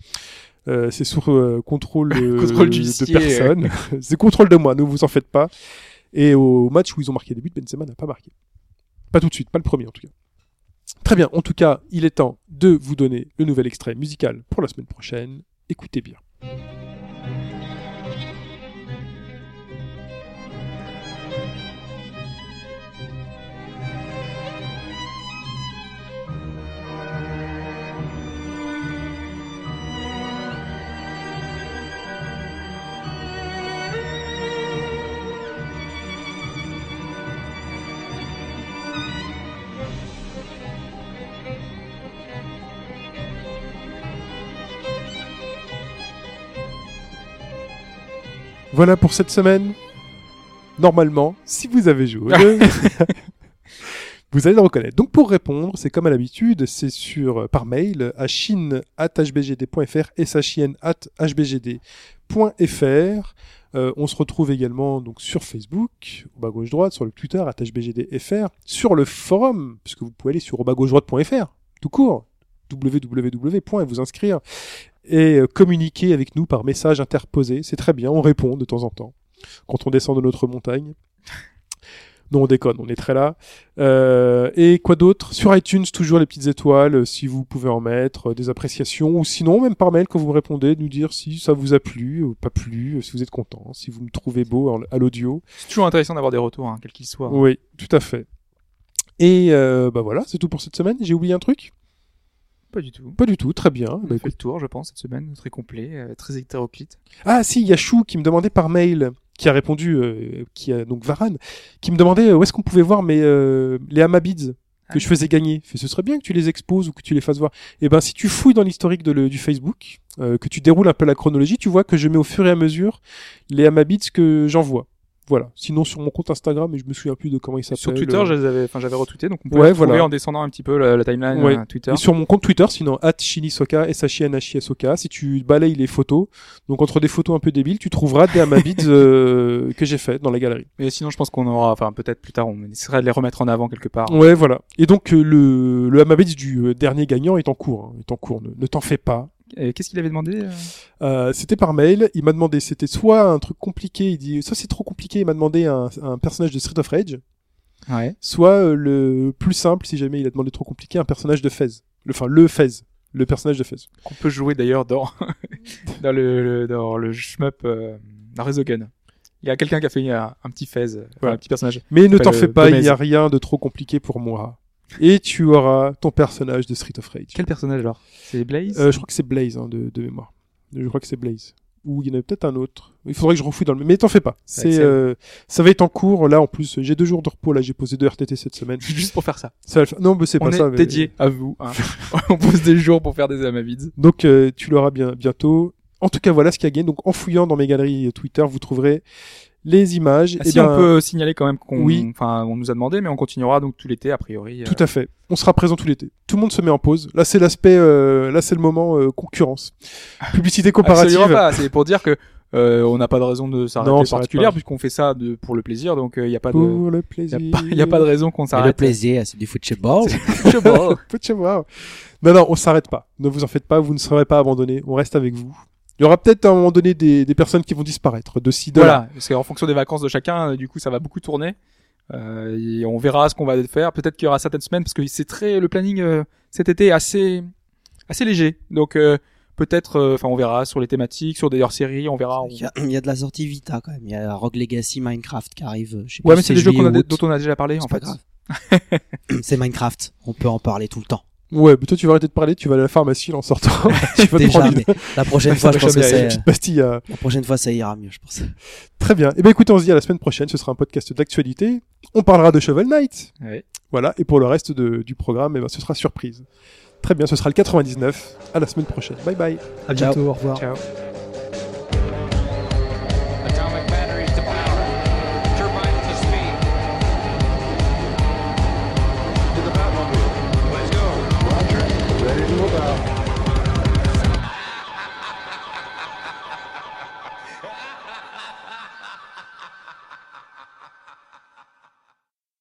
Euh, c'est sous euh, contrôle, euh, Contrôle de personne. c'est contrôle de moi, ne vous en faites pas. Et au match où ils ont marqué des buts, Benzema n'a pas marqué. Pas tout de suite, pas le premier en tout cas. Très bien, en tout cas, il est temps de vous donner le nouvel extrait musical pour la semaine prochaine. Écoutez bien. Voilà pour cette semaine. Normalement, si vous avez joué, vous allez le reconnaître. Donc pour répondre, c'est comme à l'habitude, c'est sur euh, par mail à chine@hbgd.fr et hbgd.fr. Euh, on se retrouve également donc sur Facebook, au bas gauche droite, sur le Twitter hbgdfr, sur le forum, puisque vous pouvez aller sur au bas gauche droite.fr, tout court, www. et vous inscrire et euh, communiquer avec nous par message interposé. C'est très bien, on répond de temps en temps quand on descend de notre montagne. Non, on déconne, on est très là. Euh, et quoi d'autre? Sur iTunes, toujours les petites étoiles, euh, si vous pouvez en mettre, euh, des appréciations, ou sinon, même par mail, quand vous me répondez, nous dire si ça vous a plu ou pas plu, si vous êtes content, si vous me trouvez beau à l'audio. C'est toujours intéressant d'avoir des retours, hein, quels qu'ils soient. Oui, tout à fait. Et euh, bah voilà, c'est tout pour cette semaine. J'ai oublié un truc? Pas du tout. Pas du tout, très bien. On Bah, a fait le tour, je pense, cette semaine, très complet, euh, très hétéroclite. Ah si, il y a Chou qui me demandait par mail, qui a répondu, euh, qui a donc Varane, qui me demandait euh, où est-ce qu'on pouvait voir mes euh, les Hamabids que Ah. je faisais gagner. Fait, ce serait bien que tu les exposes ou que tu les fasses voir. Et ben si tu fouilles dans l'historique du Facebook, euh, que tu déroules un peu la chronologie, tu vois que je mets au fur et à mesure les Hamabids que j'envoie. Voilà. Sinon sur mon compte Instagram, mais je me souviens plus de comment il s'appelle. Sur Twitter, euh, je les avais, enfin, j'avais retweeté, donc on peut Ouais, voilà. en descendant un petit peu la, la timeline Ouais. euh, Twitter. Et sur mon compte Twitter, sinon, at Shinisoka, s h i n h i s o k si tu balayes les photos, donc entre des photos un peu débiles, tu trouveras des Hamabids euh, que j'ai fait dans la galerie. Mais sinon, je pense qu'on aura, enfin, peut-être plus tard, on essaierait de les remettre en avant quelque part. Ouais, voilà. Et donc le, le Hamabids du dernier gagnant est en cours. hein, est en cours. Ne, ne t'en fais pas. Et Qu'est-ce qu'il avait demandé euh Euh, c'était par mail. Il m'a demandé, c'était soit un truc compliqué. Il dit, soit c'est trop compliqué. Il m'a demandé un, un personnage de Street of Rage, Ouais. soit euh, le plus simple, si jamais il a demandé trop compliqué, un personnage de Fez. Le, enfin, le Fez. Le personnage de Fez. Qu'on peut jouer d'ailleurs dans, dans le, le- dans le shmup, euh, dans Resogun. Il y a quelqu'un qui a fait un, un petit fez, euh, Voilà. un petit personnage. Mais ne t'en fais euh, pas, il n'y a rien de trop compliqué pour moi. Et tu auras ton personnage de Street of Rage. Quel personnage alors? C'est Blaze? Euh, je crois que c'est Blaze hein, de, de mémoire. Je crois que c'est Blaze. Ou il y en a peut-être un autre. Il faudrait que je refouille dans le. Mais t'en fais pas. C'est, euh, ça va être en cours. Là, en plus, j'ai deux jours de repos. Là, j'ai posé deux RTT cette semaine. Juste pour faire ça. Ça. Non, mais c'est On pas est ça. mais- dédié à vous. hein. on pose des jours pour faire des Amavids. Donc, euh, tu l'auras bien bientôt. En tout cas, voilà ce qu'il y a gagné. Donc, en fouillant dans mes galeries Twitter, vous trouverez les images. Ah, Eh si ben, on peut signaler quand même qu'on, oui. enfin, on nous a demandé, mais on continuera donc tout l'été a priori. euh, Tout à fait. On sera présent tout l'été. Tout le monde se met en pause. Là, c'est l'aspect. euh, là, c'est le moment euh, concurrence. Publicité comparative. Absolument pas. C'est pour dire que euh, on n'a pas de raison de s'arrêter s'arrête particulière puisqu'on fait ça de, pour le plaisir, donc il n'y a pas de, Pour le plaisir. a pas, y a pas de raison qu'on Et le s'arrête. plaisir, c'est du football. Je sais pas. Peu de chez moi. Non, non, on s'arrête pas. Ne vous en faites pas, vous ne serez pas abandonnés. On reste avec vous. Il y aura peut-être à un moment donné des, des personnes qui vont disparaître de ci, de là. Voilà, parce qu'en fonction des vacances de chacun, euh, du coup, ça va beaucoup tourner. Euh, et on verra ce qu'on va faire. Peut-être qu'il y aura certaines semaines, parce que c'est très le planning euh, cet été est assez assez léger. Donc euh, peut-être, euh, enfin, on verra sur les thématiques, sur des hors-séries, on verra. on- Il y, a, il y a de la sortie Vita quand même. Il y a Rogue Legacy, Minecraft qui arrive. euh, Je sais Ouais, plus mais si c'est des jeux a, dont on a déjà parlé, en C'est pas fait. grave. c'est Minecraft. On peut en parler tout le temps. Ouais, mais toi tu vas arrêter de parler, tu vas aller à la pharmacie en sortant. tu vas te prendre la prochaine fois, je pense que c'est, pastille à... la prochaine fois, ça ira mieux, je pense. Très bien. Et ben écoutez, on se dit à la semaine prochaine, ce sera un podcast d'actualité. On parlera de Shovel Knight. Ouais. Voilà, et pour le reste de- du programme, eh ben, ce sera surprise. Très bien, ce sera le 99. À la semaine prochaine. Bye bye. À Ciao. bientôt, au revoir. Ciao.